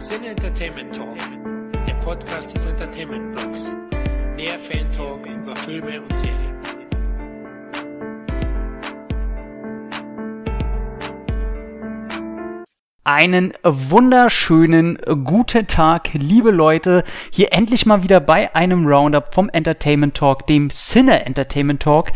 Sin Entertainment Talk, der Podcast des Entertainment Blogs. Mehr Fan Talk über Filme und Serien. Einen wunderschönen guten Tag, liebe Leute. Hier endlich mal wieder bei einem Roundup vom Entertainment Talk, dem Cine Entertainment Talk.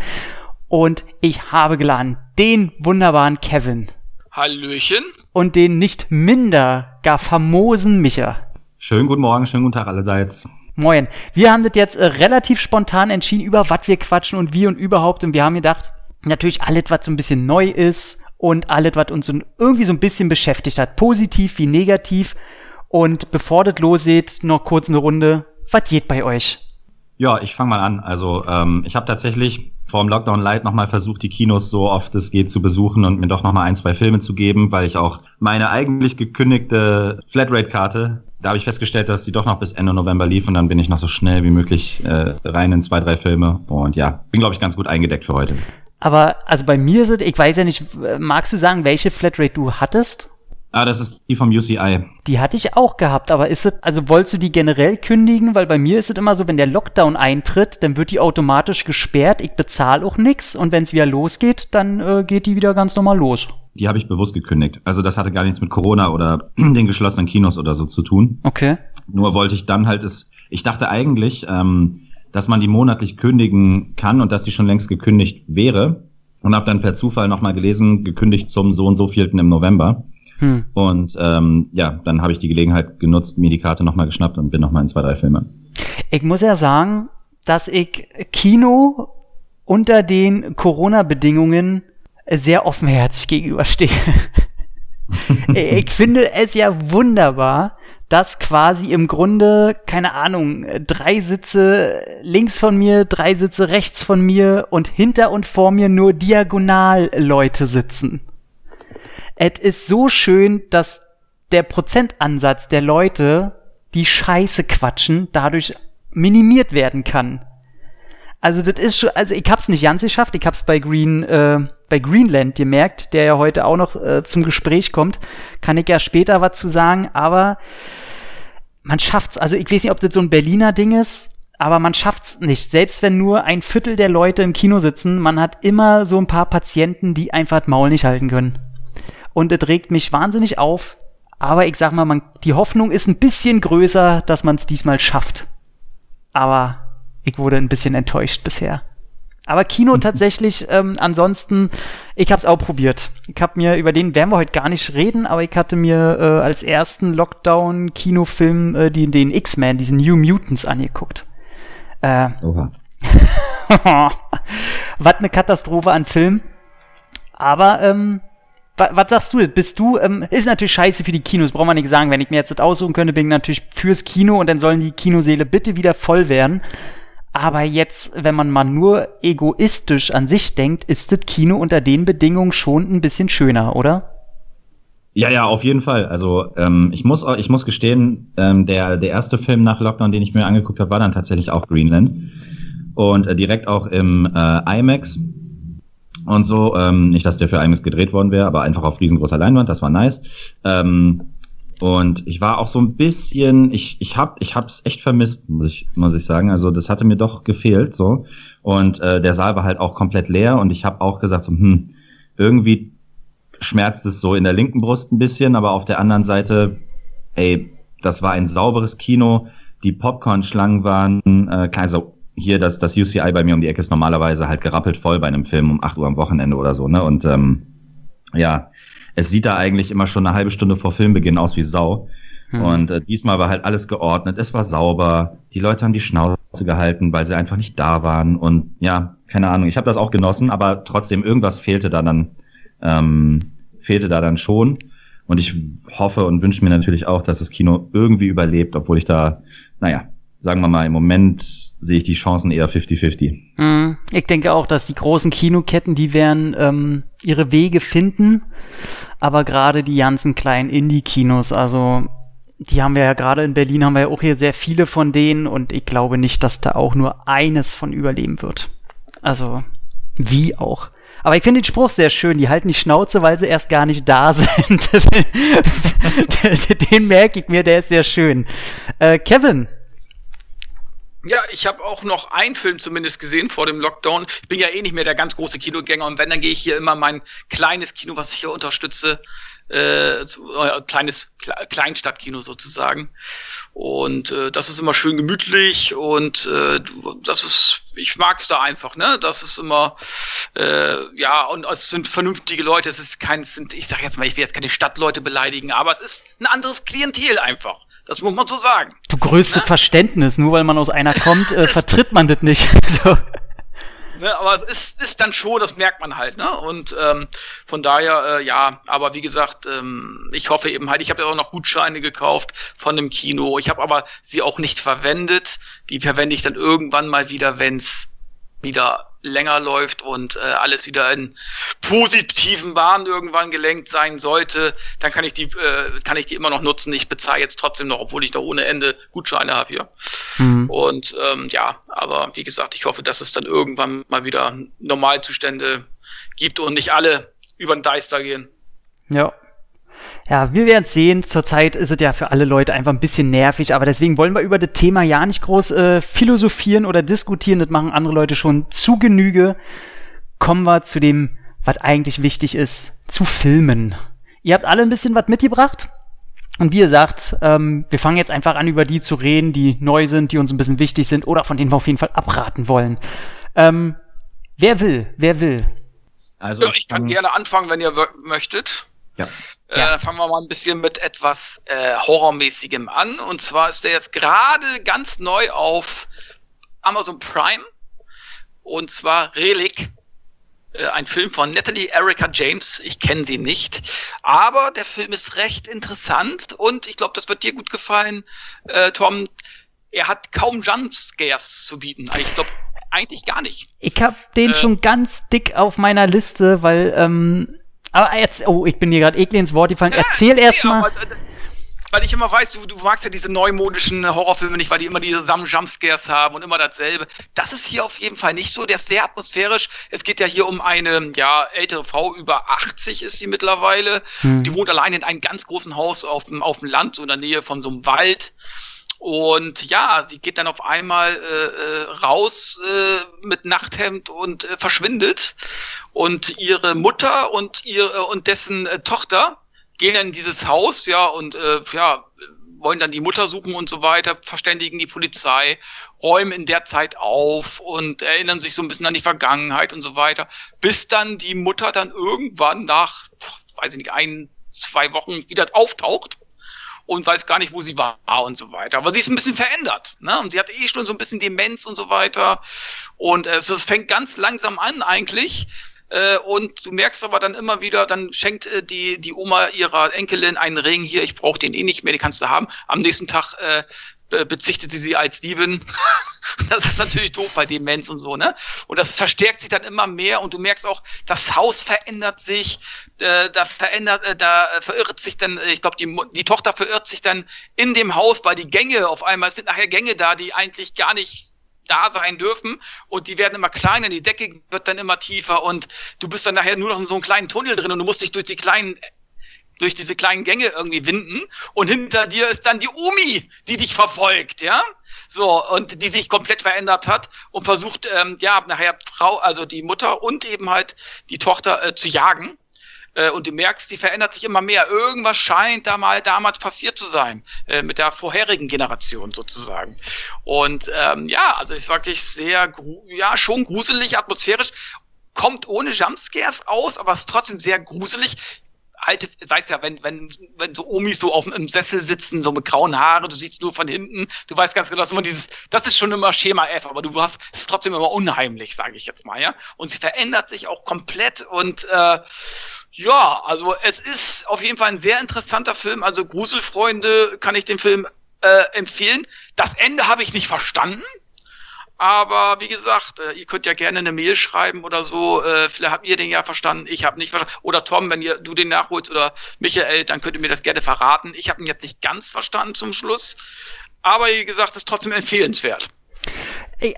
Und ich habe geladen den wunderbaren Kevin. Hallöchen. Und den nicht minder, gar famosen Micha. Schönen guten Morgen, schönen guten Tag allerseits. Moin. Wir haben das jetzt äh, relativ spontan entschieden, über was wir quatschen und wie und überhaupt. Und wir haben gedacht, natürlich alles, was so ein bisschen neu ist und alles, was uns irgendwie so ein bisschen beschäftigt hat. Positiv wie negativ. Und bevor das losgeht, noch kurz eine Runde. Was geht bei euch? Ja, ich fange mal an. Also ähm, ich habe tatsächlich vor dem Lockdown Light nochmal versucht, die Kinos so oft es geht zu besuchen und mir doch nochmal ein, zwei Filme zu geben, weil ich auch meine eigentlich gekündigte Flatrate-Karte, da habe ich festgestellt, dass die doch noch bis Ende November lief und dann bin ich noch so schnell wie möglich äh, rein in zwei, drei Filme und ja, bin glaube ich ganz gut eingedeckt für heute. Aber also bei mir sind, ich weiß ja nicht, magst du sagen, welche Flatrate du hattest? Ah, das ist die vom UCI. Die hatte ich auch gehabt, aber ist es, also wolltest du die generell kündigen? Weil bei mir ist es immer so, wenn der Lockdown eintritt, dann wird die automatisch gesperrt, ich bezahle auch nichts und wenn es wieder losgeht, dann äh, geht die wieder ganz normal los. Die habe ich bewusst gekündigt. Also das hatte gar nichts mit Corona oder den geschlossenen Kinos oder so zu tun. Okay. Nur wollte ich dann halt es, ich dachte eigentlich, ähm, dass man die monatlich kündigen kann und dass die schon längst gekündigt wäre. Und habe dann per Zufall nochmal gelesen, gekündigt zum so und so vierten im November. Hm. Und ähm, ja, dann habe ich die Gelegenheit genutzt, mir die Karte nochmal geschnappt und bin nochmal in zwei, drei Filme. Ich muss ja sagen, dass ich Kino unter den Corona-Bedingungen sehr offenherzig gegenüberstehe. ich finde es ja wunderbar, dass quasi im Grunde, keine Ahnung, drei Sitze links von mir, drei Sitze rechts von mir und hinter und vor mir nur diagonal Leute sitzen. Es ist so schön, dass der Prozentansatz der Leute, die Scheiße quatschen, dadurch minimiert werden kann. Also das ist schon, also ich hab's nicht ganz geschafft, ich hab's bei Green, äh, bei Greenland gemerkt, der ja heute auch noch äh, zum Gespräch kommt, kann ich ja später was zu sagen, aber man schafft's, also ich weiß nicht, ob das so ein Berliner Ding ist, aber man schafft's nicht. Selbst wenn nur ein Viertel der Leute im Kino sitzen, man hat immer so ein paar Patienten, die einfach das Maul nicht halten können und es regt mich wahnsinnig auf. Aber ich sag mal, man, die Hoffnung ist ein bisschen größer, dass man es diesmal schafft. Aber ich wurde ein bisschen enttäuscht bisher. Aber Kino tatsächlich, ähm, ansonsten, ich hab's auch probiert. Ich hab mir, über den werden wir heute gar nicht reden, aber ich hatte mir äh, als ersten Lockdown-Kinofilm äh, die, den X-Men, diesen New Mutants angeguckt. Äh. Was eine Katastrophe an Film. Aber ähm, was, was sagst du? Bist du, ähm, ist natürlich scheiße für die Kinos, braucht man nicht sagen. Wenn ich mir jetzt das aussuchen könnte, bin ich natürlich fürs Kino und dann sollen die Kinoseele bitte wieder voll werden. Aber jetzt, wenn man mal nur egoistisch an sich denkt, ist das Kino unter den Bedingungen schon ein bisschen schöner, oder? Ja, ja, auf jeden Fall. Also ähm, ich muss, ich muss gestehen, ähm, der der erste Film nach Lockdown, den ich mir angeguckt habe, war dann tatsächlich auch Greenland und äh, direkt auch im äh, IMAX und so. Ähm, nicht, dass der für IMAX gedreht worden wäre, aber einfach auf riesengroßer Leinwand, das war nice. Ähm, und ich war auch so ein bisschen, ich, ich hab, ich hab's echt vermisst, muss ich, muss ich sagen. Also das hatte mir doch gefehlt, so. Und äh, der Saal war halt auch komplett leer und ich habe auch gesagt, so, hm, irgendwie schmerzt es so in der linken Brust ein bisschen, aber auf der anderen Seite, ey, das war ein sauberes Kino. Die Popcorn-Schlangen waren äh, klein, so hier das, das UCI bei mir um die Ecke ist normalerweise halt gerappelt voll bei einem Film um 8 Uhr am Wochenende oder so, ne? Und ähm, ja, es sieht da eigentlich immer schon eine halbe Stunde vor Filmbeginn aus wie Sau. Hm. Und äh, diesmal war halt alles geordnet, es war sauber, die Leute haben die Schnauze gehalten, weil sie einfach nicht da waren. Und ja, keine Ahnung, ich habe das auch genossen, aber trotzdem, irgendwas fehlte da dann, ähm, fehlte da dann schon. Und ich hoffe und wünsche mir natürlich auch, dass das Kino irgendwie überlebt, obwohl ich da, naja, sagen wir mal, im Moment sehe ich die Chancen eher 50-50. Mm, ich denke auch, dass die großen Kinoketten, die werden ähm, ihre Wege finden, aber gerade die ganzen kleinen Indie-Kinos, also die haben wir ja gerade in Berlin, haben wir ja auch hier sehr viele von denen und ich glaube nicht, dass da auch nur eines von überleben wird. Also, wie auch. Aber ich finde den Spruch sehr schön. Die halten die Schnauze, weil sie erst gar nicht da sind. den merke ich mir, der ist sehr schön. Äh, Kevin, ja, ich habe auch noch einen Film zumindest gesehen vor dem Lockdown. Ich bin ja eh nicht mehr der ganz große Kinogänger und wenn, dann gehe ich hier immer mein kleines Kino, was ich hier unterstütze, äh, äh, kleines Kle Kleinstadtkino sozusagen. Und äh, das ist immer schön gemütlich und äh, das ist, ich mag's da einfach, ne? Das ist immer, äh, ja, und es sind vernünftige Leute, es ist kein, es sind, ich sag jetzt mal, ich will jetzt keine Stadtleute beleidigen, aber es ist ein anderes Klientel einfach. Das muss man so sagen. Du größtes ne? Verständnis, nur weil man aus einer kommt, äh, vertritt man das nicht. so. Ne, aber es ist, ist dann schon, das merkt man halt, ne? Und ähm, von daher, äh, ja, aber wie gesagt, ähm, ich hoffe eben halt, ich habe ja auch noch Gutscheine gekauft von dem Kino. Ich habe aber sie auch nicht verwendet. Die verwende ich dann irgendwann mal wieder, wenn's wieder länger läuft und äh, alles wieder in positiven Bahnen irgendwann gelenkt sein sollte, dann kann ich die äh, kann ich die immer noch nutzen. Ich bezahle jetzt trotzdem noch, obwohl ich da ohne Ende Gutscheine habe hier. Mhm. Und ähm, ja, aber wie gesagt, ich hoffe, dass es dann irgendwann mal wieder Normalzustände gibt und nicht alle über den Deister gehen. Ja, ja, wir werden sehen. Zurzeit ist es ja für alle Leute einfach ein bisschen nervig, aber deswegen wollen wir über das Thema ja nicht groß äh, philosophieren oder diskutieren. Das machen andere Leute schon zu Genüge. Kommen wir zu dem, was eigentlich wichtig ist, zu Filmen. Ihr habt alle ein bisschen was mitgebracht. Und wie ihr sagt, ähm, wir fangen jetzt einfach an, über die zu reden, die neu sind, die uns ein bisschen wichtig sind oder von denen wir auf jeden Fall abraten wollen. Ähm, wer will? Wer will? Also ja, ich kann gerne anfangen, wenn ihr möchtet. Ja. Äh, ja. fangen wir mal ein bisschen mit etwas äh, Horrormäßigem an. Und zwar ist der jetzt gerade ganz neu auf Amazon Prime. Und zwar Relic. Äh, ein Film von Natalie Erika James. Ich kenne sie nicht. Aber der Film ist recht interessant und ich glaube, das wird dir gut gefallen, äh, Tom. Er hat kaum Jumpscares zu bieten. Also ich glaube, eigentlich gar nicht. Ich habe den äh, schon ganz dick auf meiner Liste, weil ähm, aber jetzt, oh, ich bin hier gerade eklig ins Wort gefallen. Erzähl erst mal. Äh, weil ich immer weiß, du, du magst ja diese neumodischen Horrorfilme nicht, weil die immer diese Jumpscares haben und immer dasselbe. Das ist hier auf jeden Fall nicht so. Der ist sehr atmosphärisch. Es geht ja hier um eine, ja, ältere Frau, über 80 ist sie mittlerweile. Hm. Die wohnt allein in einem ganz großen Haus auf dem, auf dem Land, so in der Nähe von so einem Wald. Und ja, sie geht dann auf einmal äh, äh, raus äh, mit Nachthemd und äh, verschwindet. Und ihre Mutter und ihre und dessen äh, Tochter gehen in dieses Haus, ja, und äh, ja, wollen dann die Mutter suchen und so weiter, verständigen die Polizei, räumen in der Zeit auf und erinnern sich so ein bisschen an die Vergangenheit und so weiter, bis dann die Mutter dann irgendwann nach, weiß ich nicht, ein, zwei Wochen wieder auftaucht und weiß gar nicht, wo sie war und so weiter. Aber sie ist ein bisschen verändert. Ne? Und sie hat eh schon so ein bisschen Demenz und so weiter. Und äh, es fängt ganz langsam an eigentlich. Äh, und du merkst aber dann immer wieder, dann schenkt äh, die, die Oma ihrer Enkelin einen Ring hier, ich brauche den eh nicht mehr, den kannst du haben. Am nächsten Tag äh, bezichtet sie sie als Diebin. das ist natürlich doof bei Demenz und so, ne? Und das verstärkt sich dann immer mehr und du merkst auch, das Haus verändert sich, äh, da verändert, äh, da verirrt sich dann, ich glaube, die, die Tochter verirrt sich dann in dem Haus, weil die Gänge auf einmal, es sind nachher Gänge da, die eigentlich gar nicht da sein dürfen und die werden immer kleiner, die Decke wird dann immer tiefer und du bist dann nachher nur noch in so einem kleinen Tunnel drin und du musst dich durch die kleinen durch diese kleinen Gänge irgendwie winden und hinter dir ist dann die Umi, die dich verfolgt, ja? So, und die sich komplett verändert hat und versucht, ähm, ja, nachher Frau, also die Mutter und eben halt die Tochter äh, zu jagen. Äh, und du merkst, die verändert sich immer mehr. Irgendwas scheint da mal damals passiert zu sein, äh, mit der vorherigen Generation sozusagen. Und ähm, ja, also ist wirklich sehr, ja, schon gruselig, atmosphärisch kommt ohne Jumpscares aus, aber ist trotzdem sehr gruselig alte, weißt ja, wenn, wenn, wenn so Omis so auf dem Sessel sitzen, so mit grauen Haaren, du siehst nur von hinten, du weißt ganz genau, dass immer dieses, das ist schon immer Schema F, aber du hast, es ist trotzdem immer unheimlich, sage ich jetzt mal, ja. Und sie verändert sich auch komplett und äh, ja, also es ist auf jeden Fall ein sehr interessanter Film. Also Gruselfreunde kann ich den Film äh, empfehlen. Das Ende habe ich nicht verstanden. Aber wie gesagt, äh, ihr könnt ja gerne eine Mail schreiben oder so. Äh, vielleicht habt ihr den ja verstanden, ich habe nicht verstanden. Oder Tom, wenn ihr, du den nachholst oder Michael, dann könnt ihr mir das gerne verraten. Ich habe ihn jetzt nicht ganz verstanden zum Schluss. Aber wie gesagt, es ist trotzdem empfehlenswert.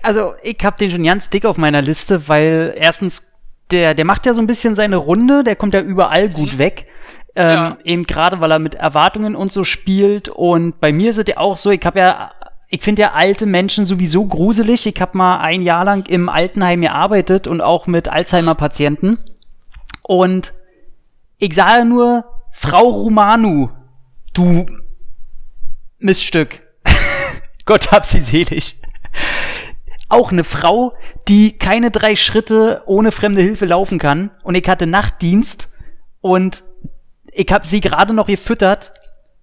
Also ich habe den schon ganz dick auf meiner Liste, weil erstens der, der macht ja so ein bisschen seine Runde, der kommt ja überall gut Mhm. weg. Ähm, Ja. Eben gerade, weil er mit Erwartungen und so spielt. Und bei mir ist es ja auch so, ich habe ja, ich finde ja alte Menschen sowieso gruselig. Ich habe mal ein Jahr lang im Altenheim gearbeitet und auch mit Alzheimer-Patienten. Und ich sage nur, Frau Romanu, du Missstück. Gott hab sie selig. Auch eine Frau, die keine drei Schritte ohne fremde Hilfe laufen kann. Und ich hatte Nachtdienst und ich habe sie gerade noch gefüttert.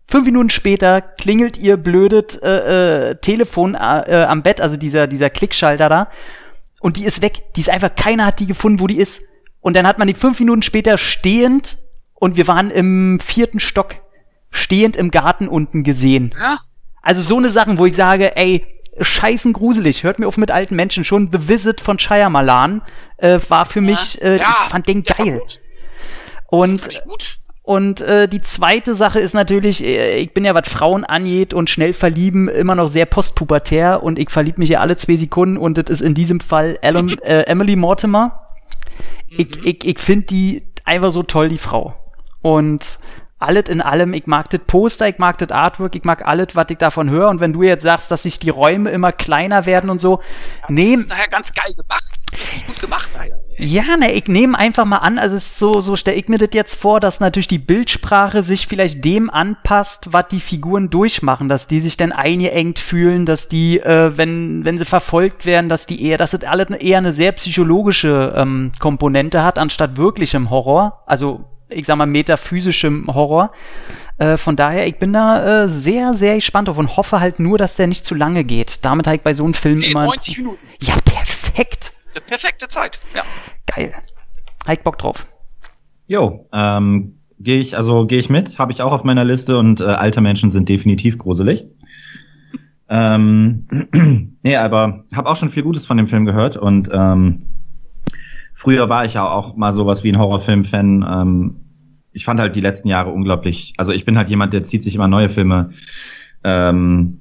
Fünf Minuten später klingelt ihr blödes äh, äh, Telefon äh, am Bett, also dieser, dieser Klickschalter da. Und die ist weg. Die ist einfach, keiner hat die gefunden, wo die ist. Und dann hat man die fünf Minuten später stehend und wir waren im vierten Stock stehend im Garten unten gesehen. Ja? Also so eine Sachen, wo ich sage, ey, scheißen gruselig, hört mir auf mit alten Menschen. Schon The Visit von Shyamalan äh, war für mich, äh, Ja, ich fand den geil. Und Fand ich gut. Und äh, die zweite Sache ist natürlich, äh, ich bin ja, was Frauen angeht und schnell verlieben, immer noch sehr postpubertär und ich verlieb mich ja alle zwei Sekunden und das ist in diesem Fall Ellen, äh, Emily Mortimer. Ich, ich, ich finde die einfach so toll, die Frau. Und alles in allem, ich mag das Poster, ich mag das Artwork, ich mag alles, was ich davon höre. Und wenn du jetzt sagst, dass sich die Räume immer kleiner werden und so, nehm, ist nachher ganz geil gemacht. Richtig gut gemacht, Alter. ja, ne, ich nehme einfach mal an, also es ist so, so stelle ich mir das jetzt vor, dass natürlich die Bildsprache sich vielleicht dem anpasst, was die Figuren durchmachen, dass die sich dann eingeengt fühlen, dass die, äh, wenn, wenn sie verfolgt werden, dass die eher, dass das alles eher eine sehr psychologische ähm, Komponente hat, anstatt wirklichem Horror, also ich sag mal metaphysischem Horror. Äh, von daher, ich bin da äh, sehr, sehr gespannt drauf und hoffe halt nur, dass der nicht zu lange geht. Damit habe ich bei so einem Film Nee, immer. 90 Minuten. Ja, perfekt. Eine perfekte Zeit. Ja. Geil. Hab ich Bock drauf. Jo, ähm, gehe ich, also gehe ich mit, habe ich auch auf meiner Liste und äh, alte Menschen sind definitiv gruselig. Ähm, nee, aber habe auch schon viel Gutes von dem Film gehört und ähm, früher war ich ja auch mal sowas wie ein Horrorfilm-Fan. Ähm, ich fand halt die letzten Jahre unglaublich, also ich bin halt jemand, der zieht sich immer neue Filme ähm,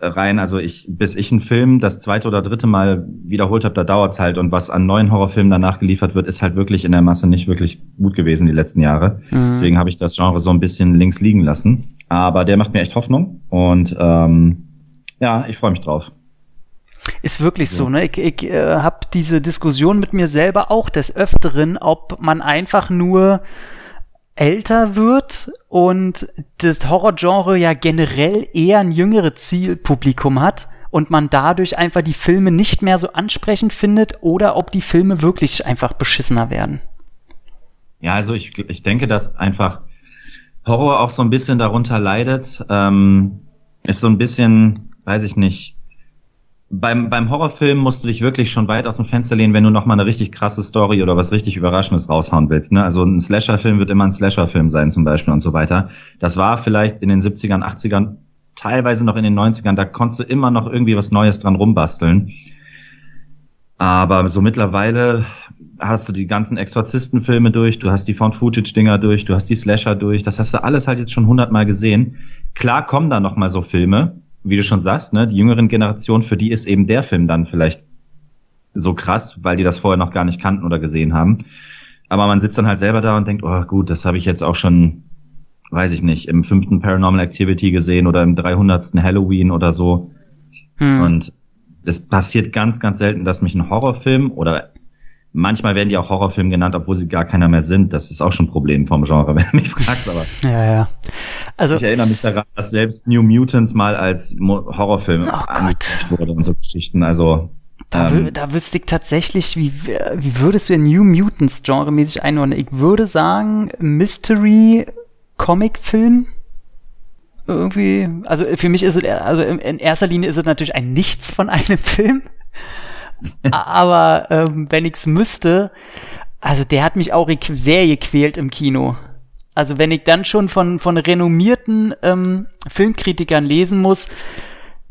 rein. Also ich, bis ich einen Film das zweite oder dritte Mal wiederholt habe, da dauert's halt. Und was an neuen Horrorfilmen danach geliefert wird, ist halt wirklich in der Masse nicht wirklich gut gewesen die letzten Jahre. Mhm. Deswegen habe ich das Genre so ein bisschen links liegen lassen. Aber der macht mir echt Hoffnung. Und ähm, ja, ich freue mich drauf. Ist wirklich so, ne? Ich, ich äh, habe diese Diskussion mit mir selber auch des Öfteren, ob man einfach nur älter wird und das Horrorgenre ja generell eher ein jüngeres Zielpublikum hat und man dadurch einfach die Filme nicht mehr so ansprechend findet oder ob die Filme wirklich einfach beschissener werden. Ja, also ich, ich denke, dass einfach Horror auch so ein bisschen darunter leidet. Ähm, ist so ein bisschen, weiß ich nicht. Beim, beim Horrorfilm musst du dich wirklich schon weit aus dem Fenster lehnen, wenn du noch mal eine richtig krasse Story oder was richtig Überraschendes raushauen willst. Ne? Also ein Slasher-Film wird immer ein Slasher-Film sein zum Beispiel und so weiter. Das war vielleicht in den 70ern, 80ern, teilweise noch in den 90ern, da konntest du immer noch irgendwie was Neues dran rumbasteln. Aber so mittlerweile hast du die ganzen Exorzistenfilme durch, du hast die Found-Footage-Dinger durch, du hast die Slasher durch, das hast du alles halt jetzt schon hundertmal gesehen. Klar kommen da noch mal so Filme, wie du schon sagst, ne, die jüngeren Generation, für die ist eben der Film dann vielleicht so krass, weil die das vorher noch gar nicht kannten oder gesehen haben. Aber man sitzt dann halt selber da und denkt, oh gut, das habe ich jetzt auch schon, weiß ich nicht, im fünften Paranormal Activity gesehen oder im 300. Halloween oder so. Hm. Und es passiert ganz, ganz selten, dass mich ein Horrorfilm oder manchmal werden die auch Horrorfilme genannt, obwohl sie gar keiner mehr sind. Das ist auch schon ein Problem vom Genre, wenn du mich fragst. Aber ja, ja. Also ich erinnere mich daran, dass selbst New Mutants mal als Horrorfilm Oh angekündigt wurde und so Geschichten. Also Da, ähm, da wüsste ich tatsächlich, wie, wie würdest du in New Mutants genremäßig einordnen? Ich würde sagen, Mystery Comic Film. Irgendwie, also für mich ist es, also in erster Linie ist es natürlich ein Nichts von einem Film. Aber ähm, wenn ich's müsste, also der hat mich auch sehr gequält im Kino. Also wenn ich dann schon von, von renommierten ähm, Filmkritikern lesen muss,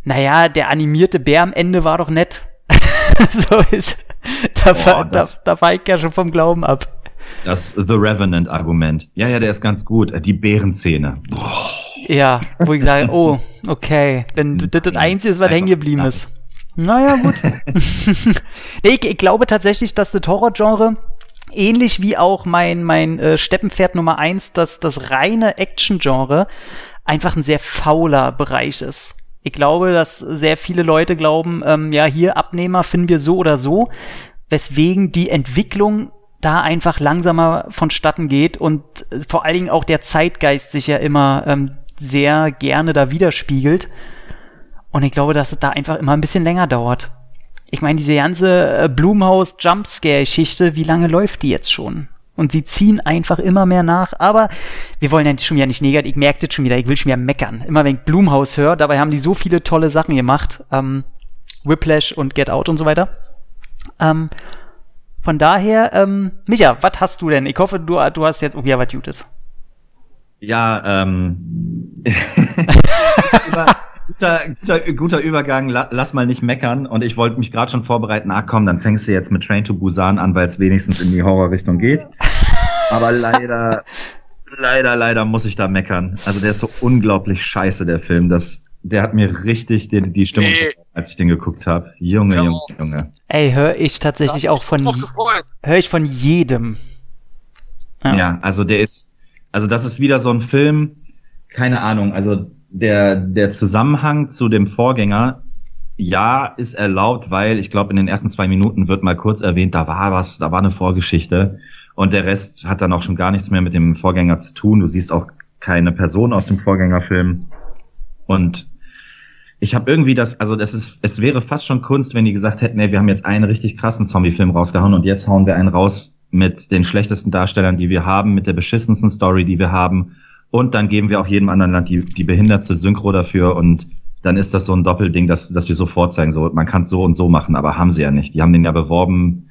naja, der animierte Bär am Ende war doch nett. so ist, da, Boah, da, das- da war ich ja schon vom Glauben ab. das The Revenant-Argument. Ja, ja, der ist ganz gut. Die Bärenszene. Boah. Ja, wo ich sage, oh, okay, wenn das das Einzige ist, was hängen geblieben ist. Naja, gut. nee, ich, ich glaube tatsächlich, dass das Horrorgenre ähnlich wie auch mein, mein äh, Steppenpferd Nummer eins, dass das reine Action-Genre einfach ein sehr fauler Bereich ist. Ich glaube, dass sehr viele Leute glauben, ähm, ja, hier Abnehmer finden wir so oder so, weswegen die Entwicklung da einfach langsamer vonstatten geht und äh, vor allen Dingen auch der Zeitgeist sich ja immer ähm, sehr gerne da widerspiegelt. Und ich glaube, dass es da einfach immer ein bisschen länger dauert. Ich meine, diese ganze äh, Blumhaus Jumpscare-Geschichte, wie lange läuft die jetzt schon? Und sie ziehen einfach immer mehr nach. Aber wir wollen ja schon wieder nicht negativ. Ich merke das schon wieder. Ich will schon wieder meckern. Immer wenn ich Blumhaus höre, dabei haben die so viele tolle Sachen gemacht. Ähm, Whiplash und Get Out und so weiter. Ähm, von daher, ähm, Micha, was hast du denn? Ich hoffe, du, du hast jetzt, oh, ja, was Judith. Ja, ähm. guter, guter, guter Übergang, lass mal nicht meckern. Und ich wollte mich gerade schon vorbereiten, ach komm, dann fängst du jetzt mit Train to Busan an, weil es wenigstens in die Horrorrichtung geht. Aber leider, leider, leider muss ich da meckern. Also der ist so unglaublich scheiße, der Film. Das, der hat mir richtig die, die Stimmung, nee. als ich den geguckt habe. Junge, Junge, Junge. Ey, höre ich tatsächlich auch von, höre ich von jedem. Ja. ja, also der ist, also das ist wieder so ein Film, keine Ahnung, also der, der Zusammenhang zu dem Vorgänger, ja, ist erlaubt, weil ich glaube, in den ersten zwei Minuten wird mal kurz erwähnt, da war was, da war eine Vorgeschichte. Und der Rest hat dann auch schon gar nichts mehr mit dem Vorgänger zu tun. Du siehst auch keine Person aus dem Vorgängerfilm. Und ich habe irgendwie das, also das ist, es wäre fast schon Kunst, wenn die gesagt hätten, ey, wir haben jetzt einen richtig krassen Zombie-Film rausgehauen und jetzt hauen wir einen raus mit den schlechtesten Darstellern, die wir haben, mit der beschissensten Story, die wir haben und dann geben wir auch jedem anderen Land die, die behinderte Synchro dafür und dann ist das so ein Doppelding, dass, dass wir sofort zeigen, so, man kann es so und so machen, aber haben sie ja nicht. Die haben den ja beworben.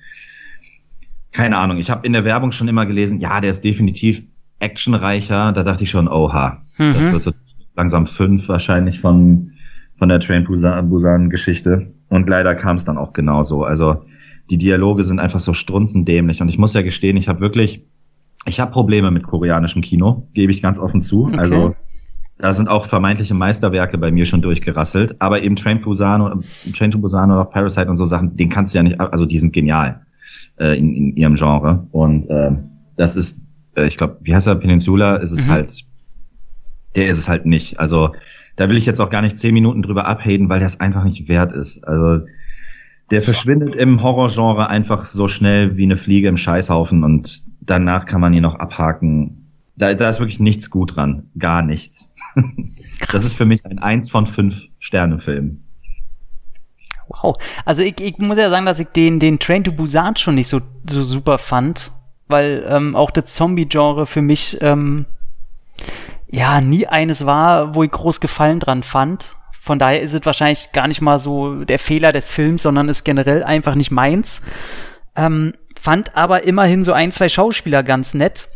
Keine Ahnung, ich habe in der Werbung schon immer gelesen, ja, der ist definitiv actionreicher. Da dachte ich schon, oha, mhm. das wird so langsam fünf wahrscheinlich von, von der Train Busan-Geschichte. Und leider kam es dann auch genauso. Also die Dialoge sind einfach so strunzendämlich. Und ich muss ja gestehen, ich habe wirklich ich habe Probleme mit koreanischem Kino, gebe ich ganz offen zu. Okay. Also da sind auch vermeintliche Meisterwerke bei mir schon durchgerasselt. Aber eben Train, Busan, Train to Busan oder Parasite und so Sachen, den kannst du ja nicht, also die sind genial äh, in, in ihrem Genre. Und äh, das ist, äh, ich glaube, wie heißt er, Peninsula, ist es mhm. halt, der ist es halt nicht. Also da will ich jetzt auch gar nicht zehn Minuten drüber abhaten, weil der es einfach nicht wert ist. Also der verschwindet im Horrorgenre einfach so schnell wie eine Fliege im Scheißhaufen und danach kann man ihn noch abhaken. Da, da ist wirklich nichts gut dran. Gar nichts. das ist für mich ein eins von fünf Sterne-Film. Wow. Also ich, ich muss ja sagen, dass ich den, den Train to Busan schon nicht so, so super fand, weil ähm, auch das Zombie-Genre für mich ähm, ja nie eines war, wo ich groß Gefallen dran fand. Von daher ist es wahrscheinlich gar nicht mal so der Fehler des Films, sondern ist generell einfach nicht meins. Ähm, fand aber immerhin so ein, zwei Schauspieler ganz nett.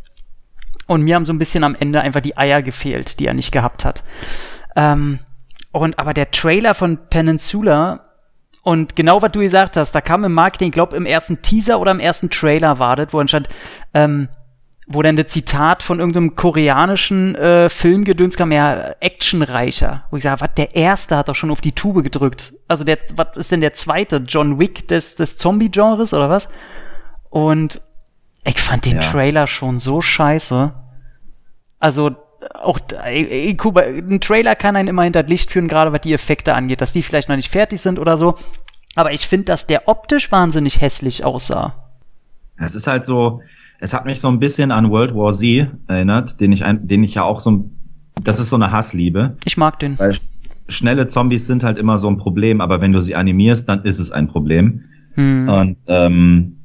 Und mir haben so ein bisschen am Ende einfach die Eier gefehlt, die er nicht gehabt hat. Ähm, und aber der Trailer von Peninsula und genau was du gesagt hast, da kam im Marketing, ich glaube im ersten Teaser oder im ersten Trailer war das, wo stand, ähm, wo dann das Zitat von irgendeinem koreanischen äh, Filmgedöns kam, ja, actionreicher. Wo ich sage, was, der erste hat doch schon auf die Tube gedrückt. Also der, was ist denn der zweite? John Wick des, des Zombie-Genres oder was? Und ich fand den ja. Trailer schon so scheiße. Also, auch, ich, guck, ein Trailer kann einen immer hinter das Licht führen, gerade was die Effekte angeht, dass die vielleicht noch nicht fertig sind oder so. Aber ich finde, dass der optisch wahnsinnig hässlich aussah. Es ist halt so, es hat mich so ein bisschen an World War Z erinnert, den ich, ein, den ich ja auch so, das ist so eine Hassliebe. Ich mag den. Weil schnelle Zombies sind halt immer so ein Problem, aber wenn du sie animierst, dann ist es ein Problem. Hm. Und ähm,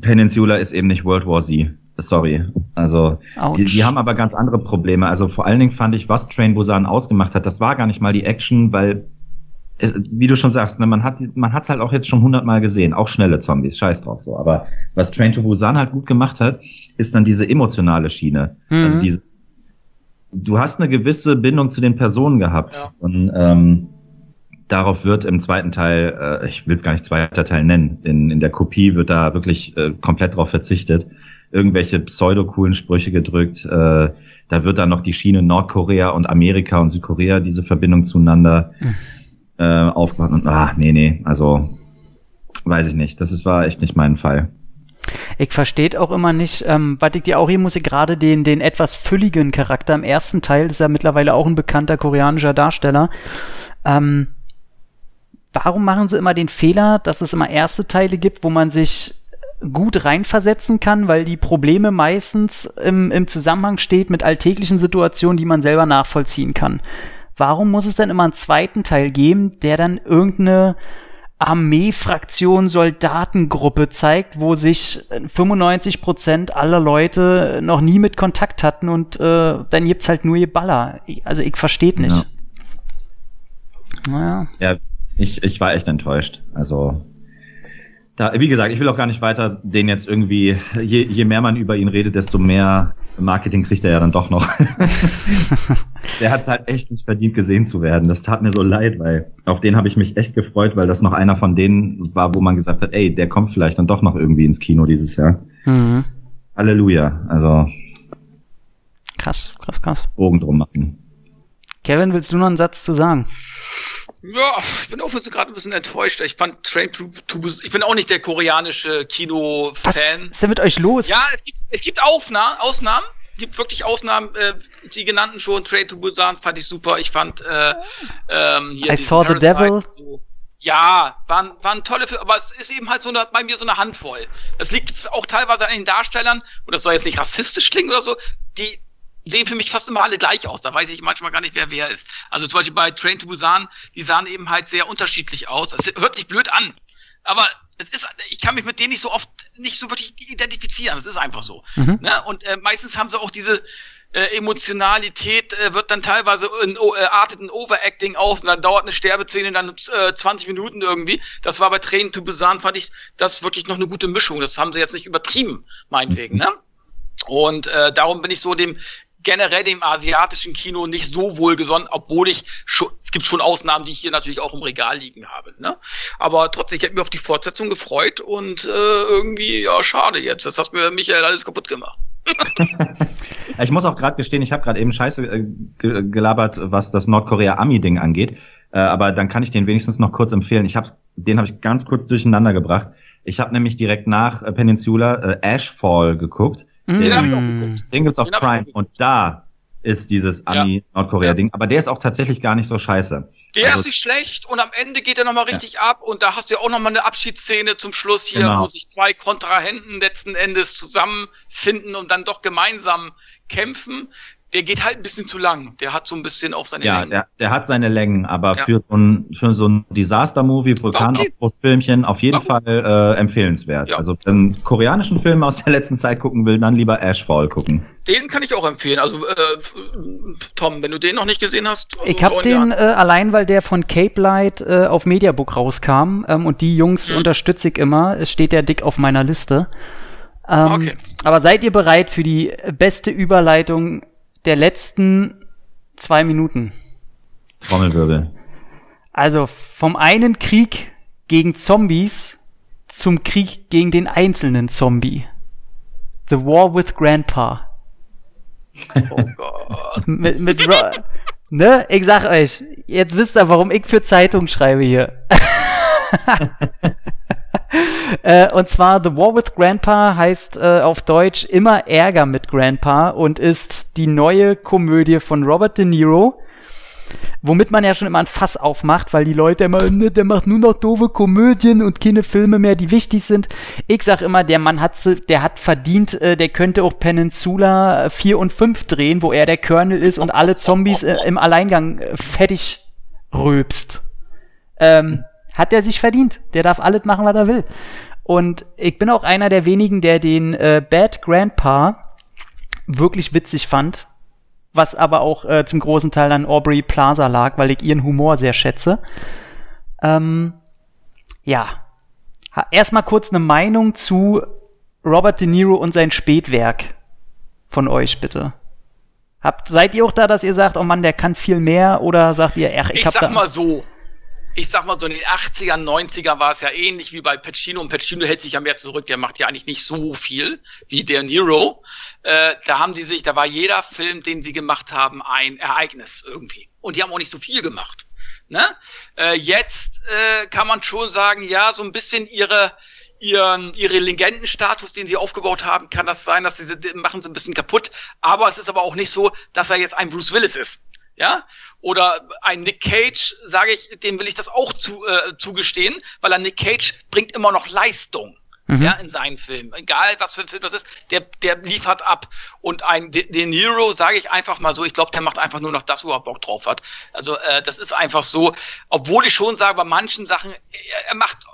Peninsula ist eben nicht World War Z. Sorry. Also, die, die, haben aber ganz andere Probleme. Also vor allen Dingen fand ich, was Train Busan ausgemacht hat, das war gar nicht mal die Action, weil es, wie du schon sagst, ne, man hat man hat's halt auch jetzt schon hundertmal gesehen, auch schnelle Zombies, scheiß drauf so. Aber was Train to Busan halt gut gemacht hat, ist dann diese emotionale Schiene. Mhm. Also diese, du hast eine gewisse Bindung zu den Personen gehabt ja. und ähm, darauf wird im zweiten Teil, äh, ich will es gar nicht zweiter Teil nennen, in, in der Kopie wird da wirklich äh, komplett drauf verzichtet. Irgendwelche pseudo-coolen Sprüche gedrückt. Äh, da wird dann noch die Schiene Nordkorea und Amerika und Südkorea, diese Verbindung zueinander. Mhm äh, aufgemacht und ah, nee, nee, also weiß ich nicht. Das ist, war echt nicht mein Fall. Ich verstehe auch immer nicht, ähm, was ich dir auch hier muss ich gerade den, den etwas fülligen Charakter im ersten Teil, ist ja mittlerweile auch ein bekannter koreanischer Darsteller. Ähm, warum machen sie immer den Fehler, dass es immer erste Teile gibt, wo man sich gut reinversetzen kann, weil die Probleme meistens im, im Zusammenhang steht mit alltäglichen Situationen, die man selber nachvollziehen kann. Warum muss es dann immer einen zweiten Teil geben, der dann irgendeine Armeefraktion, Soldatengruppe zeigt, wo sich 95 Prozent aller Leute noch nie mit Kontakt hatten und äh, dann gibt's halt nur ihr Baller. Also ich verstehe nicht. Ja. Naja. Ja, ich, ich war echt enttäuscht. Also da, wie gesagt, ich will auch gar nicht weiter den jetzt irgendwie, je, je mehr man über ihn redet, desto mehr Marketing kriegt er ja dann doch noch. der hat es halt echt nicht verdient, gesehen zu werden. Das tat mir so leid, weil auf den habe ich mich echt gefreut, weil das noch einer von denen war, wo man gesagt hat, ey, der kommt vielleicht dann doch noch irgendwie ins Kino dieses Jahr. Mhm. Halleluja. Also. Krass, krass, krass. Bogen drum machen. Kevin, willst du noch einen Satz zu sagen? Ja, ich bin auch gerade ein bisschen enttäuscht. Ich fand Train to, to Ich bin auch nicht der koreanische Kino-Fan. Was ist denn mit euch los? Ja, es gibt, es gibt Aufnahmen, Ausnahmen. gibt wirklich Ausnahmen. Äh, die genannten schon. Train to Busan fand ich super. Ich fand äh, ähm, hier I saw the devil. So. Ja, waren, waren tolle Filme, aber es ist eben halt so eine, bei mir so eine Handvoll. Das liegt auch teilweise an den Darstellern, und das soll jetzt nicht rassistisch klingen oder so, die sehen für mich fast immer alle gleich aus. Da weiß ich manchmal gar nicht, wer wer ist. Also zum Beispiel bei Train to Busan, die sahen eben halt sehr unterschiedlich aus. Es hört sich blöd an, aber es ist, ich kann mich mit denen nicht so oft, nicht so wirklich identifizieren. Das ist einfach so. Mhm. Ne? Und äh, meistens haben sie auch diese äh, Emotionalität, äh, wird dann teilweise in, äh, artet in Overacting aus und dann dauert eine Sterbeszene dann äh, 20 Minuten irgendwie. Das war bei Train to Busan, fand ich das wirklich noch eine gute Mischung. Das haben sie jetzt nicht übertrieben, meinetwegen. Ne? Und äh, darum bin ich so dem generell dem asiatischen Kino nicht so wohlgesonnen, obwohl ich schon, es gibt schon Ausnahmen, die ich hier natürlich auch im Regal liegen habe. Ne? Aber trotzdem, ich hätte mich auf die Fortsetzung gefreut und äh, irgendwie, ja, schade jetzt. Das hast mir Michael alles kaputt gemacht. ich muss auch gerade gestehen, ich habe gerade eben Scheiße äh, gelabert, was das Nordkorea-Ami-Ding angeht. Äh, aber dann kann ich den wenigstens noch kurz empfehlen. Ich hab's, den habe ich ganz kurz durcheinander gebracht. Ich habe nämlich direkt nach äh, Peninsula äh, Ashfall geguckt. Den, den habe ich auch geguckt. Singles of Crime. Und da ist dieses Ami-Nordkorea-Ding. Ja. Aber der ist auch tatsächlich gar nicht so scheiße. Der also, ist nicht schlecht und am Ende geht er nochmal richtig ja. ab und da hast du ja auch nochmal eine Abschiedsszene zum Schluss hier, genau. wo sich zwei Kontrahenten letzten Endes zusammenfinden und dann doch gemeinsam kämpfen der geht halt ein bisschen zu lang. Der hat so ein bisschen auch seine ja, Längen. Ja, der, der hat seine Längen, aber ja. für so ein, für so ein Disaster-Movie, Vulkanausbruchfilmchen, auf jeden Fall äh, empfehlenswert. Ja. Also, wenn einen koreanischen Film aus der letzten Zeit gucken will, dann lieber Ashfall gucken. Den kann ich auch empfehlen. Also, äh, Tom, wenn du den noch nicht gesehen hast. Also ich habe den äh, allein, weil der von Cape Light äh, auf Mediabook rauskam ähm, und die Jungs hm. unterstütze ich immer. Es steht der dick auf meiner Liste. Ähm, okay. Aber seid ihr bereit für die beste Überleitung der letzten zwei Minuten. Trommelwirbel. Also vom einen Krieg gegen Zombies zum Krieg gegen den einzelnen Zombie. The War with Grandpa. Oh Gott. mit, mit ne? Ich sag euch, jetzt wisst ihr, warum ich für Zeitung schreibe hier. äh, und zwar The War with Grandpa heißt äh, auf Deutsch immer Ärger mit Grandpa und ist die neue Komödie von Robert De Niro. Womit man ja schon immer ein Fass aufmacht, weil die Leute immer, ne, der macht nur noch doofe Komödien und keine Filme mehr, die wichtig sind. Ich sag immer, der Mann hat, der hat verdient, äh, der könnte auch Peninsula 4 und 5 drehen, wo er der Colonel ist und alle Zombies äh, im Alleingang äh, fertig röpst. Ähm, hat er sich verdient. Der darf alles machen, was er will. Und ich bin auch einer der wenigen, der den äh, Bad Grandpa wirklich witzig fand. Was aber auch äh, zum großen Teil an Aubrey Plaza lag, weil ich ihren Humor sehr schätze. Ähm, ja. Erstmal kurz eine Meinung zu Robert De Niro und sein Spätwerk von euch, bitte. Habt, seid ihr auch da, dass ihr sagt, oh Mann, der kann viel mehr? Oder sagt ihr, ach, ich, ich hab sag da mal so, ich sag mal so in den 80ern, 90er war es ja ähnlich wie bei Pacino und Pacino hält sich ja mehr zurück, der macht ja eigentlich nicht so viel wie der Nero. Äh, da haben die sich, da war jeder Film, den sie gemacht haben, ein Ereignis irgendwie. Und die haben auch nicht so viel gemacht. Ne? Äh, jetzt äh, kann man schon sagen, ja, so ein bisschen ihre ihren, ihre Legendenstatus, den sie aufgebaut haben, kann das sein, dass sie machen sie ein bisschen kaputt. Aber es ist aber auch nicht so, dass er jetzt ein Bruce Willis ist. Ja? Oder ein Nick Cage, sage ich, dem will ich das auch zu, äh, zugestehen, weil ein Nick Cage bringt immer noch Leistung. Mhm. Ja, in seinen Filmen. Egal, was für ein Film das ist, der, der liefert ab. Und ein De, De Niro, sage ich einfach mal so, ich glaube, der macht einfach nur noch das, wo er Bock drauf hat. Also, äh, das ist einfach so, obwohl ich schon sage, bei manchen Sachen, er, er macht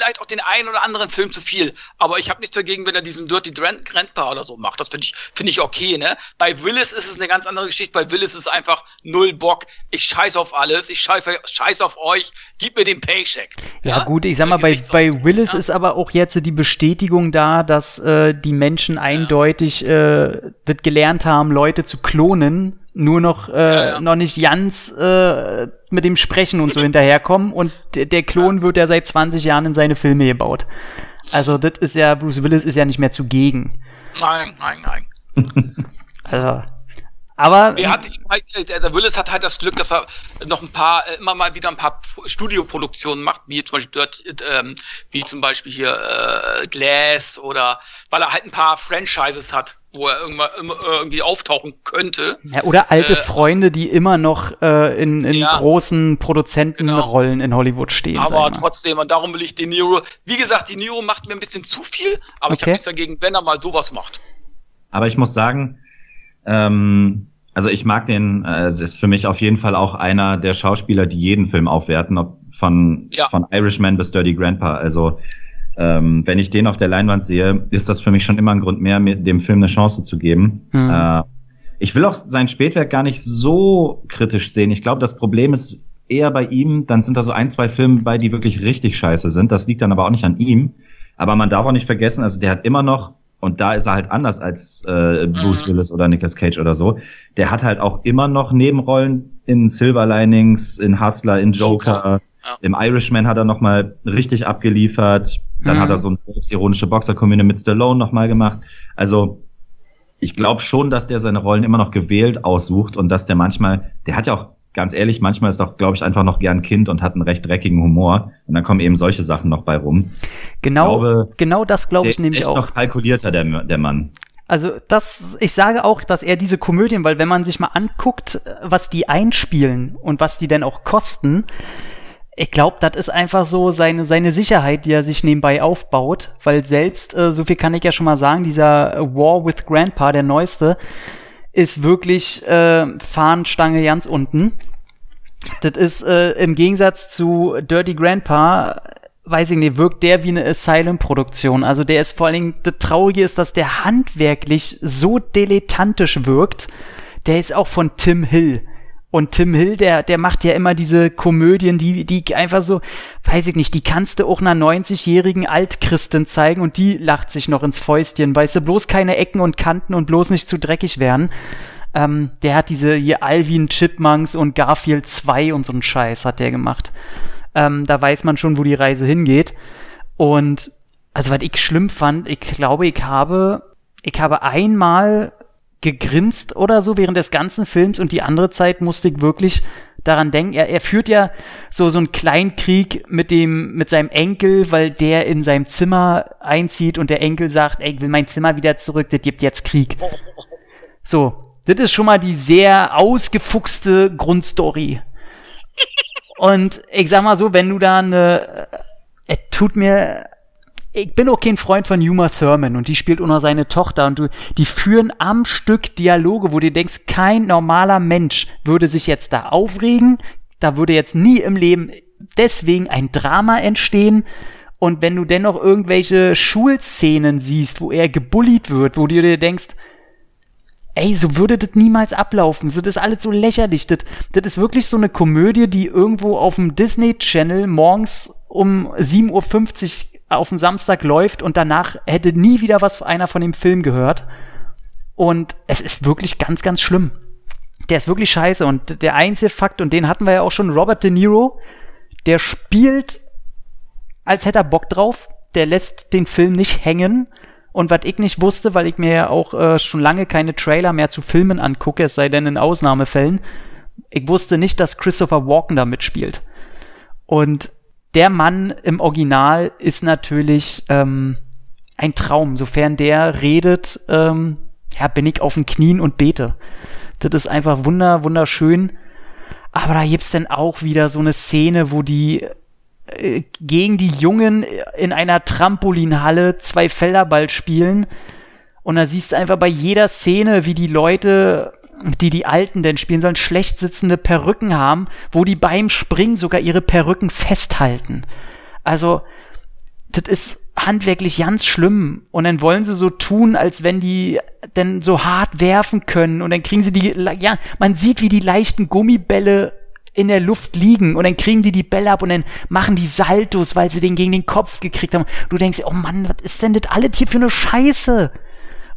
vielleicht auch den einen oder anderen Film zu viel. Aber ich habe nichts dagegen, wenn er diesen Dirty Grandpa oder so macht. Das finde ich, finde ich okay, ne? Bei Willis ist es eine ganz andere Geschichte. Bei Willis ist es einfach null Bock. Ich scheiß auf alles. Ich scheiße scheiß auf euch. Gib mir den Paycheck. Ja, ja? gut, ich sag mal, bei, bei Willis ja? ist aber auch jetzt die Bestätigung da, dass äh, die Menschen eindeutig äh, das gelernt haben, Leute zu klonen nur noch äh, ja, ja. noch nicht ganz äh, mit dem Sprechen und so hinterherkommen und der, der Klon ja. wird ja seit 20 Jahren in seine Filme gebaut. Also das ist ja Bruce Willis ist ja nicht mehr zugegen. Nein, nein, nein. also aber er hat, halt, äh, der Willis hat halt das Glück, dass er noch ein paar, äh, immer mal wieder ein paar Studioproduktionen macht, wie zum Beispiel dort, ähm, wie zum Beispiel hier äh, Glass oder weil er halt ein paar Franchises hat wo er irgendwie auftauchen könnte. Ja, oder alte äh, Freunde, die immer noch äh, in, in ja, großen Produzentenrollen genau. in Hollywood stehen. Aber trotzdem, und darum will ich De Niro. Wie gesagt, De Niro macht mir ein bisschen zu viel, aber okay. ich habe nichts dagegen, wenn er mal sowas macht. Aber ich muss sagen, ähm, also ich mag den, äh, es ist für mich auf jeden Fall auch einer der Schauspieler, die jeden Film aufwerten, ob von, ja. von Irishman bis Dirty Grandpa. Also ähm, wenn ich den auf der Leinwand sehe, ist das für mich schon immer ein Grund mehr, mir dem Film eine Chance zu geben. Mhm. Äh, ich will auch sein Spätwerk gar nicht so kritisch sehen. Ich glaube, das Problem ist eher bei ihm, dann sind da so ein, zwei Filme bei, die wirklich richtig scheiße sind. Das liegt dann aber auch nicht an ihm. Aber man darf auch nicht vergessen, also der hat immer noch, und da ist er halt anders als äh, Bruce mhm. Willis oder Nicolas Cage oder so, der hat halt auch immer noch Nebenrollen in Silver Linings, in Hustler, in Joker. Ja. Im Irishman hat er noch mal richtig abgeliefert. Dann mhm. hat er so eine selbstironische Boxer-Komödie mit Stallone noch mal gemacht. Also ich glaube schon, dass der seine Rollen immer noch gewählt aussucht und dass der manchmal, der hat ja auch ganz ehrlich, manchmal ist doch, glaube ich, einfach noch gern Kind und hat einen recht dreckigen Humor. Und dann kommen eben solche Sachen noch bei rum. Genau, glaube, genau das glaube ich nämlich auch. Der ist noch kalkulierter, der, der Mann. Also das, ich sage auch, dass er diese Komödien, weil wenn man sich mal anguckt, was die einspielen und was die denn auch kosten, ich glaube, das ist einfach so seine, seine Sicherheit, die er sich nebenbei aufbaut, weil selbst, äh, so viel kann ich ja schon mal sagen, dieser War with Grandpa, der neueste, ist wirklich äh, Fahnenstange ganz unten. Das ist äh, im Gegensatz zu Dirty Grandpa, weiß ich nicht, wirkt der wie eine Asylum-Produktion. Also der ist vor allen Dingen, das Traurige ist, dass der handwerklich so dilettantisch wirkt. Der ist auch von Tim Hill. Und Tim Hill, der, der macht ja immer diese Komödien, die, die einfach so, weiß ich nicht, die kannst du auch einer 90-jährigen Altchristen zeigen und die lacht sich noch ins Fäustchen, weißt du, bloß keine Ecken und Kanten und bloß nicht zu dreckig werden. Ähm, der hat diese hier Alvin Chipmunks und Garfield 2 und so einen Scheiß hat der gemacht. Ähm, da weiß man schon, wo die Reise hingeht. Und also was ich schlimm fand, ich glaube, ich habe, ich habe einmal gegrinst oder so während des ganzen Films und die andere Zeit musste ich wirklich daran denken. Er, er führt ja so so einen kleinen Krieg mit dem mit seinem Enkel, weil der in seinem Zimmer einzieht und der Enkel sagt, ey, ich will mein Zimmer wieder zurück, das gibt jetzt Krieg. So, das ist schon mal die sehr ausgefuchste Grundstory. Und ich sag mal so, wenn du da eine, es tut mir ich bin auch kein Freund von Uma Thurman und die spielt auch noch seine Tochter und du, die führen am Stück Dialoge, wo du denkst, kein normaler Mensch würde sich jetzt da aufregen, da würde jetzt nie im Leben deswegen ein Drama entstehen. Und wenn du dennoch irgendwelche Schulszenen siehst, wo er gebullied wird, wo du dir denkst, ey, so würde das niemals ablaufen. So, das ist alles so lächerlich. Das, das ist wirklich so eine Komödie, die irgendwo auf dem Disney Channel morgens um 7.50 Uhr auf dem Samstag läuft und danach hätte nie wieder was einer von dem Film gehört. Und es ist wirklich ganz, ganz schlimm. Der ist wirklich scheiße. Und der einzige Fakt, und den hatten wir ja auch schon, Robert De Niro, der spielt, als hätte er Bock drauf. Der lässt den Film nicht hängen. Und was ich nicht wusste, weil ich mir ja auch äh, schon lange keine Trailer mehr zu Filmen angucke, es sei denn in Ausnahmefällen, ich wusste nicht, dass Christopher Walken da mitspielt. Und der Mann im Original ist natürlich ähm, ein Traum. Sofern der redet, ähm, ja, bin ich auf den Knien und bete. Das ist einfach wunder, wunderschön. Aber da gibt's dann auch wieder so eine Szene, wo die äh, gegen die Jungen in einer Trampolinhalle zwei Felderball spielen. Und da siehst du einfach bei jeder Szene, wie die Leute, die die Alten denn spielen sollen, schlecht sitzende Perücken haben, wo die beim Springen sogar ihre Perücken festhalten. Also, das ist handwerklich ganz schlimm. Und dann wollen sie so tun, als wenn die denn so hart werfen können. Und dann kriegen sie die, ja, man sieht, wie die leichten Gummibälle in der Luft liegen und dann kriegen die die Bälle ab und dann machen die Saltos, weil sie den gegen den Kopf gekriegt haben. Du denkst, oh Mann, was ist denn das alles hier für eine Scheiße?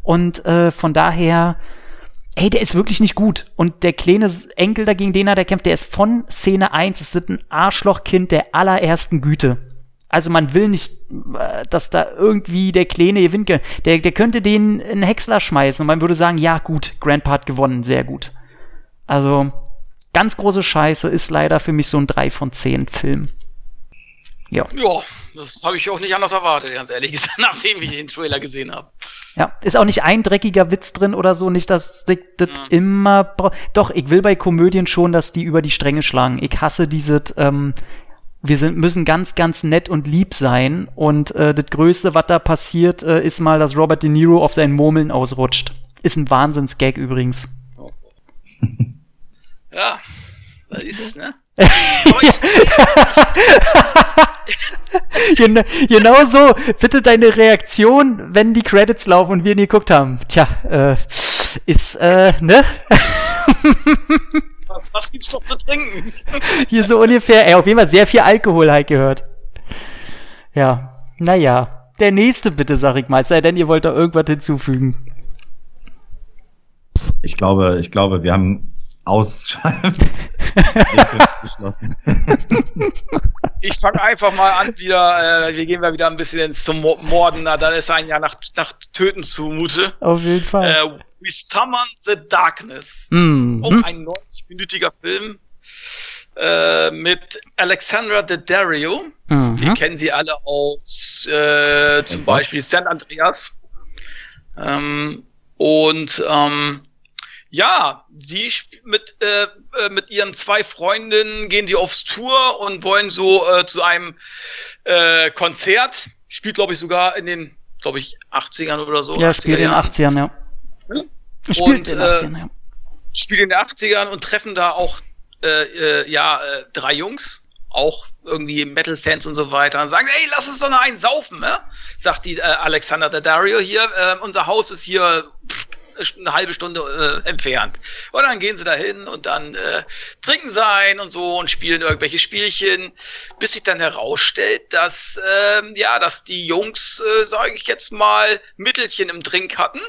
Und äh, von daher, ey, der ist wirklich nicht gut. Und der kleine Enkel dagegen, den er der kämpft, der ist von Szene 1, das ist ein Arschlochkind der allerersten Güte. Also man will nicht, äh, dass da irgendwie der Kleine gewinnt. Der, der könnte den in Häcksler schmeißen und man würde sagen, ja gut, Grandpa hat gewonnen, sehr gut. Also, ganz große Scheiße, ist leider für mich so ein 3 von 10 Film. Ja. Ja, das habe ich auch nicht anders erwartet, ganz ehrlich gesagt, nachdem ich den Trailer gesehen habe. Ja, ist auch nicht ein dreckiger Witz drin oder so, nicht, dass das ja. immer. Doch, ich will bei Komödien schon, dass die über die Stränge schlagen. Ich hasse dieses, ähm, wir sind, müssen ganz, ganz nett und lieb sein. Und äh, das Größte, was da passiert, äh, ist mal, dass Robert De Niro auf seinen Murmeln ausrutscht. Ist ein Wahnsinnsgag übrigens. Ja, das ist es, ne? genau so. Bitte deine Reaktion, wenn die Credits laufen und wir nie geguckt haben. Tja, äh, ist, äh, ne? was, was gibt's noch zu trinken? Hier so ungefähr, ey, auf jeden Fall sehr viel Alkohol halt gehört. Ja, naja. Der nächste bitte, sag ich mal, sei denn, ihr wollt da irgendwas hinzufügen. Ich glaube, ich glaube, wir haben ausschalten. ich fange einfach mal an wieder, äh, wir gehen mal wieder ein bisschen ins zum Morden, da ist ein ja nach, nach Töten zumute. Auf jeden Fall. Äh, We Summon the Darkness. Mhm. Auch ein 90-minütiger Film äh, mit Alexandra Daddario. Mhm. Wir kennen sie alle aus äh, zum Beispiel San Andreas. Ähm, und ähm, ja, sie mit, äh, äh, mit ihren zwei Freundinnen gehen die aufs Tour und wollen so äh, zu einem äh, Konzert. Spielt, glaube ich, sogar in den, glaube ich, 80ern oder so. Ja, spielt in den 80ern, ja. Hm? Spielt in den 80ern, ja. Spielt in den 80ern und treffen da auch äh, äh, ja, äh, drei Jungs, auch irgendwie Metal-Fans und so weiter, und sagen, ey, lass uns doch noch einen saufen, ne? Sagt die äh, Alexander Daddario hier, äh, unser Haus ist hier pff, eine halbe Stunde äh, entfernt. Und dann gehen sie dahin und dann äh, trinken sie ein und so und spielen irgendwelche Spielchen, bis sich dann herausstellt, dass ähm, ja, dass die Jungs, äh, sage ich jetzt mal, Mittelchen im Drink hatten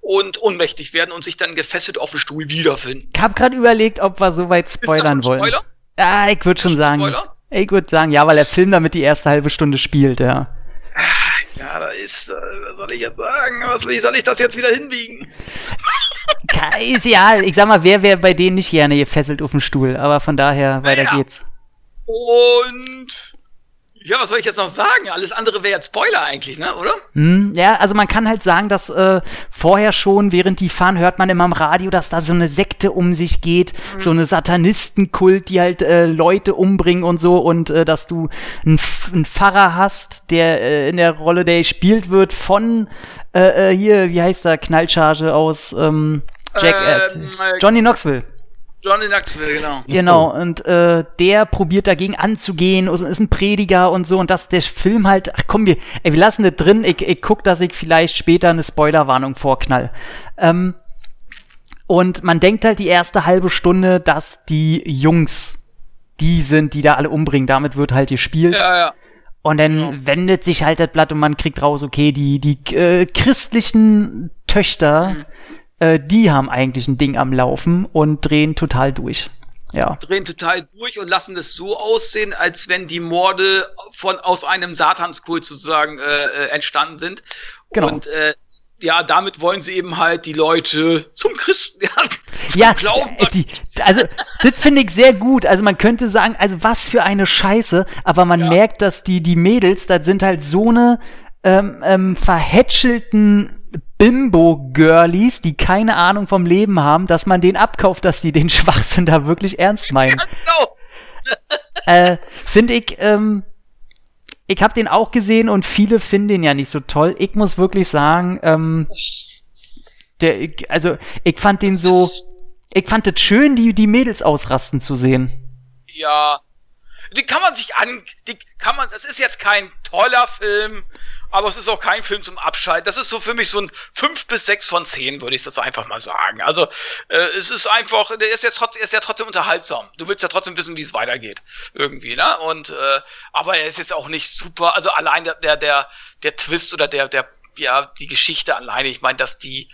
und ohnmächtig werden und sich dann gefesselt auf dem Stuhl wiederfinden. Ich habe gerade überlegt, ob wir so weit spoilern wollen. Spoiler? Ja, ich würde schon sagen. Spoiler? Ich würde sagen, ja, weil der Film damit die erste halbe Stunde spielt, ja. Ja, da ist, äh, was soll ich jetzt sagen? Was, wie soll ich das jetzt wieder hinbiegen? Ist ja, ich sag mal, wer wäre bei denen nicht gerne gefesselt auf dem Stuhl, aber von daher, weiter naja. geht's. Und ja, was soll ich jetzt noch sagen? Alles andere wäre jetzt Spoiler eigentlich, ne, oder? Mm, ja, also man kann halt sagen, dass äh, vorher schon, während die fahren, hört man immer im Radio, dass da so eine Sekte um sich geht, mhm. so eine Satanistenkult, die halt äh, Leute umbringen und so und äh, dass du einen Pfarrer hast, der äh, in der Rolle, der gespielt wird von äh, äh, hier, wie heißt der, Knallcharge aus ähm, Jackass, ähm, äh, Johnny Knoxville. Johnny Knoxville, genau. Genau, und äh, der probiert dagegen anzugehen und ist ein Prediger und so und dass der Film halt, ach komm, wir, ey, wir lassen das drin, ich, ich guck, dass ich vielleicht später eine Spoilerwarnung vorknall. Ähm, und man denkt halt die erste halbe Stunde, dass die Jungs die sind, die da alle umbringen, damit wird halt gespielt. Ja, ja. Und dann ja. wendet sich halt das Blatt und man kriegt raus, okay, die, die äh, christlichen Töchter, mhm äh, die haben eigentlich ein Ding am Laufen und drehen total durch. Ja. Drehen total durch und lassen es so aussehen, als wenn die Morde von aus einem Satanskult sozusagen äh, äh, entstanden sind. Genau. Und äh, ja, damit wollen sie eben halt die Leute zum Christen, ja, zum Ja, Glauben. die, also das finde ich sehr gut. Also man könnte sagen, also was für eine Scheiße, aber man Ja. merkt, dass die, die Mädels, das sind halt so eine ähm, ähm, verhätschelten Bimbo-Girlies, die keine Ahnung vom Leben haben, dass man den abkauft, dass die den Schwachsinn da wirklich ernst meinen. Äh, finde ich, ähm, ich habe den auch gesehen und viele finden den ja nicht so toll. Ich muss wirklich sagen, ähm, der, ich- also ich fand den so, ich fand es schön, die, die Mädels ausrasten zu sehen. Ja. Die kann man sich an, die kann man, das ist jetzt kein toller Film, aber es ist auch kein Film zum Abschalten. Das ist so für mich so ein 5 bis 6 von 10, würde ich das einfach mal sagen. Also, äh, es ist einfach, der ist jetzt trotzdem, er ist ja trotzdem unterhaltsam. Du willst ja trotzdem wissen, wie es weitergeht. Irgendwie, ne? Und, äh, aber er ist jetzt auch nicht super, also allein der, der, der, der Twist oder der, der, ja, die Geschichte alleine, ich meine, dass die,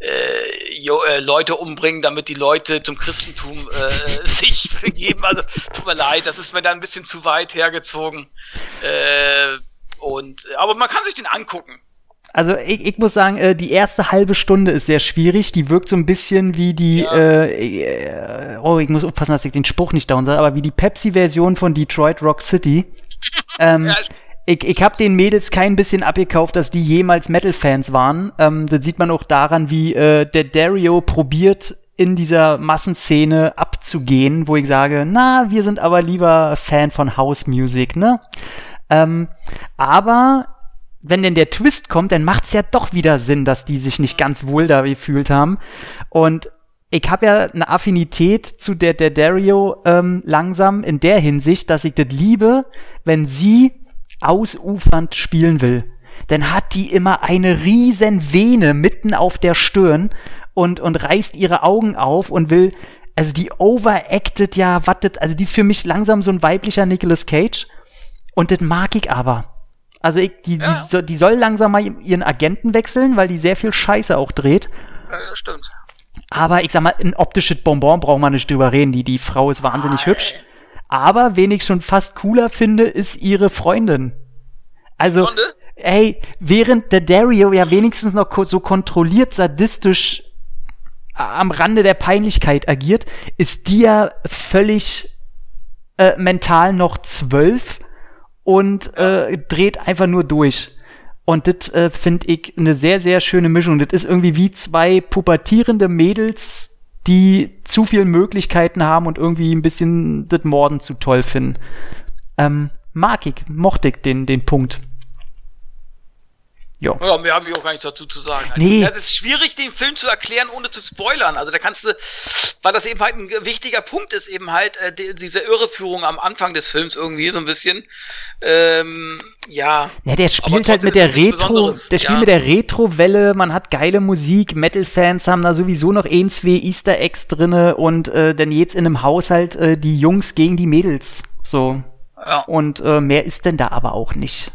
äh, jo, äh, Leute umbringen, damit die Leute zum Christentum äh, sich vergeben. Also tut mir leid, das ist mir dann ein bisschen zu weit hergezogen. Äh, und aber man kann sich den angucken. Also ich, ich muss sagen, äh, die erste halbe Stunde ist sehr schwierig. Die wirkt so ein bisschen wie die, Ja. äh, äh, oh, ich muss aufpassen, dass ich den Spruch nicht down sage, aber wie die Pepsi-Version von Detroit Rock City. ähm, Ja, ich, ich habe den Mädels kein bisschen abgekauft, dass die jemals Metal-Fans waren. Ähm, das sieht man auch daran, wie äh, der Dario probiert, in dieser Massenszene abzugehen, wo ich sage, na, wir sind aber lieber Fan von House Music, ne? Ähm, aber wenn denn der Twist kommt, dann macht's ja doch wieder Sinn, dass die sich nicht ganz wohl da gefühlt haben. Und ich habe ja eine Affinität zu der, der Dario ähm, langsam in der Hinsicht, dass ich das liebe, wenn sie ausufernd spielen will. Dann hat die immer eine riesen Vene mitten auf der Stirn und, und reißt ihre Augen auf und will, also die overacted ja, wattet, also die ist für mich langsam so ein weiblicher Nicolas Cage. Und das mag ich aber. Also ich, die, Ja. die, die soll langsam mal ihren Agenten wechseln, weil die sehr viel Scheiße auch dreht. äh, stimmt. Aber ich sag mal, ein optisches Bonbon braucht man nicht drüber reden. Die, die Frau ist wahnsinnig hübsch. Aber wen ich schon fast cooler finde, ist ihre Freundin. Also, Freunde? ey, während der Dario ja wenigstens noch so kontrolliert sadistisch am Rande der Peinlichkeit agiert, ist die ja völlig äh, mental noch zwölf und äh, dreht einfach nur durch. Und das äh, finde ich eine sehr, sehr schöne Mischung. Das ist irgendwie wie zwei pubertierende Mädels, die zu viele Möglichkeiten haben und irgendwie ein bisschen das Morden zu toll finden. Ähm, mag ich, mochte ich den, den Punkt. Ja. Ja, mehr haben wir auch gar nicht dazu zu sagen. Nee. Ja, es ist schwierig, den Film zu erklären, ohne zu spoilern. Also da kannst du, weil das eben halt ein wichtiger Punkt ist, eben halt äh, die, diese Irreführung am Anfang des Films irgendwie so ein bisschen. Ähm, ja. Ja, der spielt halt mit der Retro, der spielt Ja. mit der Retro-Welle, man hat geile Musik, Metal-Fans haben da sowieso noch ein, zwei Easter Eggs drinne und äh, dann jetzt in einem Haushalt äh, die Jungs gegen die Mädels. So. Ja. Und äh, mehr ist denn da aber auch nicht.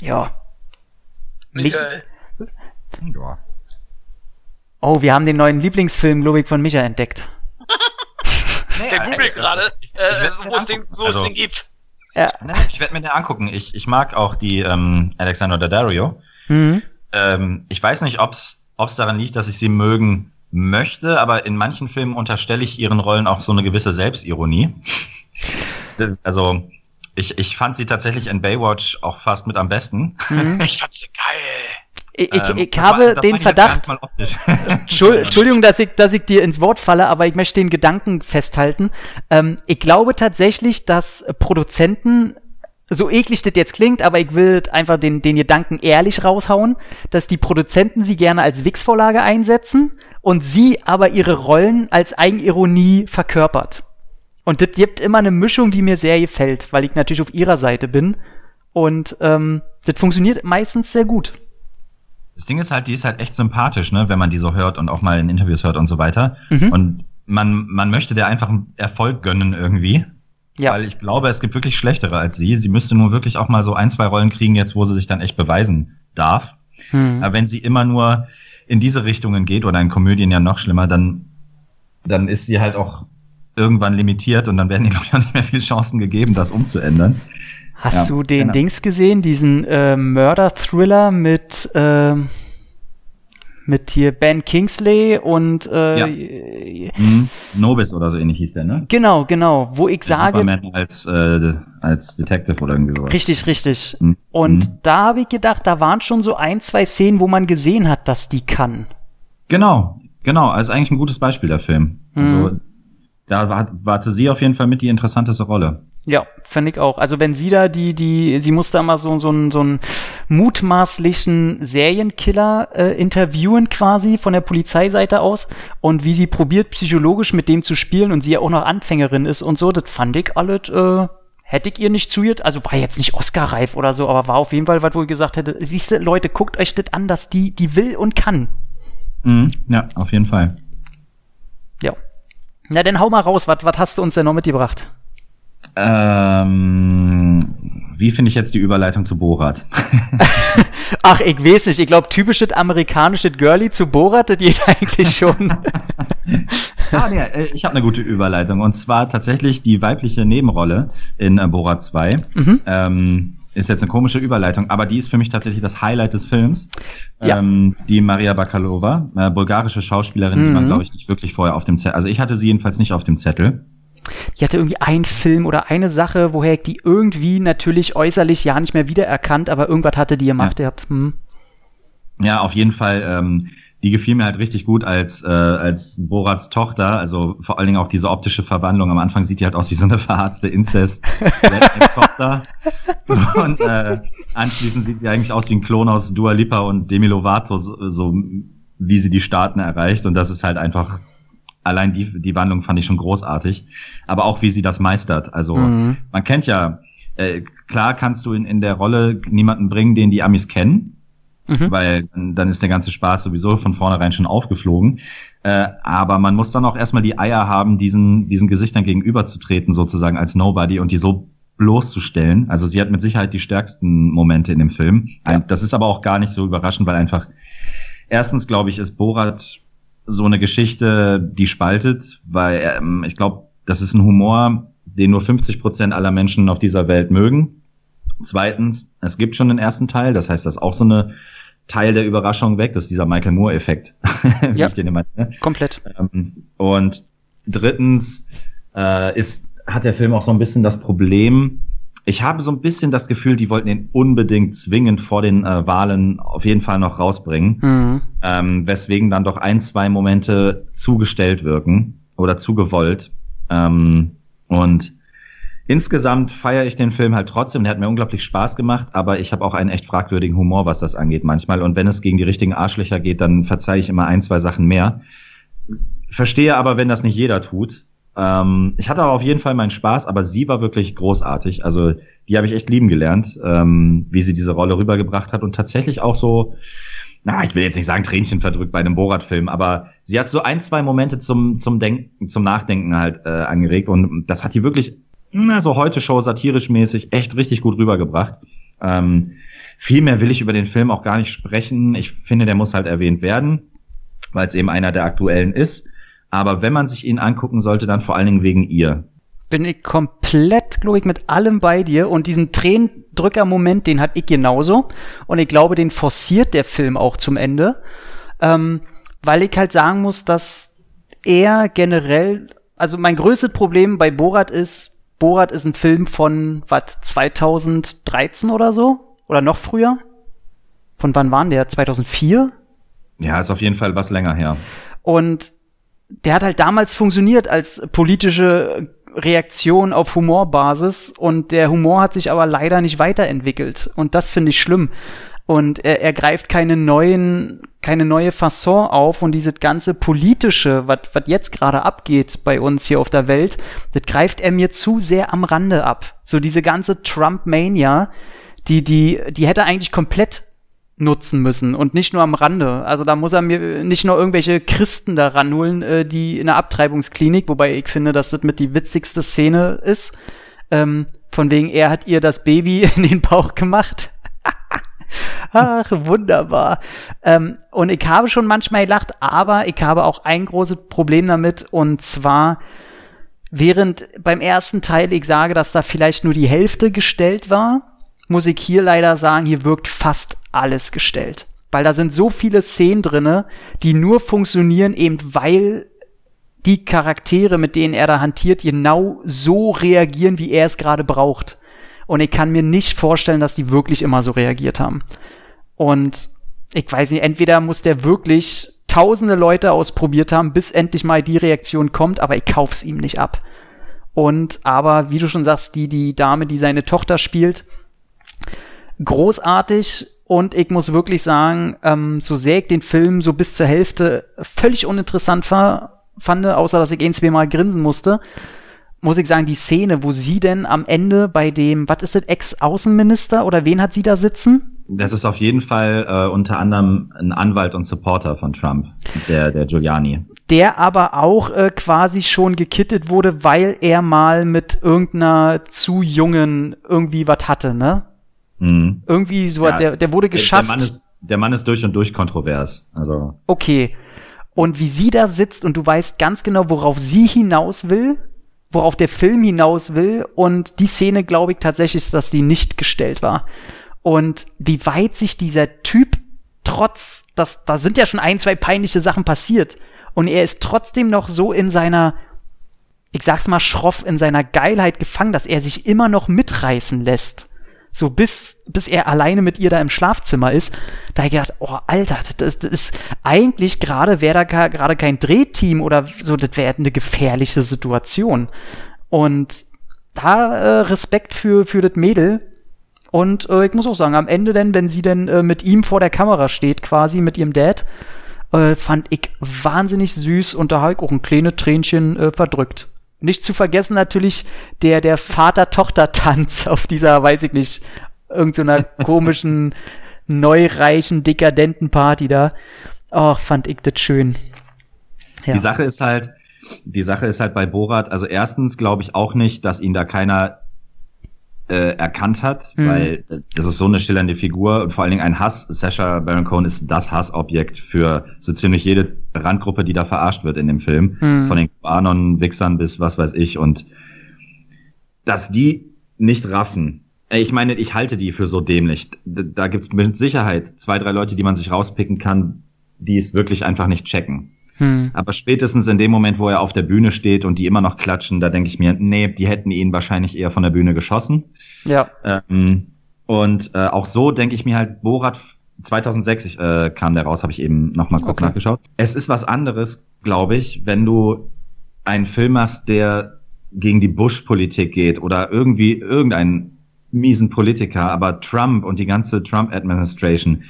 Ja. Mich, Michael. Ja. oh, wir haben den neuen Lieblingsfilm, glaube ich, von Micha entdeckt. Der googelt gerade, äh, wo es den, Also, den gibt. Ja. ich werde mir den angucken. Ich, ich mag auch die ähm, Alexander Daddario. Mhm. Ähm, ich weiß nicht, ob es daran liegt, dass ich sie mögen möchte, aber in manchen Filmen unterstelle ich ihren Rollen auch so eine gewisse Selbstironie. also, ich, ich fand sie tatsächlich in Baywatch auch fast mit am besten. Mhm. Ich fand's geil. Ich, ich, Ähm, ich das habe war- den Verdacht, Entschuldigung, dass ich, dass ich dir ins Wort falle, aber ich möchte den Gedanken festhalten. Ähm, ich glaube tatsächlich, dass Produzenten, so eklig das jetzt klingt, aber ich will einfach den, den Gedanken ehrlich raushauen, dass die Produzenten sie gerne als Wix-Vorlage einsetzen und sie aber ihre Rollen als Eigenironie verkörpert. Und das gibt immer eine Mischung, die mir sehr gefällt, weil ich natürlich auf ihrer Seite bin. Und ähm, das funktioniert meistens sehr gut. Das Ding ist halt, die ist halt echt sympathisch, ne, wenn man die so hört und auch mal in Interviews hört und so weiter. Mhm. Und man, man möchte der einfach einen Erfolg gönnen irgendwie. Ja. Weil ich glaube, es gibt wirklich schlechtere als sie. Sie müsste nur wirklich auch mal so ein, zwei Rollen kriegen, jetzt wo sie sich dann echt beweisen darf. Hm. Aber wenn sie immer nur in diese Richtungen geht oder in Komödien ja noch schlimmer, dann, dann ist sie halt auch irgendwann limitiert und dann werden ihnen, glaube ich, auch nicht mehr viele Chancen gegeben, das umzuändern. Hast Ja, du den genau. Dings gesehen, diesen äh, Murder-Thriller mit, ähm, mit hier Ben Kingsley und äh, Ja. äh, Hm, Nobis oder so ähnlich hieß der, ne? genau, genau, wo ich sage, Superman als, äh, als Detective oder irgendwie sowas. richtig, richtig. Hm. Und Hm. da habe ich gedacht, da waren schon so ein, zwei Szenen, wo man gesehen hat, dass die kann. Genau, genau. Also eigentlich ein gutes Beispiel, der Film. Also, Mhm. Da war, warte sie auf jeden Fall mit die interessanteste Rolle. Ja, finde ich auch. Also wenn sie da die, die, sie musste mal so, so, einen- so einen mutmaßlichen Serienkiller äh, interviewen quasi von der Polizeiseite aus und wie sie probiert psychologisch mit dem zu spielen und sie ja auch noch Anfängerin ist und so, das fand ich alles, äh, hätte ich ihr nicht zu ihr, also war jetzt nicht Oscar-reif oder so, aber war auf jeden Fall was, wo ich gesagt hätte, siehste, Leute, guckt euch das an, dass die, die will und kann. Mhm. Ja, auf jeden Fall. Ja. Na, dann hau mal raus, was, was hast du uns denn noch mitgebracht? Ähm, wie finde ich jetzt die Überleitung zu Borat? Ach, ich weiß nicht. Ich glaube, typisches amerikanisches Girlie zu Borat, das geht eigentlich schon. ah, nee, äh, ich habe eine gute Überleitung. Und zwar tatsächlich die weibliche Nebenrolle in äh, Borat 2. Mhm. Ähm, ist jetzt eine komische Überleitung, aber die ist für mich tatsächlich das Highlight des Films. Ja. Ähm, die Maria Bakalova, äh, bulgarische Schauspielerin, die Mhm. man, glaube ich, nicht wirklich vorher auf dem Zettel, also ich hatte sie jedenfalls nicht auf dem Zettel. Die hatte irgendwie einen Film oder eine Sache, woher ich die irgendwie natürlich äußerlich ja nicht mehr wiedererkannt, aber irgendwas hatte die gemacht gehabt. Hm. Ja, auf jeden Fall. Ähm, die gefiel mir halt richtig gut als, äh, als Borats Tochter. Also vor allen Dingen auch diese optische Verwandlung. Am Anfang sieht die halt aus wie so eine verharzte Inzest-Tochter. Und äh, anschließend sieht sie eigentlich aus wie ein Klon aus Dua Lipa und Demi Lovato, so, so wie sie die Staaten erreicht. Und das ist halt einfach, allein die, die Wandlung fand ich schon großartig. Aber auch wie sie das meistert. Also Mhm. man kennt ja, äh, klar kannst du in, in der Rolle niemanden bringen, den die Amis kennen Mhm. weil dann ist der ganze Spaß sowieso von vornherein schon aufgeflogen. Äh, aber man muss dann auch erstmal die Eier haben, diesen, diesen Gesichtern gegenüberzutreten, sozusagen als Nobody und die so bloßzustellen. Also sie hat mit Sicherheit die stärksten Momente in dem Film. Ein, Das ist aber auch gar nicht so überraschend, weil einfach erstens, glaube ich, ist Borat so eine Geschichte, die spaltet, weil ähm, ich glaube, das ist ein Humor, den nur 50 Prozent aller Menschen auf dieser Welt mögen. Zweitens, es gibt schon den ersten Teil, das heißt, das ist auch so eine Teil der Überraschung weg, das ist dieser Michael Moore-Effekt, wie Ja. ich den immer nenne. Komplett. Ähm, Und drittens äh, ist, hat der Film auch so ein bisschen das Problem, ich habe so ein bisschen das Gefühl, die wollten ihn unbedingt zwingend vor den äh, Wahlen auf jeden Fall noch rausbringen, Mhm. ähm, weswegen dann doch ein, zwei Momente zugestellt wirken oder zugewollt. Ähm, und insgesamt feiere ich den Film halt trotzdem. Der hat mir unglaublich Spaß gemacht, aber ich habe auch einen echt fragwürdigen Humor, was das angeht manchmal. Und wenn es gegen die richtigen Arschlöcher geht, dann verzeihe ich immer ein, zwei Sachen mehr. Verstehe aber, wenn das nicht jeder tut. Ähm, ich hatte aber auf jeden Fall meinen Spaß, aber sie war wirklich großartig. Also die habe ich echt lieben gelernt, ähm, wie sie diese Rolle rübergebracht hat und tatsächlich auch so, na, ich will jetzt nicht sagen Tränchen verdrückt bei einem Borat-Film, aber sie hat so ein, zwei Momente zum, zum Denken, zum Nachdenken halt äh, angeregt und das hat die wirklich, na, so heute Show satirisch mäßig echt richtig gut rübergebracht. Ähm, viel mehr will ich über den Film auch gar nicht sprechen. Ich finde, der muss halt erwähnt werden, weil es eben einer der aktuellen ist. Aber wenn man sich ihn angucken sollte, dann vor allen Dingen wegen ihr. Bin ich komplett, glaube ich, mit allem bei dir und diesen Tränendrücker-Moment, den hatte ich genauso und ich glaube, den forciert der Film auch zum Ende, ähm, weil ich halt sagen muss, dass er generell, also mein größtes Problem bei Borat ist, Borat ist ein Film von, was, 2013 oder so? Oder noch früher? Von wann waren der? 2004? Ja, ist auf jeden Fall was länger her. Und der hat halt damals funktioniert als politische Reaktion auf Humorbasis und der Humor hat sich aber leider nicht weiterentwickelt und das finde ich schlimm. Und er, er greift keine neuen, keine neue Fasson auf und dieses ganze politische, was jetzt gerade abgeht bei uns hier auf der Welt, das greift er mir zu sehr am Rande ab. So diese ganze Trump-Mania, die, die, die hätte eigentlich komplett nutzen müssen und nicht nur am Rande. Also da muss er mir nicht nur irgendwelche Christen da ranholen, äh, die in der Abtreibungsklinik, wobei ich finde, dass das mit die witzigste Szene ist. Ähm, von wegen, er hat ihr das Baby in den Bauch gemacht. Ach, wunderbar. Ähm, und ich habe schon manchmal gelacht, aber ich habe auch ein großes Problem damit und zwar, Während beim ersten Teil ich sage, dass da vielleicht nur die Hälfte gestellt war, muss ich hier leider sagen, hier wirkt fast alles gestellt. Weil da sind so viele Szenen drinne, die nur funktionieren, eben weil die Charaktere, mit denen er da hantiert, genau so reagieren, wie er es gerade braucht. Und ich kann mir nicht vorstellen, dass die wirklich immer so reagiert haben. Und ich weiß nicht, entweder muss der wirklich tausende Leute ausprobiert haben, bis endlich mal die Reaktion kommt, aber ich kauf's ihm nicht ab. Und aber, wie du schon sagst, die, die Dame, die seine Tochter spielt, großartig. Und ich muss wirklich sagen, ähm, so sehr ich den Film so bis zur Hälfte völlig uninteressant war, fand, außer dass ich ein, zwei Mal grinsen musste, muss ich sagen, die Szene, wo sie denn am Ende bei dem, was ist das, Ex-Außenminister oder wen hat sie da sitzen? Das ist auf jeden Fall äh, unter anderem ein Anwalt und Supporter von Trump, der, der Giuliani. Der aber auch äh, quasi schon gekittet wurde, weil er mal mit irgendeiner zu jungen irgendwie was hatte, ne? Mhm. Irgendwie so, ja, der, der wurde geschasst. Der, der, Mann ist, der Mann ist durch und durch kontrovers. Also. Okay. Und wie sie da sitzt und du weißt ganz genau, worauf sie hinaus will, worauf der Film hinaus will. Und die Szene, glaube ich, tatsächlich dass die nicht gestellt war. Und wie weit sich dieser Typ trotz, das, da sind ja schon ein, zwei peinliche Sachen passiert. Und er ist trotzdem noch so in seiner, ich sag's mal schroff, in seiner Geilheit gefangen, dass er sich immer noch mitreißen lässt so bis, bis er alleine mit ihr da im Schlafzimmer ist, da hab ich gedacht, oh Alter, das, das ist eigentlich gerade wäre da gerade kein Drehteam oder so, das wäre eine gefährliche Situation. Und da äh, Respekt für, für das Mädel. Und äh, ich muss auch sagen, am Ende denn, wenn sie denn äh, mit ihm vor der Kamera steht, quasi mit ihrem Dad, äh, fand ich wahnsinnig süß und da habe ich auch ein kleines Tränchen äh, verdrückt. Nicht zu vergessen natürlich der, der Vater-Tochter-Tanz auf dieser, weiß ich nicht, irgendeiner so komischen, neureichen, dekadenten Party da. Och, fand ich das schön. Ja. Die Sache ist halt, die Sache ist halt bei Borat, also erstens glaube ich auch nicht, dass ihn da keiner äh, erkannt hat, mhm. weil das ist so eine schillernde Figur und vor allen Dingen ein Hass. Sasha Baron Cohen ist das Hassobjekt für so ziemlich jede Randgruppe, die da verarscht wird in dem Film. Mhm. Von den Anon-Wichsern bis was weiß ich. Und dass die nicht raffen. Ich meine, ich halte die für so dämlich. Da gibt's mit Sicherheit zwei, drei Leute, die man sich rauspicken kann, die es wirklich einfach nicht checken. Hm. Aber spätestens in dem Moment, wo er auf der Bühne steht und die immer noch klatschen, da denke ich mir, nee, die hätten ihn wahrscheinlich eher von der Bühne geschossen. Ja. Ähm, und äh, auch so denke ich mir halt, Borat 2006 äh, kam der raus, habe ich eben noch mal kurz okay. nachgeschaut. Es ist was anderes, glaube ich, wenn du einen Film machst, der gegen die Bush-Politik geht oder irgendwie irgendeinen miesen Politiker, aber Trump und die ganze Trump-Administration,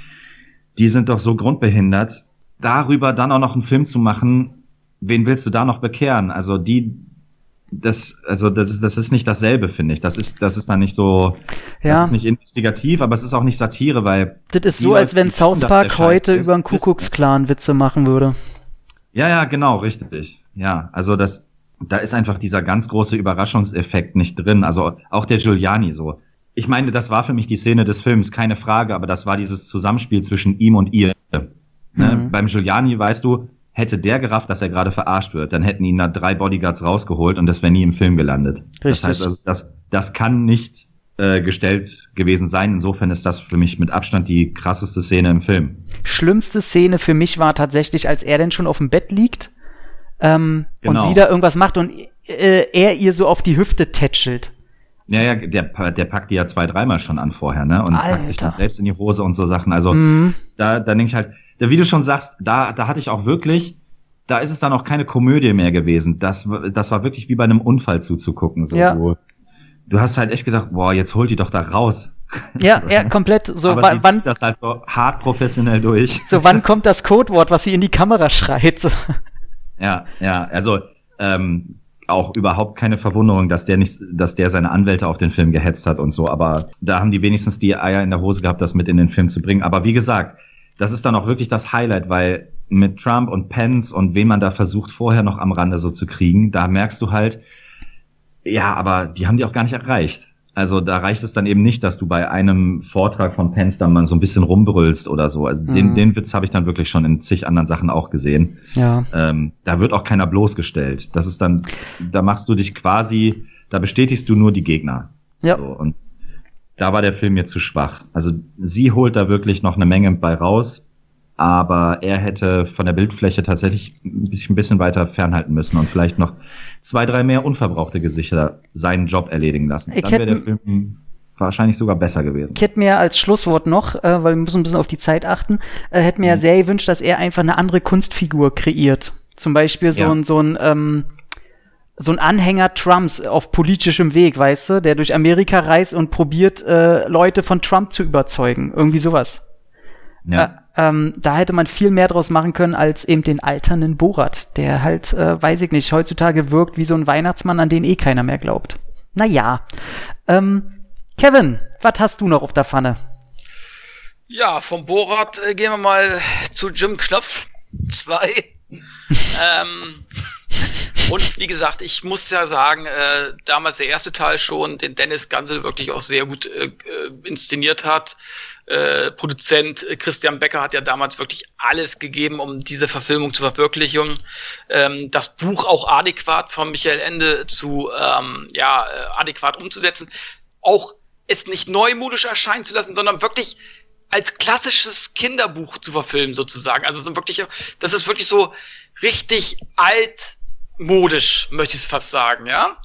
die sind doch so grundbehindert, darüber dann auch noch einen Film zu machen, wen willst du da noch bekehren? Also die, das, also das, das ist nicht dasselbe, finde ich. Das ist, das ist dann nicht so, ja. das ist nicht investigativ, aber es ist auch nicht Satire, weil. Das ist so, als wenn South Park heute über einen Kuckucksklan Witze machen würde. Ja, ja, genau, richtig. Ja, also das, da ist einfach dieser ganz große Überraschungseffekt nicht drin. Also auch der Giuliani so. Ich meine, das war für mich die Szene des Films, keine Frage, aber das war dieses Zusammenspiel zwischen ihm und ihr. Ne? Mhm. Beim Giuliani weißt du, hätte der gerafft, dass er gerade verarscht wird, dann hätten ihn da drei Bodyguards rausgeholt und das wäre nie im Film gelandet. Richtig. Das heißt also, das, das kann nicht äh, gestellt gewesen sein. Insofern ist das für mich mit Abstand die krasseste Szene im Film. Schlimmste Szene für mich war tatsächlich, als er denn schon auf dem Bett liegt ähm, genau. und sie da irgendwas macht und äh, er ihr so auf die Hüfte tätschelt. Ja, ja, der, der packt die ja zwei, dreimal schon an vorher, ne? Und Alter. packt sich dann selbst in die Hose und so Sachen. Also mhm. da, da denke ich halt, wie du schon sagst, da, da hatte ich auch wirklich, da ist es dann auch keine Komödie mehr gewesen. Das, das war wirklich wie bei einem Unfall zuzugucken. So. Ja. Du, du hast halt echt gedacht, boah, jetzt holt die doch da raus. Ja, ja, komplett. So, Aber wann das halt so hart professionell durch. So, wann kommt das Codewort, was sie in die Kamera schreit? So. Ja, ja, also ähm, auch überhaupt keine Verwunderung, dass der nicht, dass der seine Anwälte auf den Film gehetzt hat und so. Aber da haben die wenigstens die Eier in der Hose gehabt, das mit in den Film zu bringen. Aber wie gesagt, das ist dann auch wirklich das Highlight, weil mit Trump und Pence und wen man da versucht vorher noch am Rande so zu kriegen, da merkst du halt, ja, aber die haben die auch gar nicht erreicht. Also da reicht es dann eben nicht, dass du bei einem Vortrag von Pence dann mal so ein bisschen rumbrüllst oder so. Also mhm. den, den Witz habe ich dann wirklich schon in zig anderen Sachen auch gesehen. Ja. Ähm, da wird auch keiner bloßgestellt. Das ist dann, da machst du dich quasi, da bestätigst du nur die Gegner. Ja. So, und da war der Film mir zu schwach. Also sie holt da wirklich noch eine Menge bei raus aber er hätte von der Bildfläche tatsächlich sich ein bisschen weiter fernhalten müssen und vielleicht noch zwei, drei mehr unverbrauchte Gesichter seinen Job erledigen lassen. Ich Dann wäre der Film wahrscheinlich sogar besser gewesen. Ich hätte mir als Schlusswort noch, äh, weil wir müssen ein bisschen auf die Zeit achten, äh, hätte mir mhm. sehr gewünscht, dass er einfach eine andere Kunstfigur kreiert. Zum Beispiel so ja. ein, so ein, ähm, so ein Anhänger Trumps auf politischem Weg, weißt du, der durch Amerika reist und probiert, äh, Leute von Trump zu überzeugen. Irgendwie sowas. Ja. Äh, ähm, da hätte man viel mehr draus machen können als eben den alternden Borat, der halt, äh, weiß ich nicht, heutzutage wirkt wie so ein Weihnachtsmann, an den eh keiner mehr glaubt. Naja. Ähm, Kevin, was hast du noch auf der Pfanne? Ja, vom Borat äh, gehen wir mal zu Jim Knopf 2. ähm, und wie gesagt, ich muss ja sagen, äh, damals der erste Teil schon, den Dennis Gansel wirklich auch sehr gut äh, äh inszeniert hat. Äh, Produzent Christian Becker hat ja damals wirklich alles gegeben, um diese Verfilmung zu verwirklichen. Ähm, das Buch auch adäquat von Michael Ende zu ähm, ja äh, adäquat umzusetzen, auch es nicht neumodisch erscheinen zu lassen, sondern wirklich als klassisches Kinderbuch zu verfilmen sozusagen. Also so wirklich, das ist wirklich so richtig altmodisch, möchte ich es fast sagen, ja.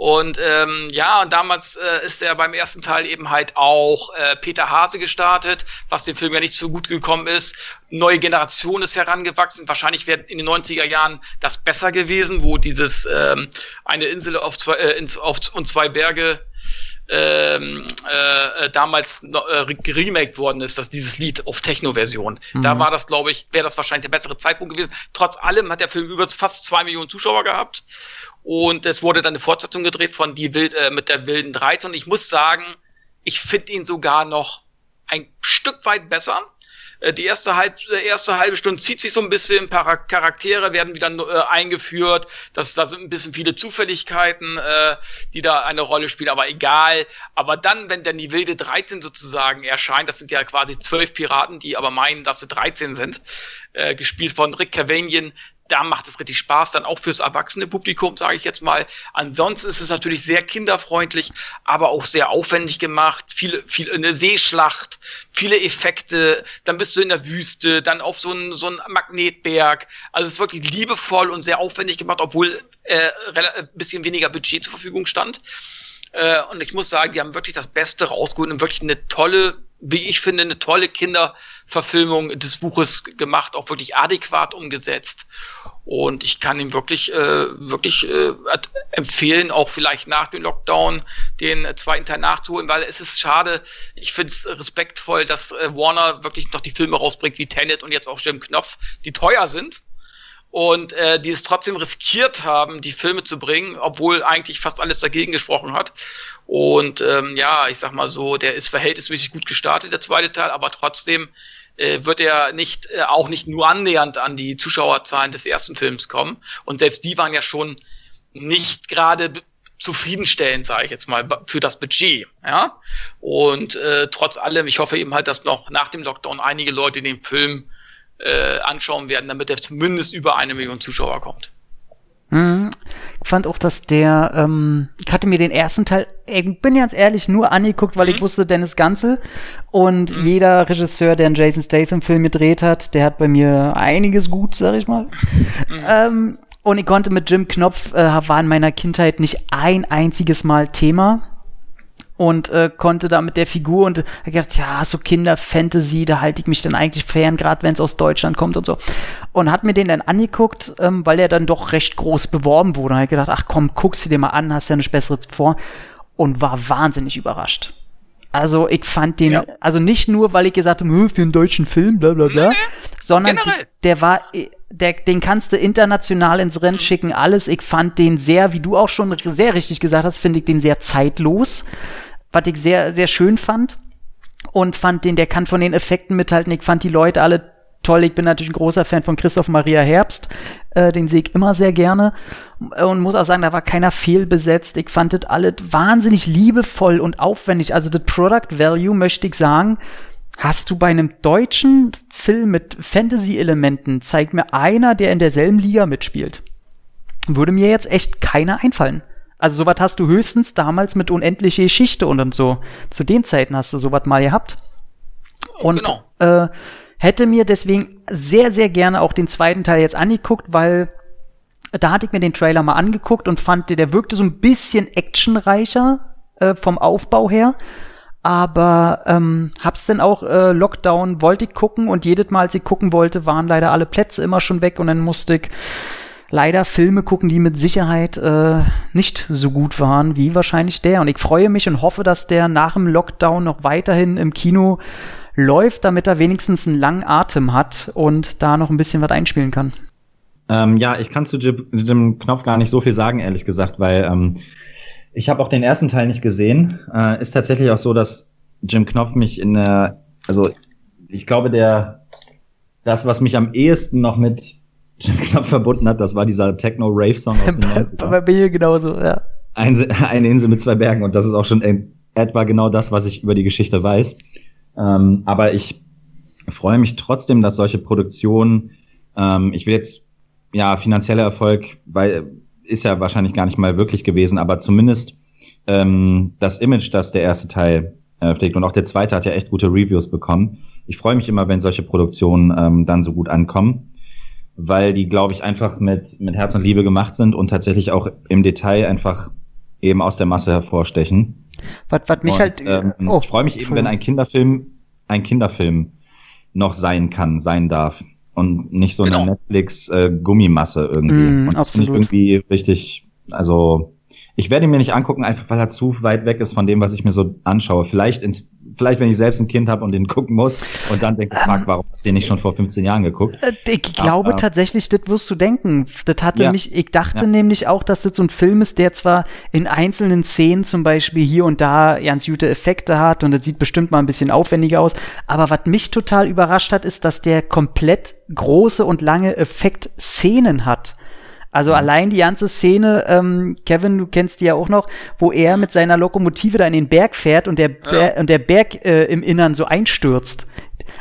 Und ähm, ja, und damals äh, ist er beim ersten Teil eben halt auch äh, Peter Hase gestartet, was dem Film ja nicht so gut gekommen ist. Neue Generation ist herangewachsen. Wahrscheinlich wäre in den 90er Jahren das besser gewesen, wo dieses ähm, eine Insel auf zwei, äh, ins, auf, und zwei Berge ähm, äh, damals äh, geremaked worden ist, dass dieses Lied auf Techno-Version. Mhm. Da war das, glaube ich, wäre das wahrscheinlich der bessere Zeitpunkt gewesen. Trotz allem hat der Film über fast zwei Millionen Zuschauer gehabt. Und es wurde dann eine Fortsetzung gedreht von die Wild, äh, mit der wilden Reiter. Und ich muss sagen, ich finde ihn sogar noch ein Stück weit besser. Äh, die erste, halb, äh, erste halbe Stunde zieht sich so ein bisschen, Charaktere werden wieder äh, eingeführt, das, da sind ein bisschen viele Zufälligkeiten, äh, die da eine Rolle spielen, aber egal. Aber dann, wenn dann die wilde 13 sozusagen erscheint, das sind ja quasi zwölf Piraten, die aber meinen, dass sie 13 sind, äh, gespielt von Rick Cavanian, da macht es richtig Spaß, dann auch fürs erwachsene Publikum, sage ich jetzt mal. Ansonsten ist es natürlich sehr kinderfreundlich, aber auch sehr aufwendig gemacht. Viel, viel eine Seeschlacht, viele Effekte. Dann bist du in der Wüste, dann auf so einen so einen Magnetberg. Also es ist wirklich liebevoll und sehr aufwendig gemacht, obwohl äh, ein bisschen weniger Budget zur Verfügung stand. Äh, und ich muss sagen, die haben wirklich das Beste rausgeholt und wirklich eine tolle wie ich finde, eine tolle Kinderverfilmung des Buches gemacht, auch wirklich adäquat umgesetzt. Und ich kann ihm wirklich, äh, wirklich äh, empfehlen, auch vielleicht nach dem Lockdown den zweiten Teil nachzuholen, weil es ist schade. Ich finde es respektvoll, dass äh, Warner wirklich noch die Filme rausbringt wie Tenet und jetzt auch Jim Knopf, die teuer sind und äh, die es trotzdem riskiert haben, die Filme zu bringen, obwohl eigentlich fast alles dagegen gesprochen hat. Und ähm, ja, ich sag mal so, der ist verhältnismäßig gut gestartet, der zweite Teil, aber trotzdem äh, wird er nicht äh, auch nicht nur annähernd an die Zuschauerzahlen des ersten Films kommen. Und selbst die waren ja schon nicht gerade zufriedenstellend, sage ich jetzt mal, für das Budget. Ja? Und äh, trotz allem, ich hoffe eben halt, dass noch nach dem Lockdown einige Leute den Film äh, anschauen werden, damit er zumindest über eine Million Zuschauer kommt. Mhm. Ich fand auch, dass der, ähm, ich hatte mir den ersten Teil, ich bin ganz ehrlich, nur angeguckt, weil mhm. ich wusste, Dennis Ganze. Und mhm. jeder Regisseur, der einen Jason Statham-Film gedreht hat, der hat bei mir einiges gut, sag ich mal. Mhm. Ähm, und ich konnte mit Jim Knopf, äh, war in meiner Kindheit nicht ein einziges Mal Thema und äh, konnte da mit der Figur und er gedacht, ja, so Kinder-Fantasy, da halte ich mich dann eigentlich fern, gerade wenn es aus Deutschland kommt und so. Und hat mir den dann angeguckt, ähm, weil er dann doch recht groß beworben wurde. Und hat gedacht, ach komm, guckst du dir mal an, hast ja nichts Besseres vor. Und war wahnsinnig überrascht. Also ich fand den, ja. also nicht nur, weil ich gesagt habe, für einen deutschen Film, bla bla bla, nee, sondern generell. der war, der, den kannst du international ins Rennen schicken, alles. Ich fand den sehr, wie du auch schon sehr richtig gesagt hast, finde ich den sehr zeitlos was ich sehr, sehr schön fand. Und fand den, der kann von den Effekten mithalten. Ich fand die Leute alle toll. Ich bin natürlich ein großer Fan von Christoph Maria Herbst. Äh, den sehe ich immer sehr gerne. Und muss auch sagen, da war keiner fehlbesetzt. Ich fand das alles wahnsinnig liebevoll und aufwendig. Also das Product Value, möchte ich sagen, hast du bei einem deutschen Film mit Fantasy-Elementen, zeigt mir einer, der in derselben Liga mitspielt. Würde mir jetzt echt keiner einfallen. Also sowas hast du höchstens damals mit unendliche Geschichte und, und so. Zu den Zeiten hast du sowas mal gehabt. Und genau. äh, hätte mir deswegen sehr, sehr gerne auch den zweiten Teil jetzt angeguckt, weil da hatte ich mir den Trailer mal angeguckt und fand, der wirkte so ein bisschen actionreicher äh, vom Aufbau her. Aber ähm, hab's dann auch äh, Lockdown, wollte ich gucken und jedes Mal, als ich gucken wollte, waren leider alle Plätze immer schon weg und dann musste ich leider Filme gucken, die mit Sicherheit äh, nicht so gut waren wie wahrscheinlich der. Und ich freue mich und hoffe, dass der nach dem Lockdown noch weiterhin im Kino läuft, damit er wenigstens einen langen Atem hat und da noch ein bisschen was einspielen kann. Ähm, ja, ich kann zu Jim, Knopf gar nicht so viel sagen, ehrlich gesagt, weil ähm, ich habe auch den ersten Teil nicht gesehen. Äh, ist tatsächlich auch so, dass Jim Knopf mich in der, also ich glaube, der das, was mich am ehesten noch mit Knopf verbunden hat, das war dieser Techno-Rave-Song aus den 90ern. Bei mir genauso, ja. Ein, eine Insel mit zwei Bergen und das ist auch schon etwa genau das, was ich über die Geschichte weiß. Ähm, aber ich freue mich trotzdem, dass solche Produktionen, ähm, ich will jetzt, ja, finanzieller Erfolg, weil ist ja wahrscheinlich gar nicht mal wirklich gewesen, aber zumindest ähm, das Image, das der erste Teil äh, pflegt und auch der zweite hat ja echt gute Reviews bekommen. Ich freue mich immer, wenn solche Produktionen ähm, dann so gut ankommen weil die, glaube ich, einfach mit, mit Herz und Liebe gemacht sind und tatsächlich auch im Detail einfach eben aus der Masse hervorstechen. Was, was mich und, halt. Ähm, oh, ich freue mich eben, wenn ein Kinderfilm ein Kinderfilm noch sein kann, sein darf. Und nicht so genau. eine Netflix-Gummimasse äh, irgendwie. Mm, und das finde ich irgendwie richtig, also ich werde ihn mir nicht angucken, einfach weil er zu weit weg ist von dem, was ich mir so anschaue. Vielleicht, ins, vielleicht wenn ich selbst ein Kind habe und den gucken muss und dann denke, fuck, warum hast du den nicht schon vor 15 Jahren geguckt? Äh, ich glaube Aber, tatsächlich, das wirst du denken. Das hatte ja. mich, ich dachte ja. nämlich auch, dass das so ein Film ist, der zwar in einzelnen Szenen zum Beispiel hier und da ganz gute Effekte hat und das sieht bestimmt mal ein bisschen aufwendiger aus. Aber was mich total überrascht hat, ist, dass der komplett große und lange Effektszenen hat. Also mhm. allein die ganze Szene, ähm, Kevin, du kennst die ja auch noch, wo er mit seiner Lokomotive da in den Berg fährt und der, ja. und der Berg äh, im Innern so einstürzt.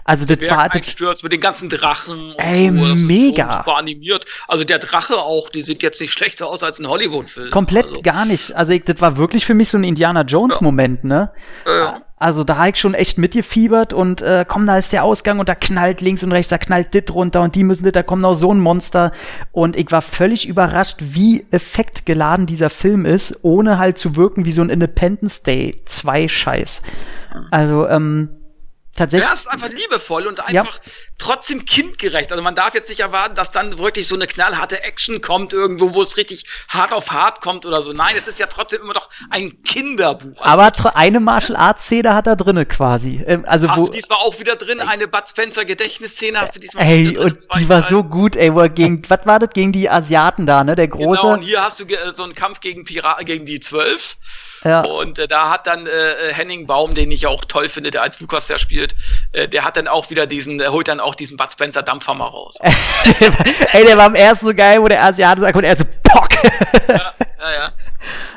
Also das Berg war einstürzt mit den ganzen Drachen. Ey, so, mega. So super animiert. Also der Drache auch, die sieht jetzt nicht schlechter aus als ein Hollywood-Film. Komplett also. gar nicht. Also ich, das war wirklich für mich so ein Indiana Jones-Moment, ne? Ja. Also da habe ich schon echt mitgefiebert und äh, komm, da ist der Ausgang und da knallt links und rechts, da knallt dit runter und die müssen dit, da kommt noch so ein Monster. Und ich war völlig überrascht, wie effektgeladen dieser Film ist, ohne halt zu wirken wie so ein Independence Day 2 Scheiß. Also, ähm, tatsächlich. Er ist einfach liebevoll und einfach ja. trotzdem kindgerecht. Also man darf jetzt nicht erwarten, dass dann wirklich so eine knallharte Action kommt irgendwo, wo es richtig hart auf hart kommt oder so. Nein, es ist ja trotzdem immer noch ein Kinderbuch. Aber eine Martial Arts Szene hat er drinne quasi. Ähm, also hast wo, du diesmal auch wieder drin? Eine Bud Spencer Gedächtnisszene hast du diesmal ey, und die war so gut, ey, wo er gegen, was war das, gegen die Asiaten da, ne, der große. Genau, und hier hast du so einen Kampf gegen Piraten, gegen die Zwölf. Ja. Und äh, da hat dann äh, äh, Henning Baum, den ich auch toll finde, der als Lukas der spielt, äh, der hat dann auch wieder diesen, der holt dann auch diesen Bud Spencer Dampfhammer raus. Ey, der war am ersten so geil, wo der Asiate sagt und er so Pock. ja, ja, ja.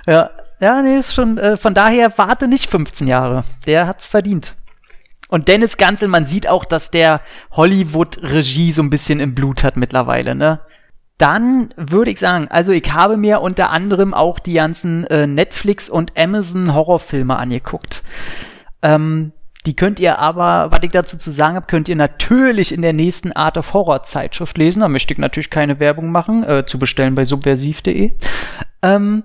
Ja, ja nee, ist schon, äh, von daher warte nicht 15 Jahre. Der hat's verdient. Und Dennis Gansel, man sieht auch, dass der Hollywood-Regie so ein bisschen im Blut hat mittlerweile, ne? dann würde ich sagen, also ich habe mir unter anderem auch die ganzen äh, Netflix und Amazon Horrorfilme angeguckt. Ähm, die könnt ihr aber, was ich dazu zu sagen habe, könnt ihr natürlich in der nächsten Art of Horror Zeitschrift lesen. Da möchte ich natürlich keine Werbung machen, äh, zu bestellen bei subversiv.de. Ähm,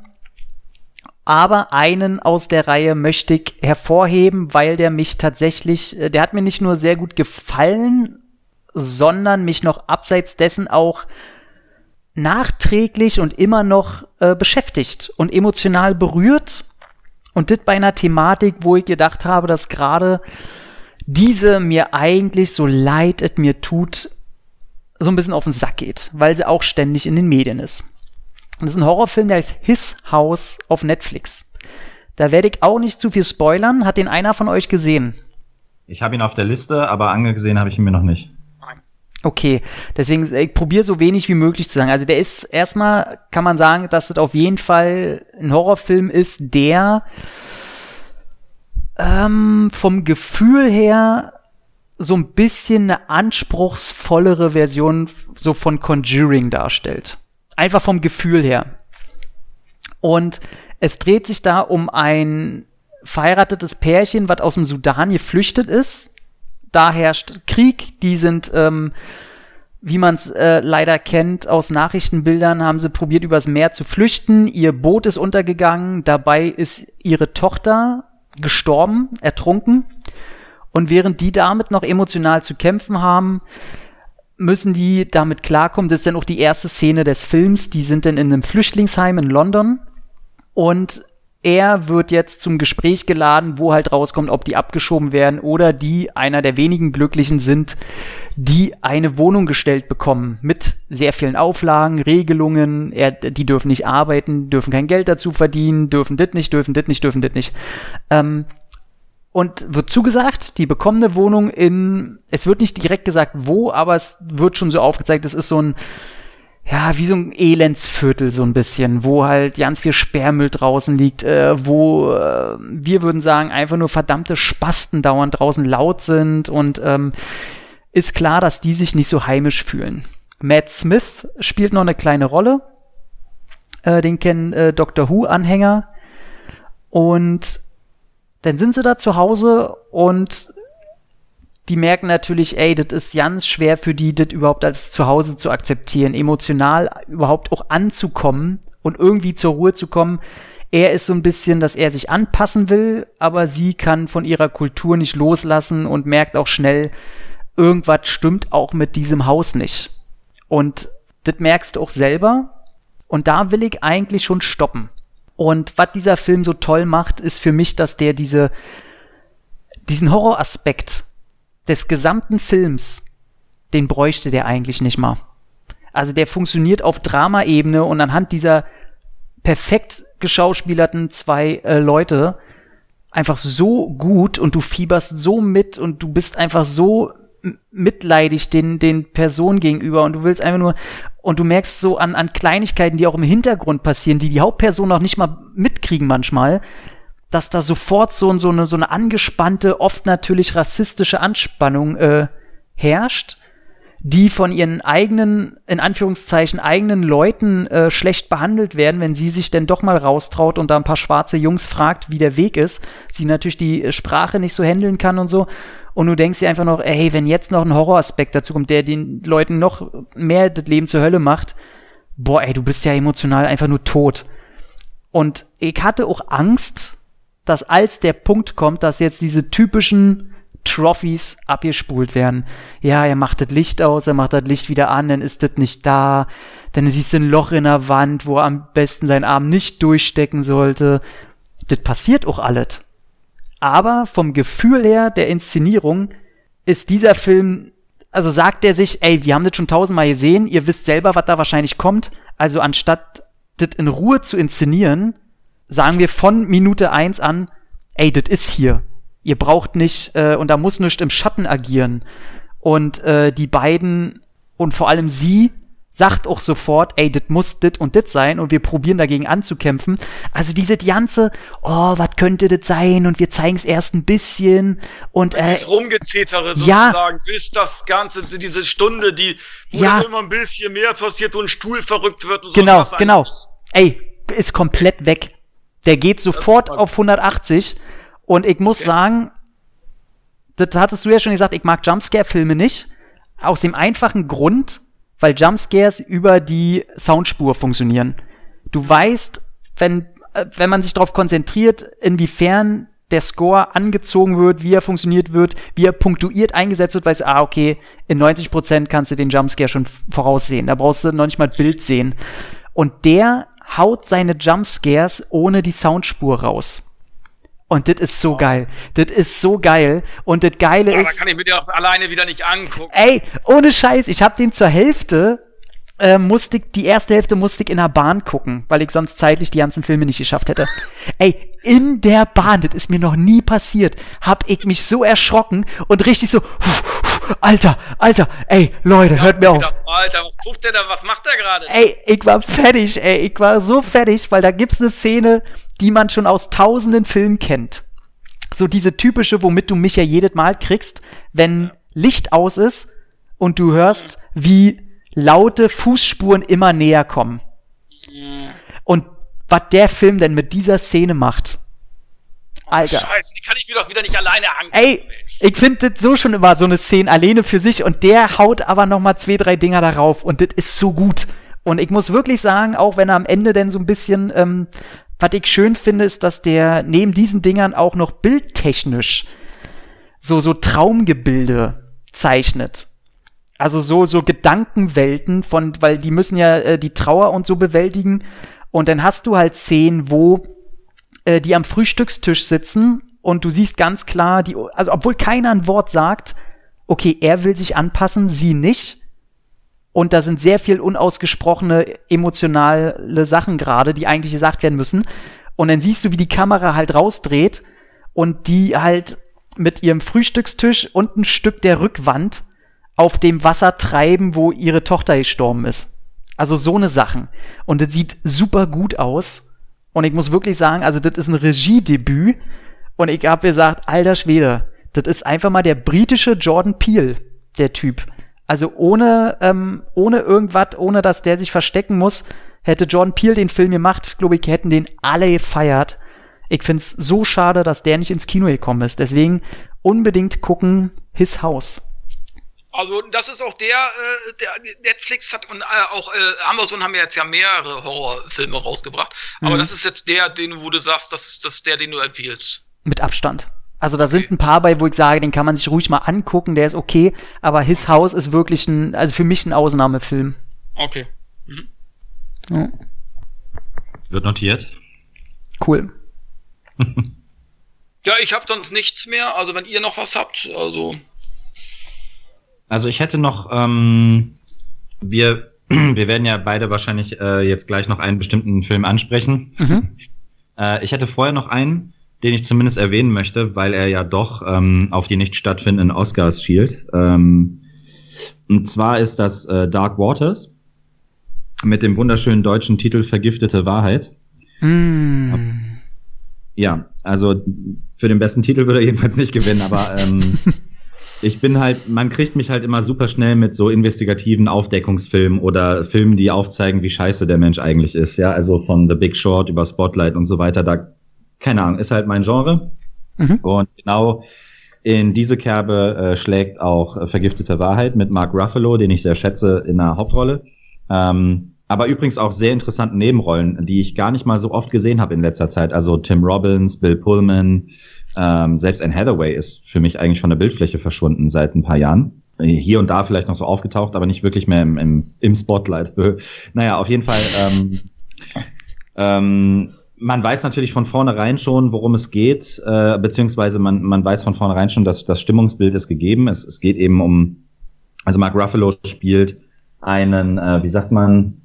aber einen aus der Reihe möchte ich hervorheben, weil der mich tatsächlich, äh, der hat mir nicht nur sehr gut gefallen, sondern mich noch abseits dessen auch nachträglich und immer noch äh, beschäftigt und emotional berührt. Und das bei einer Thematik, wo ich gedacht habe, dass gerade diese mir eigentlich, so leid es mir tut, so ein bisschen auf den Sack geht, weil sie auch ständig in den Medien ist. das ist ein Horrorfilm, der heißt His House auf Netflix. Da werde ich auch nicht zu viel spoilern. Hat den einer von euch gesehen? Ich habe ihn auf der Liste, aber angesehen habe ich ihn mir noch nicht. Okay, deswegen, ich probiere so wenig wie möglich zu sagen. Also der ist, erstmal kann man sagen, dass es auf jeden Fall ein Horrorfilm ist, der ähm, vom Gefühl her so ein bisschen eine anspruchsvollere Version so von Conjuring darstellt. Einfach vom Gefühl her. Und es dreht sich da um ein verheiratetes Pärchen, was aus dem Sudan geflüchtet ist. Da herrscht Krieg. Die sind, ähm, wie man es äh, leider kennt aus Nachrichtenbildern, haben sie probiert, übers Meer zu flüchten. Ihr Boot ist untergegangen. Dabei ist ihre Tochter gestorben, ertrunken. Und während die damit noch emotional zu kämpfen haben, müssen die damit klarkommen. Das ist dann auch die erste Szene des Films. Die sind dann in einem Flüchtlingsheim in London. Und er wird jetzt zum Gespräch geladen, wo halt rauskommt, ob die abgeschoben werden oder die einer der wenigen Glücklichen sind, die eine Wohnung gestellt bekommen mit sehr vielen Auflagen, Regelungen. Er, die dürfen nicht arbeiten, dürfen kein Geld dazu verdienen, dürfen dit nicht, dürfen dit nicht, dürfen dit nicht. Ähm, und wird zugesagt, die bekommen eine Wohnung in, es wird nicht direkt gesagt wo, aber es wird schon so aufgezeigt, es ist so ein, ja, wie so ein Elendsviertel so ein bisschen, wo halt ganz viel Sperrmüll draußen liegt, äh, wo äh, wir würden sagen, einfach nur verdammte Spasten dauernd draußen laut sind und ähm, ist klar, dass die sich nicht so heimisch fühlen. Matt Smith spielt noch eine kleine Rolle. Äh, den kennen äh, Doctor Who-Anhänger. Und dann sind sie da zu Hause und die merken natürlich, ey, das ist ganz schwer für die, das überhaupt als Zuhause zu akzeptieren, emotional überhaupt auch anzukommen und irgendwie zur Ruhe zu kommen. Er ist so ein bisschen, dass er sich anpassen will, aber sie kann von ihrer Kultur nicht loslassen und merkt auch schnell, irgendwas stimmt auch mit diesem Haus nicht. Und das merkst du auch selber. Und da will ich eigentlich schon stoppen. Und was dieser Film so toll macht, ist für mich, dass der diese, diesen Horroraspekt des gesamten Films, den bräuchte der eigentlich nicht mal. Also der funktioniert auf Dramaebene und anhand dieser perfekt geschauspielerten zwei äh, Leute einfach so gut und du fieberst so mit und du bist einfach so mitleidig den, den Personen gegenüber und du willst einfach nur, und du merkst so an, an Kleinigkeiten, die auch im Hintergrund passieren, die die Hauptperson auch nicht mal mitkriegen manchmal, dass da sofort so, so, eine, so eine angespannte, oft natürlich rassistische Anspannung äh, herrscht, die von ihren eigenen, in Anführungszeichen, eigenen Leuten äh, schlecht behandelt werden, wenn sie sich denn doch mal raustraut und da ein paar schwarze Jungs fragt, wie der Weg ist, sie natürlich die Sprache nicht so handeln kann und so und du denkst dir einfach noch, ey, wenn jetzt noch ein Horroraspekt dazu kommt, der den Leuten noch mehr das Leben zur Hölle macht, boah, ey, du bist ja emotional einfach nur tot. Und ich hatte auch Angst, dass als der Punkt kommt, dass jetzt diese typischen Trophies abgespult werden. Ja, er macht das Licht aus, er macht das Licht wieder an, dann ist das nicht da, dann siehst du ein Loch in der Wand, wo er am besten seinen Arm nicht durchstecken sollte. Das passiert auch alles. Aber vom Gefühl her der Inszenierung ist dieser Film, also sagt er sich, ey, wir haben das schon tausendmal gesehen, ihr wisst selber, was da wahrscheinlich kommt. Also anstatt das in Ruhe zu inszenieren, sagen wir von Minute eins an, ey, das ist hier. Ihr braucht nicht, äh, und da muss nicht im Schatten agieren. Und äh, die beiden und vor allem sie sagt auch sofort, ey, das muss dit und dit sein und wir probieren dagegen anzukämpfen. Also diese ganze, oh, was könnte das sein und wir zeigen es erst ein bisschen und äh, das Rumgezetere sozusagen, ja, bis das Ganze, diese Stunde, die wo ja, immer ein bisschen mehr passiert, wo ein Stuhl verrückt wird und so. Genau, genau. Ey, ist komplett weg. Der geht sofort auf 180 und ich muss okay. sagen, das hattest du ja schon gesagt, ich mag Jumpscare-Filme nicht. Aus dem einfachen Grund, weil Jumpscares über die Soundspur funktionieren. Du weißt, wenn, äh, wenn man sich darauf konzentriert, inwiefern der Score angezogen wird, wie er funktioniert wird, wie er punktuiert eingesetzt wird, weißt du, ah, okay, in 90% kannst du den Jumpscare schon voraussehen. Da brauchst du noch nicht mal Bild sehen. Und der haut seine Jumpscares ohne die Soundspur raus. Und das ist so oh. geil. Das ist so geil. Und das Geile oh, ist. Da kann ich mir auch alleine wieder nicht angucken. Ey, ohne Scheiß, ich hab den zur Hälfte äh, musste ich, die erste Hälfte musste ich in der Bahn gucken, weil ich sonst zeitlich die ganzen Filme nicht geschafft hätte. Ey, in der Bahn, das ist mir noch nie passiert, hab ich mich so erschrocken und richtig so Alter, Alter, ey, Leute, Ja, hört mir auf. gedacht, Alter, was guckt der da? Was macht der gerade? Ey, ich war fertig, ey, ich war so fertig, weil da gibt's eine Szene, die man schon aus tausenden Filmen kennt. So diese typische, womit du mich ja jedes Mal kriegst, wenn Licht aus ist und du hörst, wie laute Fußspuren immer näher kommen. Und was der Film denn mit dieser Szene macht. Alter. Scheiße, die kann ich mir doch wieder nicht alleine angucken. Ey, ich finde das so schon immer so eine Szene alleine für sich und der haut aber noch mal zwei, drei Dinger darauf und das ist so gut. Und ich muss wirklich sagen, auch wenn er am Ende denn so ein bisschen, ähm, was ich schön finde, ist, dass der neben diesen Dingern auch noch bildtechnisch so, so Traumgebilde zeichnet. Also so, so Gedankenwelten von, weil die müssen ja äh, die Trauer und so bewältigen. Und dann hast du halt Szenen, wo äh, die am Frühstückstisch sitzen und du siehst ganz klar, die, also obwohl keiner ein Wort sagt, okay, er will sich anpassen, sie nicht. Und da sind sehr viel unausgesprochene emotionale Sachen gerade, die eigentlich gesagt werden müssen. Und dann siehst du, wie die Kamera halt rausdreht und die halt mit ihrem Frühstückstisch und ein Stück der Rückwand auf dem Wasser treiben, wo ihre Tochter gestorben ist. Also so eine Sachen. Und das sieht super gut aus. Und ich muss wirklich sagen, also das ist ein Regiedebüt. Und ich habe gesagt, alter Schwede, das ist einfach mal der britische Jordan Peele, der Typ. Also ohne, ähm, ohne irgendwas, ohne dass der sich verstecken muss, hätte Jordan Peele den Film gemacht, glaube ich, hätten den alle gefeiert. Ich find's so schade, dass der nicht ins Kino gekommen ist. Deswegen unbedingt gucken His House. Also das ist auch der, äh, der Netflix hat und äh, auch äh, Amazon haben ja jetzt ja mehrere Horrorfilme rausgebracht. Aber Mhm. das ist jetzt der, den wo du sagst, das ist, das ist der, den du empfiehlst. Mit Abstand. Also da sind ein paar bei, wo ich sage, den kann man sich ruhig mal angucken, der ist okay, aber His House ist wirklich ein, also für mich ein Ausnahmefilm. Okay. Ja, Wird notiert. cool. Ja, ich habe sonst nichts mehr. Also wenn ihr noch was habt, also Also ich hätte noch, ähm, wir, wir werden ja beide wahrscheinlich äh, jetzt gleich noch einen bestimmten Film ansprechen. Mhm. Äh, ich hätte vorher noch einen, den ich zumindest erwähnen möchte, weil er ja doch ähm, auf die nicht stattfindenden Oscars schielt. Ähm, und zwar ist das äh, Dark Waters mit dem wunderschönen deutschen Titel Vergiftete Wahrheit. Mm. Ja, also für den besten Titel würde er jedenfalls nicht gewinnen, aber ähm, ich bin halt, man kriegt mich halt immer super schnell mit so investigativen Aufdeckungsfilmen oder Filmen, die aufzeigen, wie scheiße der Mensch eigentlich ist. Ja, also von The Big Short über Spotlight und so weiter. Da, keine Ahnung, ist halt mein Genre. Mhm. Und genau in diese Kerbe äh, schlägt auch äh, Vergiftete Wahrheit mit Mark Ruffalo, den ich sehr schätze in der Hauptrolle. Ähm, aber übrigens auch sehr interessanten Nebenrollen, die ich gar nicht mal so oft gesehen habe in letzter Zeit. Also Tim Robbins, Bill Pullman, ähm, selbst Anne Hathaway ist für mich eigentlich von der Bildfläche verschwunden seit ein paar Jahren. Hier und da vielleicht noch so aufgetaucht, aber nicht wirklich mehr im, im, im Spotlight. naja, auf jeden Fall. Ähm, ähm, man weiß natürlich von vornherein schon, worum es geht, äh, beziehungsweise man, man weiß von vornherein schon, dass das Stimmungsbild ist gegeben. Es, es geht eben um, also Mark Ruffalo spielt einen, äh, wie sagt man,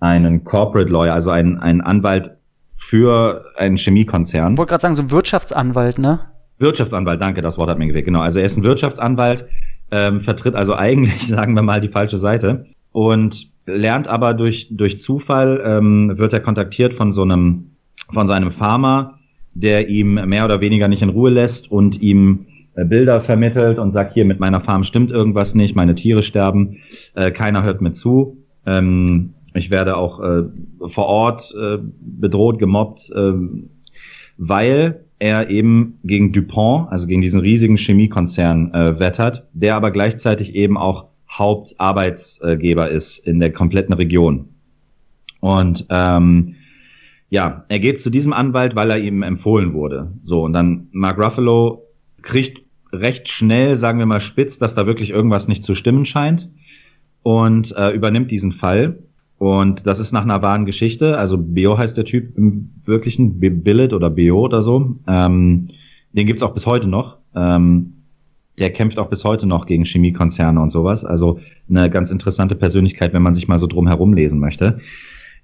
einen Corporate Lawyer, also einen, einen Anwalt für einen Chemiekonzern. Ich wollte gerade sagen, so ein Wirtschaftsanwalt, ne? Wirtschaftsanwalt, danke, das Wort hat mir gewählt. Genau, also er ist ein Wirtschaftsanwalt, ähm, vertritt also eigentlich, sagen wir mal, die falsche Seite und lernt aber durch, durch Zufall, ähm, wird er kontaktiert von so einem, von seinem Farmer, der ihm mehr oder weniger nicht in Ruhe lässt und ihm äh, Bilder vermittelt und sagt, hier mit meiner Farm stimmt irgendwas nicht, meine Tiere sterben, äh, keiner hört mir zu. Ähm, ich werde auch äh, vor Ort äh, bedroht, gemobbt, äh, weil er eben gegen DuPont, also gegen diesen riesigen Chemiekonzern, äh, wettert, der aber gleichzeitig eben auch Hauptarbeitsgeber ist in der kompletten Region. Und ähm, ja, er geht zu diesem Anwalt, weil er ihm empfohlen wurde. So, und dann Mark Ruffalo kriegt recht schnell, sagen wir mal spitz, dass da wirklich irgendwas nicht zu stimmen scheint und äh, übernimmt diesen Fall. Und das ist nach einer wahren Geschichte. Also Beo heißt der Typ im wirklichen, Billet oder Beo oder so. Ähm, den gibt's auch bis heute noch. Ähm, der kämpft auch bis heute noch gegen Chemiekonzerne und sowas. Also eine ganz interessante Persönlichkeit, wenn man sich mal so drum herum lesen möchte.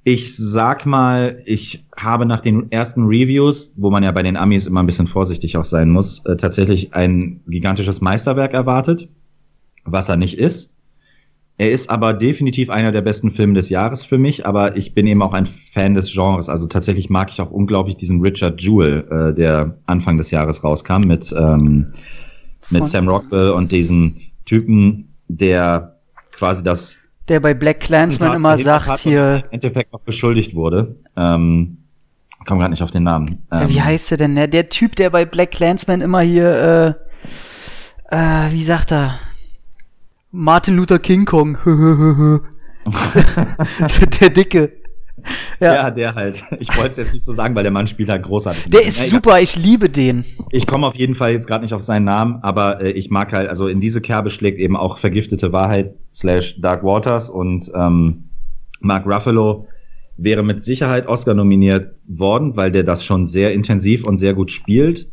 Ich sag mal, ich habe nach den ersten Reviews, wo man ja bei den Amis immer ein bisschen vorsichtig auch sein muss, äh, tatsächlich ein gigantisches Meisterwerk erwartet. was er nicht ist. Er ist aber definitiv einer der besten Filme des Jahres für mich, aber ich bin eben auch ein Fan des Genres. Also tatsächlich mag ich auch unglaublich diesen Richard Jewell, äh, der Anfang des Jahres rauskam mit, ähm, mit Sam Rockwell und diesen Typen, der quasi das der bei Black Clansman immer sagt hier. Im Endeffekt noch beschuldigt wurde. Ähm, komm gerade nicht auf den Namen. Ähm, wie heißt der denn? Der, der Typ, der bei Black Clansman immer hier, äh, äh, wie sagt er? Martin Luther King Kong. der Dicke. Ja. ja. der halt. Ich wollte es jetzt nicht so sagen, weil der Mann spielt halt großartig. Der ist ja, super, ich liebe den. Ich komme auf jeden Fall jetzt gerade nicht auf seinen Namen, aber äh, ich mag halt, also in diese Kerbe schlägt eben auch Vergiftete Wahrheit slash Dark Waters und ähm, Mark Ruffalo wäre mit Sicherheit Oscar nominiert worden, weil der das schon sehr intensiv und sehr gut spielt,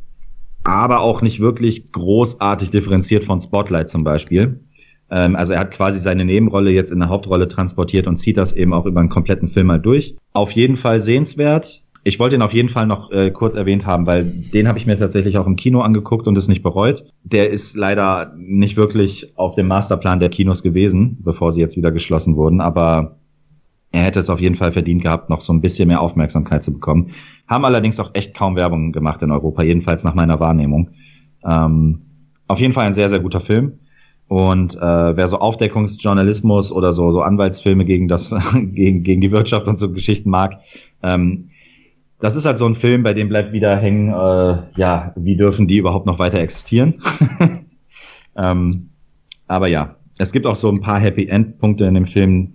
aber auch nicht wirklich großartig differenziert von Spotlight zum Beispiel. Ähm, also er hat quasi seine Nebenrolle jetzt in der Hauptrolle transportiert und zieht das eben auch über einen kompletten Film mal durch. Auf jeden Fall sehenswert. Ich wollte ihn auf jeden Fall noch äh, kurz erwähnt haben, weil den habe ich mir tatsächlich auch im Kino angeguckt und es nicht bereut. Der ist leider nicht wirklich auf dem Masterplan der Kinos gewesen, bevor sie jetzt wieder geschlossen wurden, aber er hätte es auf jeden Fall verdient gehabt, noch so ein bisschen mehr Aufmerksamkeit zu bekommen. Haben allerdings auch echt kaum Werbung gemacht in Europa, jedenfalls nach meiner Wahrnehmung. Ähm, auf jeden Fall ein sehr, sehr guter Film. Und äh, wer so Aufdeckungsjournalismus oder so, so Anwaltsfilme gegen das, gegen, gegen die Wirtschaft und so Geschichten mag, ähm, das ist halt so ein Film, bei dem bleibt wieder hängen, äh, ja, wie dürfen die überhaupt noch weiter existieren? ähm, aber ja, es gibt auch so ein paar Happy End Punkte in dem Film.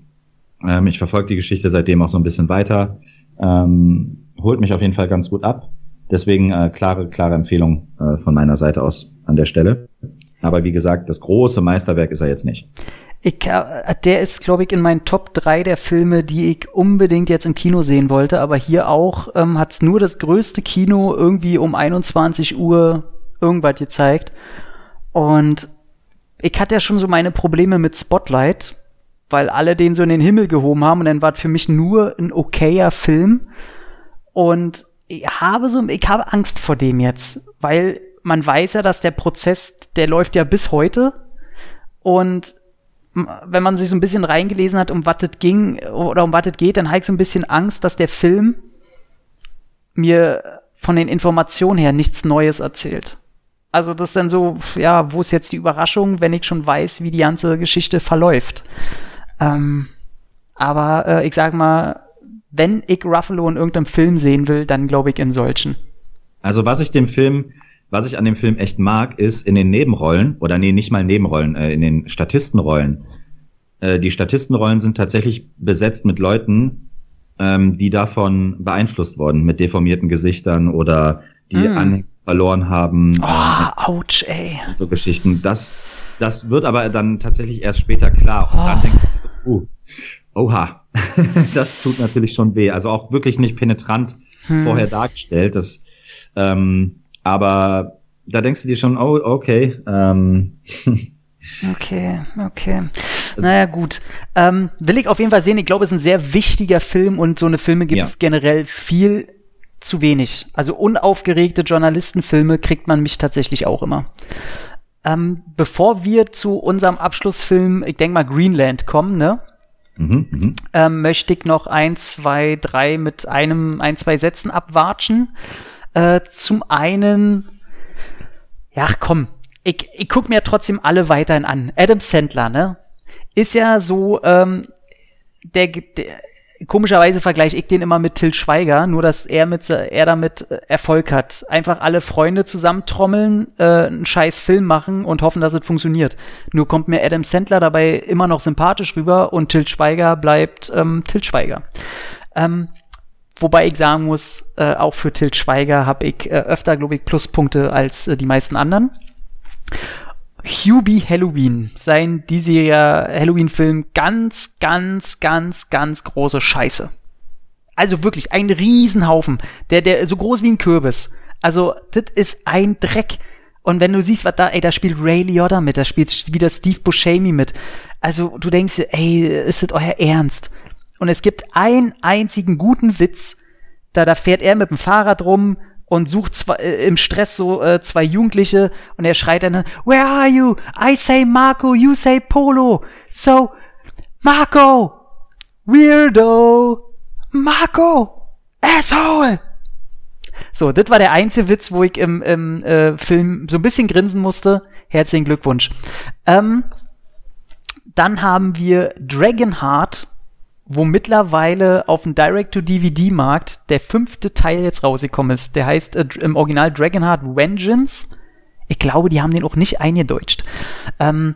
Ähm, ich verfolge die Geschichte seitdem auch so ein bisschen weiter. Ähm, holt mich auf jeden Fall ganz gut ab. Deswegen äh, klare, klare Empfehlung äh, von meiner Seite aus an der Stelle. Aber wie gesagt, das große Meisterwerk ist er jetzt nicht. Ich, äh, der ist, glaube ich, in meinen Top 3 der Filme, die ich unbedingt jetzt im Kino sehen wollte. Aber hier auch ähm, hat es nur das größte Kino irgendwie um 21 Uhr irgendwas gezeigt. Und ich hatte ja schon so meine Probleme mit Spotlight, weil alle den so in den Himmel gehoben haben und dann war es für mich nur ein okayer Film. Und ich habe so, ich habe Angst vor dem jetzt, weil man weiß ja, dass der Prozess, der läuft ja bis heute. Und wenn man sich so ein bisschen reingelesen hat, um was es ging oder um was es geht, dann habe ich so ein bisschen Angst, dass der Film mir von den Informationen her nichts Neues erzählt. Also das ist dann so, ja, wo ist jetzt die Überraschung, wenn ich schon weiß, wie die ganze Geschichte verläuft. Ähm, aber äh, ich sag mal, wenn ich Ruffalo in irgendeinem Film sehen will, dann glaube ich in solchen. Also was ich dem Film was ich an dem Film echt mag, ist in den Nebenrollen, oder nee, nicht mal Nebenrollen, äh, in den Statistenrollen. Äh, die Statistenrollen sind tatsächlich besetzt mit Leuten, ähm, die davon beeinflusst wurden, mit deformierten Gesichtern oder die mm. an verloren haben. Oh, ouch, ey. So Geschichten. Das, das wird aber dann tatsächlich erst später klar. Und oh. dann denkst du so, uh, oha, das tut natürlich schon weh. Also auch wirklich nicht penetrant hm. vorher dargestellt. Das, ähm, aber da denkst du dir schon, oh, okay. Ähm. Okay, okay. Naja, gut. Ähm, will ich auf jeden Fall sehen. Ich glaube, es ist ein sehr wichtiger Film und so eine Filme gibt es ja. generell viel zu wenig. Also unaufgeregte Journalistenfilme kriegt man mich tatsächlich auch immer. Ähm, bevor wir zu unserem Abschlussfilm, ich denke mal Greenland kommen, ne? Mhm, mh. ähm, möchte ich noch ein, zwei, drei mit einem, ein, zwei Sätzen abwatschen. Äh, zum einen, ja, komm, ich, ich guck mir trotzdem alle weiterhin an. Adam Sandler, ne? Ist ja so, ähm, der, der komischerweise vergleiche ich den immer mit Till Schweiger, nur dass er mit er damit Erfolg hat. Einfach alle Freunde zusammentrommeln, äh, einen scheiß Film machen und hoffen, dass es funktioniert. Nur kommt mir Adam Sandler dabei immer noch sympathisch rüber und Till Schweiger bleibt ähm, Till Schweiger. Ähm, Wobei ich sagen muss, äh, auch für Tilt Schweiger habe ich äh, öfter, glaube ich, Pluspunkte als äh, die meisten anderen. Hubie Halloween, sein diesjähriger Halloween-Film, ganz, ganz, ganz, ganz große Scheiße. Also wirklich ein Riesenhaufen, der, der so groß wie ein Kürbis. Also, das ist ein Dreck. Und wenn du siehst, was da, ey, da spielt Ray Liotta mit, da spielt wieder Steve Buscemi mit. Also, du denkst ey, ist das euer Ernst? Und es gibt einen einzigen guten Witz, da, da fährt er mit dem Fahrrad rum und sucht zwei, äh, im Stress so äh, zwei Jugendliche und er schreit dann, Where are you? I say Marco, you say Polo. So, Marco, Weirdo, Marco, Asshole. So, das war der einzige Witz, wo ich im, im äh, Film so ein bisschen grinsen musste. Herzlichen Glückwunsch. Ähm, dann haben wir Dragonheart, wo mittlerweile auf dem Direct-to-DVD-Markt der fünfte Teil jetzt rausgekommen ist. Der heißt äh, im Original Dragonheart Vengeance. Ich glaube, die haben den auch nicht eingedeutscht. Ähm,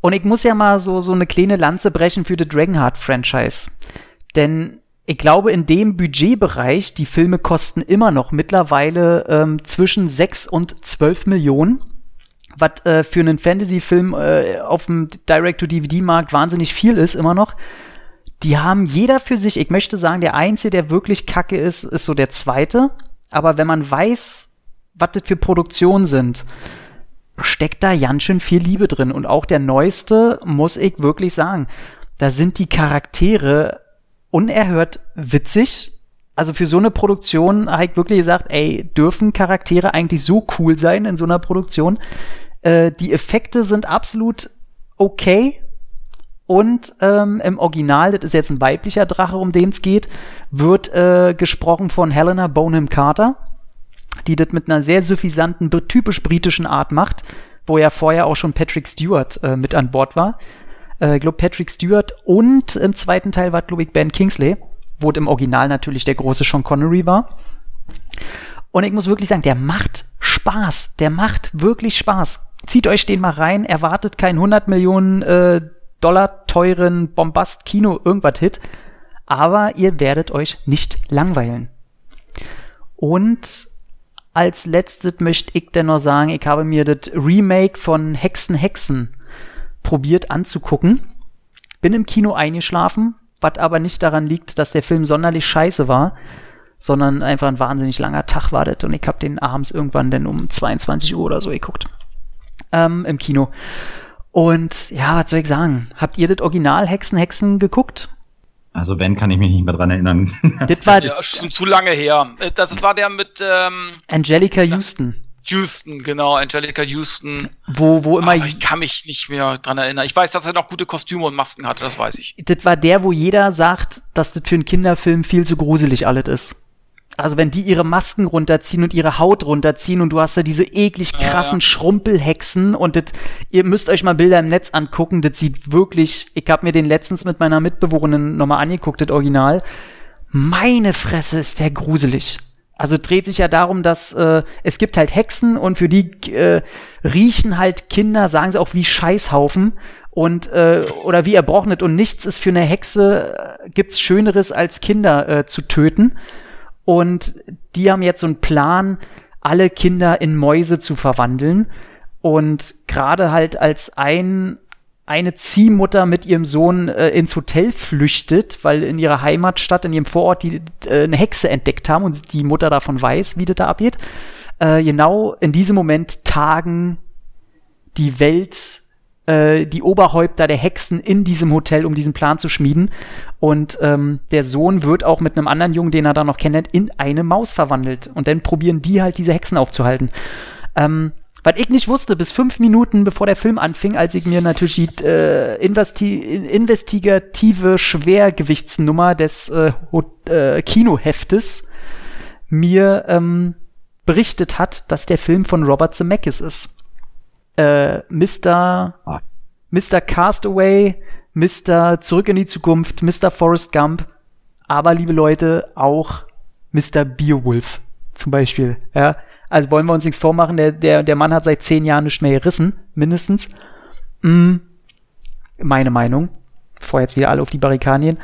und ich muss ja mal so, so eine kleine Lanze brechen für die Dragonheart-Franchise. Denn ich glaube, in dem Budgetbereich, die Filme kosten immer noch mittlerweile ähm, zwischen 6 und 12 Millionen. Was äh, für einen Fantasy-Film äh, auf dem Direct-to-DVD-Markt wahnsinnig viel ist, immer noch. Die haben jeder für sich, ich möchte sagen, der Einzige, der wirklich kacke ist, ist so der zweite. Aber wenn man weiß, was das für Produktionen sind, steckt da ganz schön viel Liebe drin. Und auch der neueste, muss ich wirklich sagen, da sind die Charaktere unerhört witzig. Also für so eine Produktion habe ich wirklich gesagt, ey, dürfen Charaktere eigentlich so cool sein in so einer Produktion? Äh, die Effekte sind absolut okay, und ähm, im Original, das ist jetzt ein weiblicher Drache, um den es geht, wird äh, gesprochen von Helena Bonham Carter, die das mit einer sehr suffisanten, typisch britischen Art macht, wo ja vorher auch schon Patrick Stewart äh, mit an Bord war. Äh, ich glaube, Patrick Stewart und im zweiten Teil war, glaube ich, Ben Kingsley, wo im Original natürlich der große Sean Connery war. Und ich muss wirklich sagen, der macht Spaß. Der macht wirklich Spaß. Zieht euch den mal rein, erwartet kein 100 Millionen äh, Dollar teuren Bombast-Kino irgendwas Hit, aber ihr werdet euch nicht langweilen. Und als letztes möchte ich denn noch sagen, ich habe mir das Remake von Hexen Hexen probiert anzugucken. Bin im Kino eingeschlafen, was aber nicht daran liegt, dass der Film sonderlich scheiße war, sondern einfach ein wahnsinnig langer Tag war das und ich habe den abends irgendwann dann um 22 Uhr oder so geguckt. Ähm, Im Kino. Und ja, was soll ich sagen? Habt ihr das Original Hexen Hexen geguckt? Also wenn, kann ich mich nicht mehr dran erinnern. das war ja, schon zu lange her. Äh, das war der mit ähm, Angelica Houston. Houston, genau, Angelica Houston. Wo, wo immer. Aber ich kann mich nicht mehr dran erinnern. Ich weiß, dass er noch gute Kostüme und Masken hatte, das weiß ich. Das war der, wo jeder sagt, dass das für einen Kinderfilm viel zu gruselig alles ist also wenn die ihre Masken runterziehen und ihre Haut runterziehen und du hast da diese eklig krassen ja. Schrumpelhexen und das, ihr müsst euch mal Bilder im Netz angucken, das sieht wirklich, ich habe mir den letztens mit meiner Mitbewohnerin nochmal angeguckt, das Original. Meine Fresse ist der gruselig. Also dreht sich ja darum, dass äh, es gibt halt Hexen und für die äh, riechen halt Kinder, sagen sie auch wie Scheißhaufen und äh, oder wie erbrochenet und nichts ist für eine Hexe äh, gibt's Schöneres als Kinder äh, zu töten. Und die haben jetzt so einen Plan, alle Kinder in Mäuse zu verwandeln. Und gerade halt als ein eine Ziehmutter mit ihrem Sohn äh, ins Hotel flüchtet, weil in ihrer Heimatstadt, in ihrem Vorort, die äh, eine Hexe entdeckt haben und die Mutter davon weiß, wie das da abgeht. Äh, genau in diesem Moment tagen die Welt äh, die Oberhäupter der Hexen in diesem Hotel, um diesen Plan zu schmieden. Und ähm, der Sohn wird auch mit einem anderen Jungen, den er da noch kennt, in eine Maus verwandelt. Und dann probieren die halt diese Hexen aufzuhalten. Ähm, was ich nicht wusste, bis fünf Minuten bevor der Film anfing, als ich mir natürlich die äh, investi investigative Schwergewichtsnummer des äh, äh, Kinoheftes mir ähm, berichtet hat, dass der Film von Robert Zemeckis ist äh, Mr. Ah. Mr. Castaway, Mr. Zurück in die Zukunft, Mr. Forrest Gump, aber liebe Leute, auch Mr. Beowulf zum Beispiel. Ja, also wollen wir uns nichts vormachen, der, der, der Mann hat seit zehn Jahren nicht mehr gerissen, mindestens. Mm, meine Meinung. Bevor jetzt wieder alle auf die Barrikadien.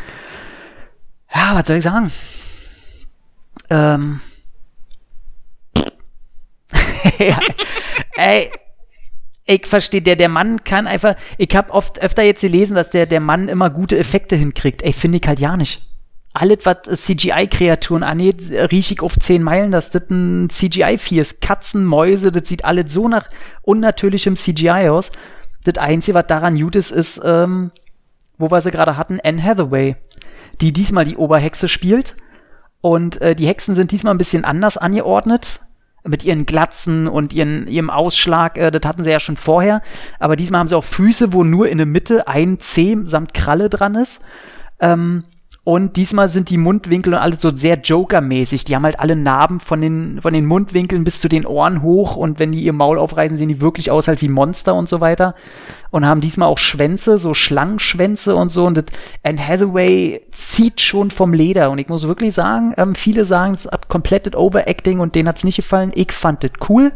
Ja, was soll ich sagen? Ähm. ja, ey, ich verstehe, der, der Mann kann einfach, ich habe oft öfter jetzt gelesen, dass der, der Mann immer gute Effekte hinkriegt. Ey, finde ich halt ja nicht. Alles, was CGI-Kreaturen angeht, rieche ich auf 10 Meilen, dass das ein CGI-Vieh ist. Katzen, Mäuse, das sieht alles so nach unnatürlichem CGI aus. Das Einzige, was daran gut ist, ist, ähm, wo wir sie gerade hatten, Anne Hathaway, die diesmal die Oberhexe spielt Und äh, die Hexen sind diesmal ein bisschen anders angeordnet. Mit ihren Glatzen und ihren, ihrem Ausschlag, äh, das hatten sie ja schon vorher. Aber diesmal haben sie auch Füße, wo nur in der Mitte ein Zeh samt Kralle dran ist. Ähm, und diesmal sind die Mundwinkel und alles so sehr Joker-mäßig. Die haben halt alle Narben von den, von den Mundwinkeln bis zu den Ohren hoch. Und wenn die ihr Maul aufreißen, sehen die wirklich aus halt wie Monster und so weiter. Und haben diesmal auch Schwänze, so Schlangenschwänze und so. Und das, Anne Hathaway zieht schon vom Leder. Und ich muss wirklich sagen, ähm, viele sagen, es hat komplettes Overacting und denen hat's nicht gefallen. Ich fand das cool.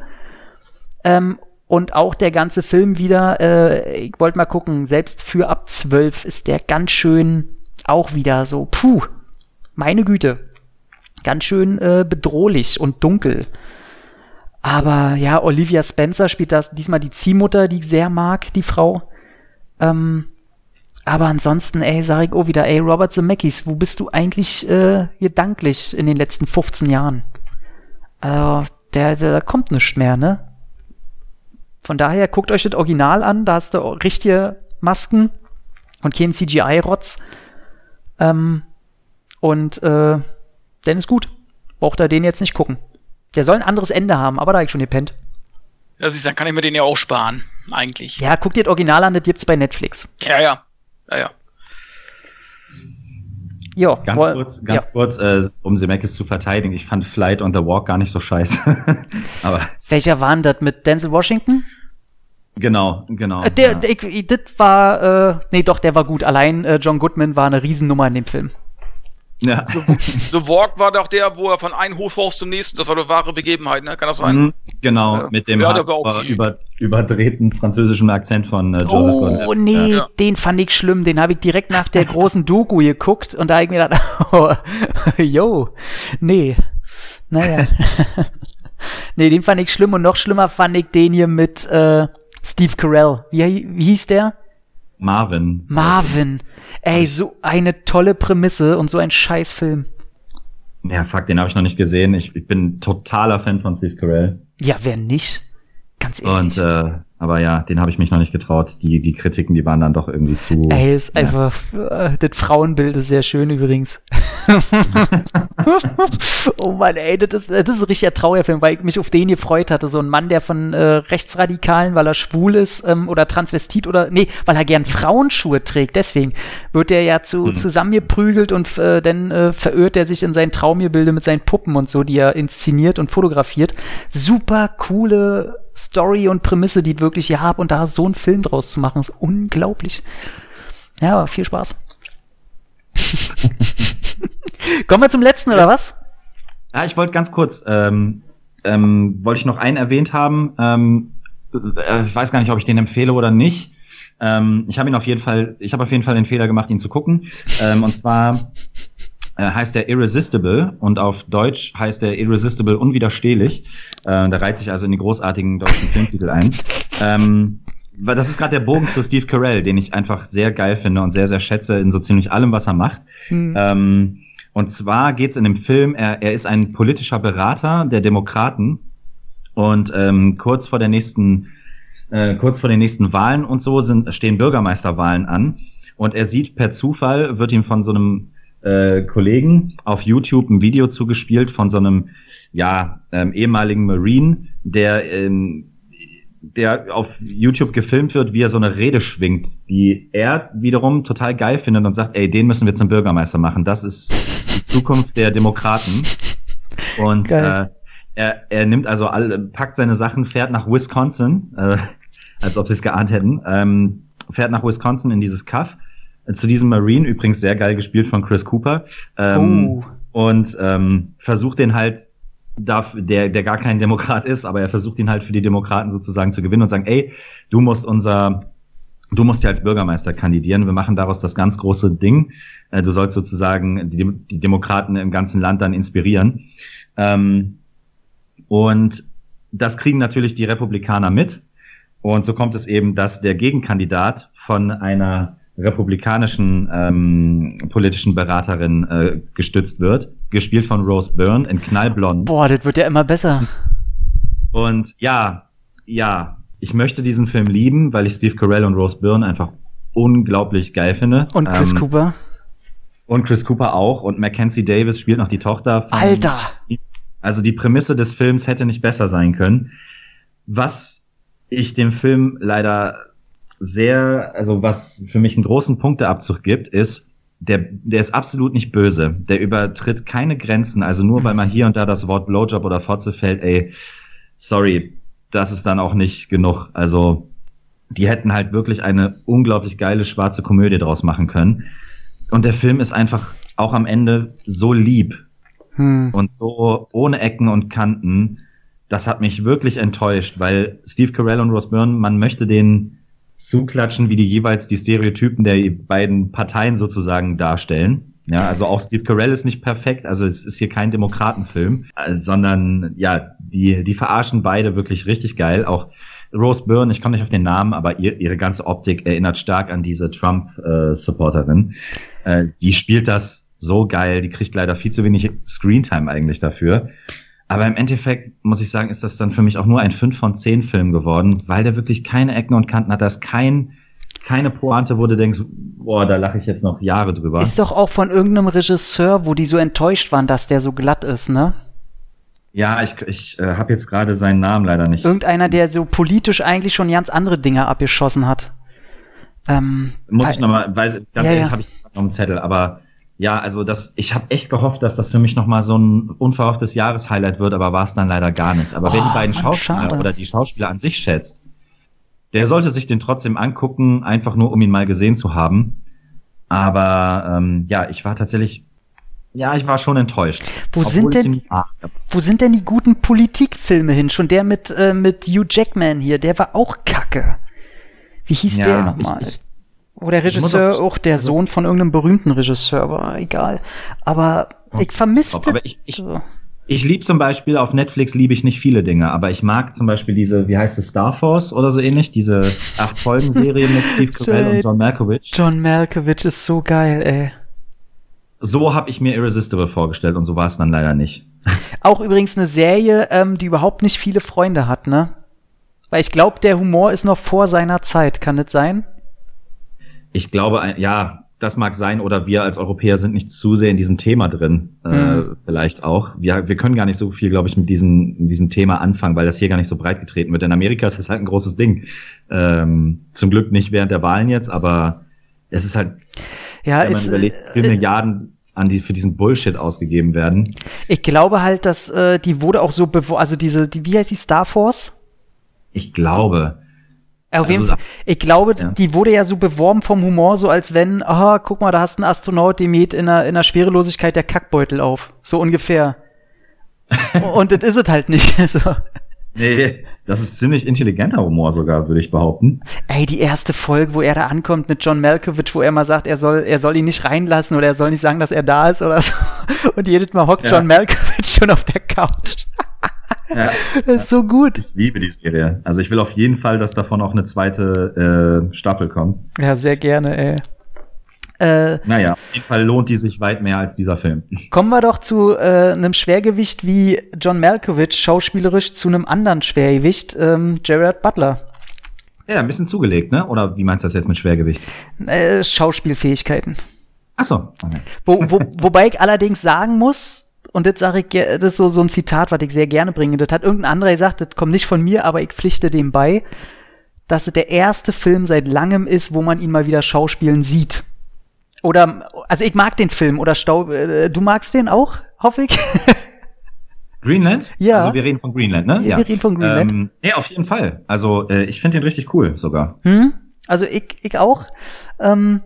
Ähm, und auch der ganze Film wieder, äh, ich wollte mal gucken, selbst für ab 12 ist der ganz schön auch wieder so, puh, meine Güte, ganz schön äh, bedrohlich und dunkel. Aber ja, Olivia Spencer spielt das diesmal die Ziehmutter, die ich sehr mag, die Frau. Ähm, aber ansonsten, ey, sag ich auch wieder, ey, Robert Zemeckis, wo bist du eigentlich äh, gedanklich in den letzten 15 Jahren? Also, der, der, da kommt nichts mehr, ne? Von daher, guckt euch das Original an, da hast du richtige Masken und kein CGI-Rotz. Ähm, und äh, dann ist gut. Braucht er den jetzt nicht gucken. Der soll ein anderes Ende haben, aber da hab ich schon gepennt. Ja, siehst, dann kann ich mir den ja auch sparen, eigentlich. Ja, guck dir das Original an, das gibt's bei Netflix. Ja, ja. Ja, ja. Jo, Ganz woll- kurz, ganz ja. kurz, äh, um Zemeckis zu verteidigen. Ich fand Flight on the Walk gar nicht so scheiße. Aber Welcher war denn das mit Denzel Washington? Genau, genau. Äh, der, ja. der, ich, das war, äh, nee, doch, der war gut. Allein äh, John Goodman war eine Riesennummer in dem Film. ja. The Walk war doch der, wo er von einem Hochhaus zum nächsten, das war eine wahre Begebenheit, ne? Kann das sein? Mhm, genau, Ja. mit dem Ja, der war hardcore okay. über, überdrehten französischen Akzent von äh, Joseph Oh, Gordon-Levitt. nee, Ja. den fand ich schlimm. Den habe ich direkt nach der großen Doku geguckt und da habe ich mir gedacht, oh, yo, nee, naja. nee, den fand ich schlimm und noch schlimmer fand ich den hier mit äh, Steve Carell. Wie, wie hieß der? Marvin. Marvin. Ey, so eine tolle Prämisse und so ein Scheißfilm. Ja, fuck, den habe ich noch nicht gesehen. Ich, ich bin totaler Fan von Steve Carell. Ja, wer nicht? Ganz ehrlich. Und äh, aber ja, den habe ich mich noch nicht getraut. Die, die Kritiken, die waren dann doch irgendwie zu. Ey, ist ja. einfach, äh, das Frauenbild ist sehr schön übrigens. oh Mann, ey, das ist, das ist ein richtiger trauriger Film, weil ich mich auf den gefreut hatte. So ein Mann, der von äh, Rechtsradikalen, weil er schwul ist ähm, oder Transvestit oder, nee, weil er gern Frauenschuhe trägt. Deswegen wird er ja zu, Mhm. zusammengeprügelt und äh, dann äh, verirrt er sich in sein Traumgebilde mit seinen Puppen und so, die er inszeniert und fotografiert. Super coole Story und Prämisse, die ich wirklich hier habe und da so einen Film draus zu machen, ist unglaublich. Ja, aber viel Spaß. Kommen wir zum letzten, oder was? Ah, ich wollte ganz kurz, ähm, ähm, wollte ich noch einen erwähnt haben. Ähm, äh, ich weiß gar nicht, ob ich den empfehle oder nicht. Ähm, ich habe ihn auf jeden Fall, ich habe auf jeden Fall den Fehler gemacht, ihn zu gucken. Ähm, und zwar heißt er Irresistible und auf Deutsch heißt er Irresistible unwiderstehlich. Äh, da reiht sich also in die großartigen deutschen Filmtitel ein. Ähm, weil das ist gerade der Bogen zu Steve Carell, den ich einfach sehr geil finde und sehr, sehr schätze in so ziemlich allem, was er macht. Hm. Ähm, und zwar geht es in dem Film, er, er ist ein politischer Berater der Demokraten und ähm, kurz vor der nächsten, äh, kurz vor den nächsten Wahlen und so sind, stehen Bürgermeisterwahlen an und er sieht per Zufall, wird ihm von so einem äh, Kollegen auf YouTube ein Video zugespielt von so einem ja ähm, ehemaligen Marine, der ähm, der auf YouTube gefilmt wird, wie er so eine Rede schwingt, die er wiederum total geil findet und sagt, ey, den müssen wir zum Bürgermeister machen. Das ist die Zukunft der Demokraten. Und äh, er, er nimmt also alle, packt seine Sachen, fährt nach Wisconsin, äh, als ob sie es geahnt hätten, ähm, fährt nach Wisconsin in dieses Kaff. Zu diesem Marine, übrigens sehr geil gespielt von Chris Cooper. Ähm, Oh. Und ähm, versucht den halt darf, der, der gar kein Demokrat ist, aber er versucht ihn halt für die Demokraten sozusagen zu gewinnen und sagen, ey, du musst unser, du musst ja als Bürgermeister kandidieren, wir machen daraus das ganz große Ding. Äh, du sollst sozusagen die, die Demokraten im ganzen Land dann inspirieren. Ähm, und das kriegen natürlich die Republikaner mit. Und so kommt es eben, dass der Gegenkandidat von einer republikanischen ähm, politischen Beraterin äh, gestützt wird, gespielt von Rose Byrne in Knallblond. Boah, das wird ja immer besser. Und ja, ja, ich möchte diesen Film lieben, weil ich Steve Carell und Rose Byrne einfach unglaublich geil finde. Und Chris Ähm, Cooper? Und Chris Cooper auch und Mackenzie Davis spielt noch die Tochter. Von, Alter! Also die Prämisse des Films hätte nicht besser sein können. Was ich dem Film leider sehr, also was für mich einen großen Punkteabzug gibt, ist, der, der ist absolut nicht böse. Der übertritt keine Grenzen. Also nur weil mal hier und da das Wort Blowjob oder Fotze fällt, ey, sorry, das ist dann auch nicht genug. Also die hätten halt wirklich eine unglaublich geile schwarze Komödie draus machen können. Und der Film ist einfach auch am Ende so lieb hm. und so ohne Ecken und Kanten. Das hat mich wirklich enttäuscht, weil Steve Carell und Ross Byrne, man möchte den zuklatschen, wie die jeweils die Stereotypen der beiden Parteien sozusagen darstellen. Ja, also auch Steve Carell ist nicht perfekt, also es ist hier kein Demokratenfilm, äh, sondern ja, die, die verarschen beide wirklich richtig geil. Auch Rose Byrne, ich komme nicht auf den Namen, aber ihr, ihre ganze Optik erinnert stark an diese Trump-Supporterin. Äh, äh, die spielt das so geil, die kriegt leider viel zu wenig Screentime eigentlich dafür. Aber im Endeffekt muss ich sagen, ist das dann für mich auch nur ein 5 von 10 Film geworden, weil der wirklich keine Ecken und Kanten hat. Da ist kein, keine Pointe, wo du denkst, boah, da lache ich jetzt noch Jahre drüber. Ist doch auch von irgendeinem Regisseur, wo die so enttäuscht waren, dass der so glatt ist, ne? Ja, ich, ich äh, habe jetzt gerade seinen Namen leider nicht. Irgendeiner, der so politisch eigentlich schon ganz andere Dinge abgeschossen hat. Ähm, Muss ich nochmal, weiß, ganz ja, ehrlich, ja. habe ich noch einen Zettel, aber ja, also das, ich habe echt gehofft, dass das für mich nochmal so ein unverhofftes Jahreshighlight wird, aber war es dann leider gar nicht. Aber oh, wer die beiden Mann, Schauspieler schade. oder die Schauspieler an sich schätzt, der sollte sich den trotzdem angucken, einfach nur um ihn mal gesehen zu haben. Aber ähm, ja, ich war tatsächlich ja, ich war schon enttäuscht. Wo sind denn, wo sind denn die guten Politikfilme hin? Schon der mit, äh, mit Hugh Jackman hier, der war auch kacke. Wie hieß ja, der nochmal? Oder der Regisseur, auch der Sohn von irgendeinem berühmten Regisseur, war egal. Aber ich vermisste. Aber ich, ich, ich liebe zum Beispiel, auf Netflix liebe ich nicht viele Dinge, aber ich mag zum Beispiel diese, wie heißt es, Star Force oder so ähnlich, diese acht Folgen-Serie mit Steve Carell und John Malkovich. John Malkovich ist so geil, ey so habe ich mir Irresistible vorgestellt und so war es dann leider nicht. Auch übrigens eine Serie, ähm, die überhaupt nicht viele Freunde hat, ne? Weil ich glaube, der Humor ist noch vor seiner Zeit. Kann das sein? Ich glaube, ja, das mag sein, oder wir als Europäer sind nicht zu sehr in diesem Thema drin. Äh, mhm. Äh, vielleicht auch. Wir, wir können gar nicht so viel, glaube ich, mit diesem, diesem Thema anfangen, weil das hier gar nicht so breit getreten wird. In Amerika ist das halt ein großes Ding. Ähm, zum Glück nicht während der Wahlen jetzt, aber es ist halt ja, wenn man ist, überlegt, wie viele äh, Milliarden an die für diesen Bullshit ausgegeben werden. Ich glaube halt, dass äh, die wurde auch so also diese, die, wie heißt die Star Force? Ich glaube. Auf also, jeden Fall. Ich glaube, ja. die wurde ja so beworben vom Humor, so als wenn, aha, guck mal, da hast du einen Astronaut, der mäht in der, in der Schwerelosigkeit der Kackbeutel auf. So ungefähr. Und das ist es halt nicht. so. Nee, das ist ziemlich intelligenter Humor sogar, würde ich behaupten. Ey, die erste Folge, wo er da ankommt mit John Malkovich, wo er mal sagt, er soll, er soll ihn nicht reinlassen oder er soll nicht sagen, dass er da ist oder so. Und jedes Mal hockt ja. John Malkovich schon auf der Couch. Ja, das ist so gut. Ich liebe die Serie. Also ich will auf jeden Fall, dass davon auch eine zweite äh, Staffel kommt. Ja, sehr gerne, ey. Äh, naja, auf jeden Fall lohnt die sich weit mehr als dieser Film. Kommen wir doch zu äh, einem Schwergewicht wie John Malkovich, schauspielerisch zu einem anderen Schwergewicht, ähm, Gerard Butler. Ja, ein bisschen zugelegt, ne? Oder wie meinst du das jetzt mit Schwergewicht? Äh, Schauspielfähigkeiten. Ach so. Okay. Wo, wo, wobei ich allerdings sagen muss, und das sage ich, das ist so, so ein Zitat, was ich sehr gerne bringe. Das hat irgendein anderer gesagt, das kommt nicht von mir, aber ich pflichte dem bei, dass es der erste Film seit langem ist, wo man ihn mal wieder schauspielen sieht. Oder, also ich mag den Film, oder Stau, äh, du magst den auch, hoffe ich? Greenland? Ja. Also wir reden von Greenland, ne? Ja, wir reden von Greenland. Ähm, ja, auf jeden Fall. Also äh, ich finde den richtig cool sogar. Hm? Also ich, ich auch. Ähm,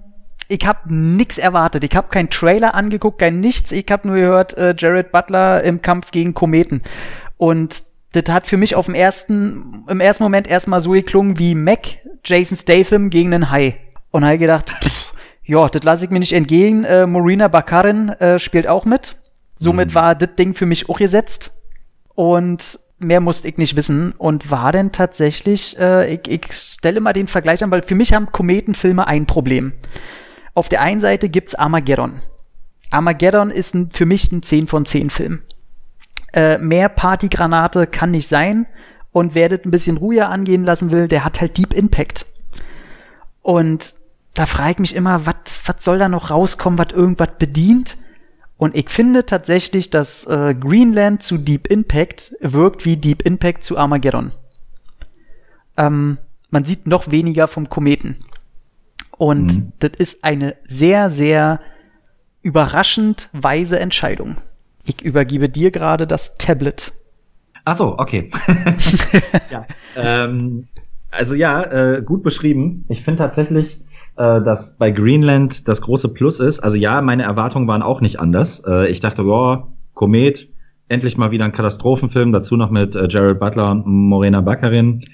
ich habe nix erwartet. Ich habe keinen Trailer angeguckt, kein nichts. Ich habe nur gehört, äh, Jared Butler im Kampf gegen Kometen. Und das hat für mich auf dem ersten, im ersten Moment erstmal so geklungen wie Mac, Jason Statham gegen einen Hai. Und habe gedacht, pff, ja, das lasse ich mir nicht entgehen. Äh, Marina Bakarin äh, spielt auch mit. Somit mhm. war das Ding für mich auch gesetzt. Und mehr musste ich nicht wissen. Und war denn tatsächlich, äh, ich, ich stelle mal den Vergleich an, weil für mich haben Kometenfilme ein Problem. Auf der einen Seite gibt's Armageddon. Armageddon ist ein, für mich ein 10 von 10 Film. Äh, mehr Partygranate kann nicht sein. Und wer das ein bisschen ruhiger angehen lassen will, der hat halt Deep Impact. Und da frage ich mich immer, was soll da noch rauskommen, was irgendwas bedient? Und ich finde tatsächlich, dass äh, Greenland zu Deep Impact wirkt wie Deep Impact zu Armageddon. Ähm, man sieht noch weniger vom Kometen. Und mhm. das ist eine sehr, sehr überraschend weise Entscheidung. Ich übergebe dir gerade das Tablet. Ach so, okay. ja, ähm, also ja, äh, gut beschrieben. Ich finde tatsächlich, äh, dass bei Greenland das große Plus ist. Also ja, meine Erwartungen waren auch nicht anders. Äh, ich dachte, boah, Komet, endlich mal wieder ein Katastrophenfilm, dazu noch mit äh, Jared Butler und Morena Baccarin.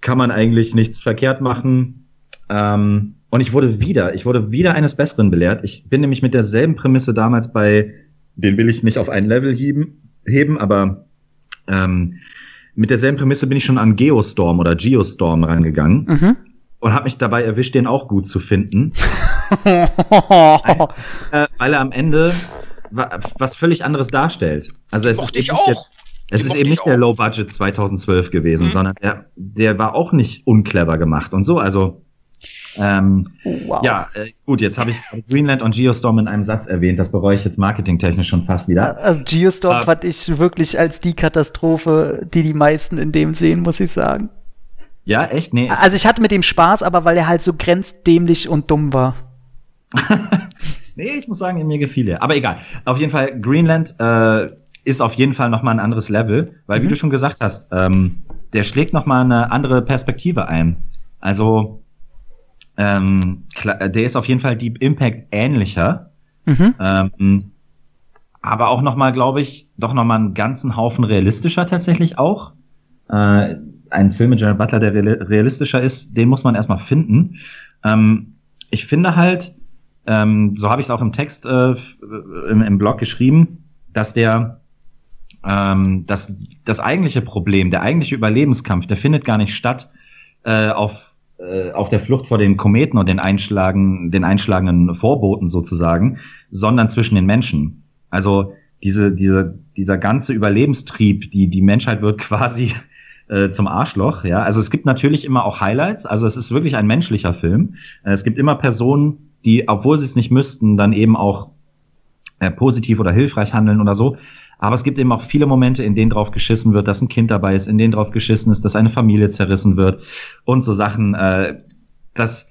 Kann man eigentlich nichts verkehrt machen. Ähm, und ich wurde wieder, ich wurde wieder eines Besseren belehrt. Ich bin nämlich mit derselben Prämisse damals bei, den will ich nicht auf ein Level heben, heben aber ähm, mit derselben Prämisse bin ich schon an Geostorm oder Geostorm rangegangen. Mhm und habe mich dabei erwischt, den auch gut zu finden. Ein, äh, weil er am Ende was völlig anderes darstellt. Also es ist, ich auch. Der, es ist eben nicht der Low Budget 2012 gewesen, mhm. sondern der, der war auch nicht unclever gemacht und so. Also ähm, wow. ja, äh, gut, jetzt habe ich Greenland und Geostorm in einem Satz erwähnt. Das bereue ich jetzt marketingtechnisch schon fast wieder. Also Geostorm äh, fand ich wirklich als die Katastrophe, die die meisten in dem sehen, muss ich sagen. Ja, echt? Nee. Also ich hatte mit dem Spaß, aber weil er halt so grenzdämlich und dumm war. nee, ich muss sagen, mir gefiel er. Aber egal. Auf jeden Fall, Greenland äh, ist auf jeden Fall noch mal ein anderes Level, weil mhm. wie du schon gesagt hast, ähm, der schlägt noch mal eine andere Perspektive ein. Also ähm, der ist auf jeden Fall Deep Impact ähnlicher. Mhm. Ähm, aber auch noch mal, glaube ich, doch noch mal einen ganzen Haufen realistischer tatsächlich auch. Äh, ein Film mit Jared Butler, der realistischer ist, den muss man erstmal finden. Ähm, ich finde halt, ähm, so habe ich es auch im Text äh, im, im, Blog geschrieben, dass der ähm, dass das eigentliche Problem, der eigentliche Überlebenskampf, der findet gar nicht statt äh, auf äh, auf der Flucht vor den Kometen und den einschlagen, den einschlagenden Vorboten sozusagen, sondern zwischen den Menschen. Also diese, diese, dieser ganze Überlebenstrieb, die, die Menschheit wird quasi äh, zum Arschloch. Ja, also es gibt natürlich immer auch Highlights. Also es ist wirklich ein menschlicher Film. Äh, es gibt immer Personen, die, obwohl sie es nicht müssten, dann eben auch äh, positiv oder hilfreich handeln oder so. Aber es gibt eben auch viele Momente, in denen drauf geschissen wird, dass ein Kind dabei ist, in denen drauf geschissen ist, dass eine Familie zerrissen wird und so Sachen. Äh, dass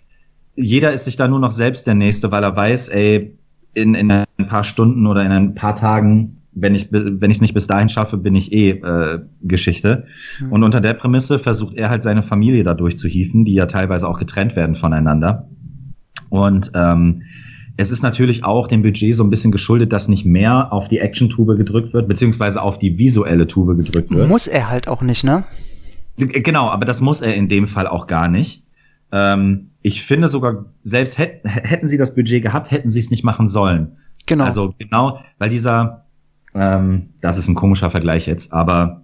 jeder ist sich da nur noch selbst der Nächste, weil er weiß, ey, in, in ein paar Stunden oder in ein paar Tagen wenn ich wenn ich es nicht bis dahin schaffe, bin ich eh äh, Geschichte. Mhm. Und unter der Prämisse versucht er halt seine Familie dadurch zu hieven, die ja teilweise auch getrennt werden voneinander. Und ähm, es ist natürlich auch dem Budget so ein bisschen geschuldet, dass nicht mehr auf die Action-Tube gedrückt wird, beziehungsweise auf die visuelle Tube gedrückt wird. Muss er halt auch nicht, ne? Genau, aber das muss er in dem Fall auch gar nicht. Ähm, ich finde sogar, selbst hätten, hätten sie das Budget gehabt, hätten sie es nicht machen sollen. Genau. Also genau, weil dieser, ähm, das ist ein komischer Vergleich jetzt, aber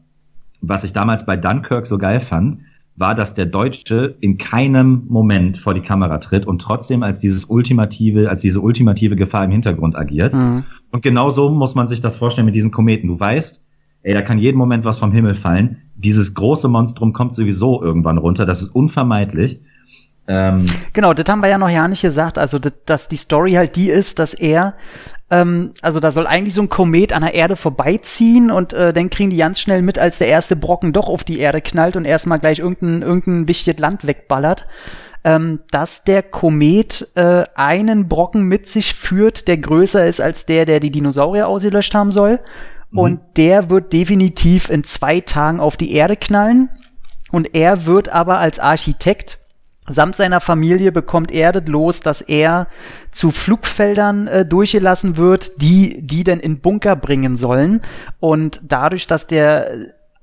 was ich damals bei Dunkirk so geil fand, war, dass der Deutsche in keinem Moment vor die Kamera tritt und trotzdem als dieses ultimative, als diese ultimative Gefahr im Hintergrund agiert. Mhm. Und genau so muss man sich das vorstellen mit diesem Kometen. Du weißt, ey, da kann jeden Moment was vom Himmel fallen. Dieses große Monstrum kommt sowieso irgendwann runter. Das ist unvermeidlich. Ähm, genau, das haben wir ja noch ja nicht gesagt. Also, dass die Story halt die ist, dass er ähm, also da soll eigentlich so ein Komet an der Erde vorbeiziehen und äh, dann kriegen die ganz schnell mit, als der erste Brocken doch auf die Erde knallt und erstmal gleich irgendein, irgendein wichtiges Land wegballert, ähm, dass der Komet äh, einen Brocken mit sich führt, der größer ist als der, der die Dinosaurier ausgelöscht haben soll. Mhm. Und der wird definitiv in zwei Tagen auf die Erde knallen. Und er wird aber als Architekt Samt seiner Familie bekommt er das los, dass er zu Flugfeldern äh, durchgelassen wird, die die denn in Bunker bringen sollen. Und dadurch, dass der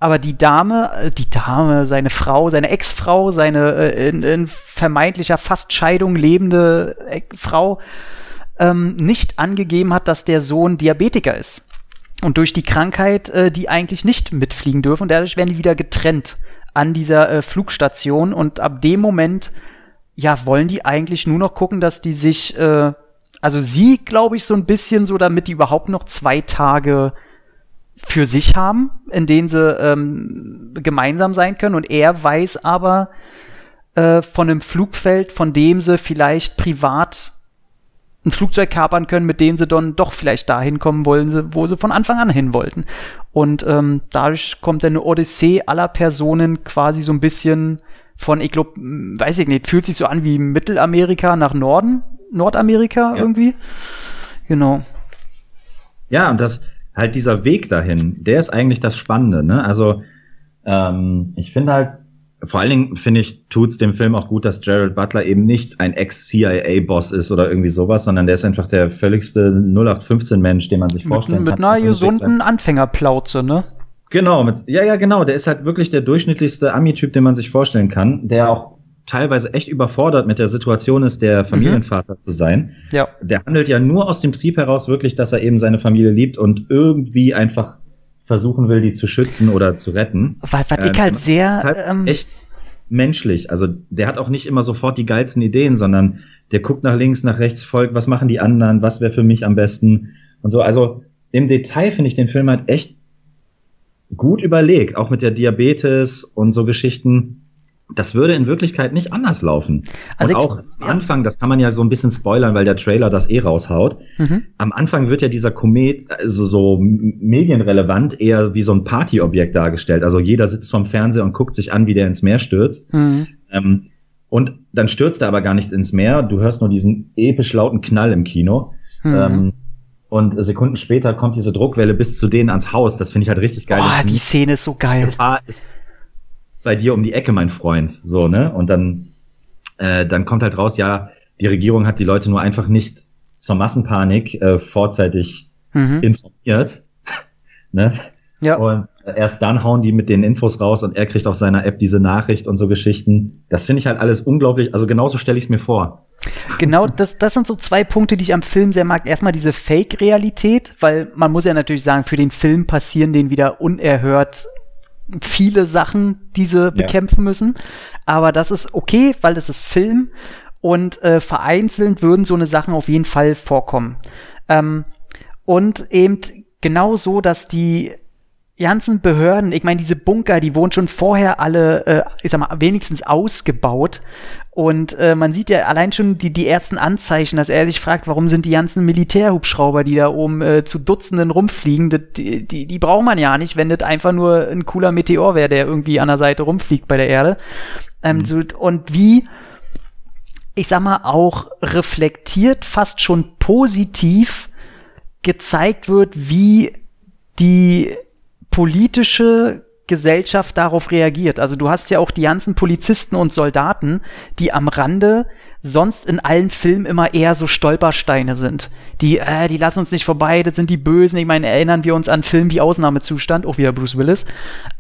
aber die Dame, äh, die Dame, seine Frau, seine Ex-Frau, seine äh, in, in vermeintlicher Fastscheidung lebende Frau ähm, nicht angegeben hat, dass der Sohn Diabetiker ist. Und durch die Krankheit, äh, die eigentlich nicht mitfliegen dürfen und dadurch werden die wieder getrennt an dieser äh, Flugstation und ab dem Moment, ja, wollen die eigentlich nur noch gucken, dass die sich, äh, also sie, glaube ich, so ein bisschen so, damit die überhaupt noch zwei Tage für sich haben, in denen sie ähm, gemeinsam sein können. Und er weiß aber, äh, von einem Flugfeld, von dem sie vielleicht privat ein Flugzeug kapern können, mit dem sie dann doch vielleicht dahin kommen wollen, wo sie von Anfang an hin wollten. Und ähm, dadurch kommt dann eine Odyssee aller Personen quasi so ein bisschen von, ich glaube, weiß ich nicht, fühlt sich so an wie Mittelamerika nach Norden, Nordamerika ja. irgendwie. Genau. Ja, und das halt dieser Weg dahin, der ist eigentlich das Spannende. Ne? Also ähm, ich finde halt, vor allen Dingen finde ich, tut's dem Film auch gut, dass Jared Butler eben nicht ein Ex-CIA-Boss ist oder irgendwie sowas, sondern der ist einfach der völligste 0815-Mensch, den man sich vorstellen mit, kann. Mit einer gesunden Anfängerplauze, ne? Genau, mit, ja, ja, genau. Der ist halt wirklich der durchschnittlichste Ami-Typ, den man sich vorstellen kann, der auch teilweise echt überfordert mit der Situation ist, der mhm. Familienvater mhm. zu sein. Ja. Der handelt ja nur aus dem Trieb heraus wirklich, dass er eben seine Familie liebt und irgendwie einfach versuchen will, die zu schützen oder zu retten. Was, was ähm, ich halt sehr halt ähm, echt menschlich. Also der hat auch nicht immer sofort die geilsten Ideen, sondern der guckt nach links, nach rechts, folgt, was machen die anderen, was wäre für mich am besten und so. Also im Detail finde ich den Film halt echt gut überlegt, auch mit der Diabetes und so Geschichten das würde in Wirklichkeit nicht anders laufen. Also und auch am Anfang, das kann man ja so ein bisschen spoilern, weil der Trailer das eh raushaut. Mhm. Am Anfang wird ja dieser Komet also so medienrelevant eher wie so ein Partyobjekt dargestellt. Also jeder sitzt vorm Fernseher und guckt sich an, wie der ins Meer stürzt. Mhm. Ähm, und dann stürzt er aber gar nicht ins Meer. Du hörst nur diesen episch lauten Knall im Kino. Mhm. Ähm, und Sekunden später kommt diese Druckwelle bis zu denen ans Haus. Das finde ich halt richtig geil. Boah, die Szene ist so geil. Gefahr ist bei dir um die Ecke, mein Freund. So, ne? Und dann, äh, dann kommt halt raus, ja, die Regierung hat die Leute nur einfach nicht zur Massenpanik äh, vorzeitig mhm. informiert. ne? Ja. Und erst dann hauen die mit den Infos raus und er kriegt auf seiner App diese Nachricht und so Geschichten. Das finde ich halt alles unglaublich. Also genauso stelle ich es mir vor. Genau, das, das sind so zwei Punkte, die ich am Film sehr mag. Erstmal diese Fake-Realität, weil man muss ja natürlich sagen, für den Film passieren den wieder unerhört viele Sachen, die sie ja. bekämpfen müssen. Aber das ist okay, weil das ist Film und äh, vereinzelt würden so eine Sachen auf jeden Fall vorkommen. Ähm, und eben genau so, dass die ganzen Behörden, ich meine, diese Bunker, die wurden schon vorher alle, äh, ich sag mal, wenigstens ausgebaut. Und äh, man sieht ja allein schon die, die ersten Anzeichen, dass er sich fragt, warum sind die ganzen Militärhubschrauber, die da oben äh, zu Dutzenden rumfliegen, die, die, die braucht man ja nicht, wenn das einfach nur ein cooler Meteor wäre, der irgendwie an der Seite rumfliegt bei der Erde. Ähm, mhm. so, und wie, ich sag mal, auch reflektiert, fast schon positiv gezeigt wird, wie die politische Gesellschaft darauf reagiert. Also du hast ja auch die ganzen Polizisten und Soldaten, die am Rande sonst in allen Filmen immer eher so Stolpersteine sind. Die, äh, die lassen uns nicht vorbei, das sind die Bösen. Ich meine, erinnern wir uns an Filme wie Ausnahmezustand, auch wieder Bruce Willis,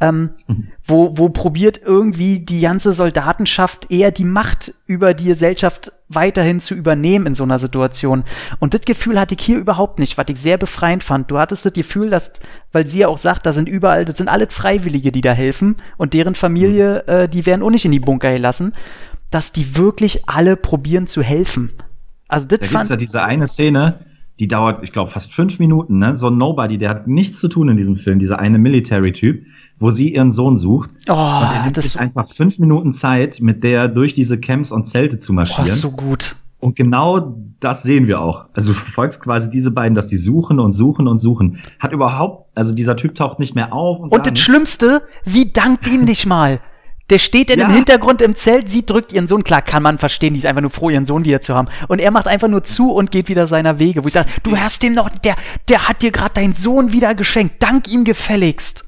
ähm, mhm. wo, wo probiert irgendwie die ganze Soldatenschaft eher die Macht über die Gesellschaft weiterhin zu übernehmen in so einer Situation. Und das Gefühl hatte ich hier überhaupt nicht, was ich sehr befreiend fand. Du hattest das Gefühl, dass, weil sie ja auch sagt, da sind überall, das sind alle Freiwillige, die da helfen und deren Familie, mhm. äh, die werden auch nicht in die Bunker gelassen dass die wirklich alle probieren zu helfen. Also das da fand ja diese eine Szene, die dauert, ich glaube, fast fünf Minuten, ne? So ein Nobody, der hat nichts zu tun in diesem Film, dieser eine Military-Typ, wo sie ihren Sohn sucht. Oh, und er nimmt sich einfach fünf Minuten Zeit, mit der durch diese Camps und Zelte zu marschieren. Oh, so gut. Und genau das sehen wir auch. Also du verfolgst quasi diese beiden, dass die suchen und suchen und suchen. Hat überhaupt, also dieser Typ taucht nicht mehr auf. Und, und das Schlimmste, sie dankt ihm nicht mal. Der steht dann ja. im Hintergrund im Zelt, sie drückt ihren Sohn. Klar, kann man verstehen, die ist einfach nur froh, ihren Sohn wieder zu haben. Und er macht einfach nur zu und geht wieder seiner Wege. Wo ich sage, du hast dem noch, der, der hat dir gerade deinen Sohn wieder geschenkt. Dank ihm gefälligst.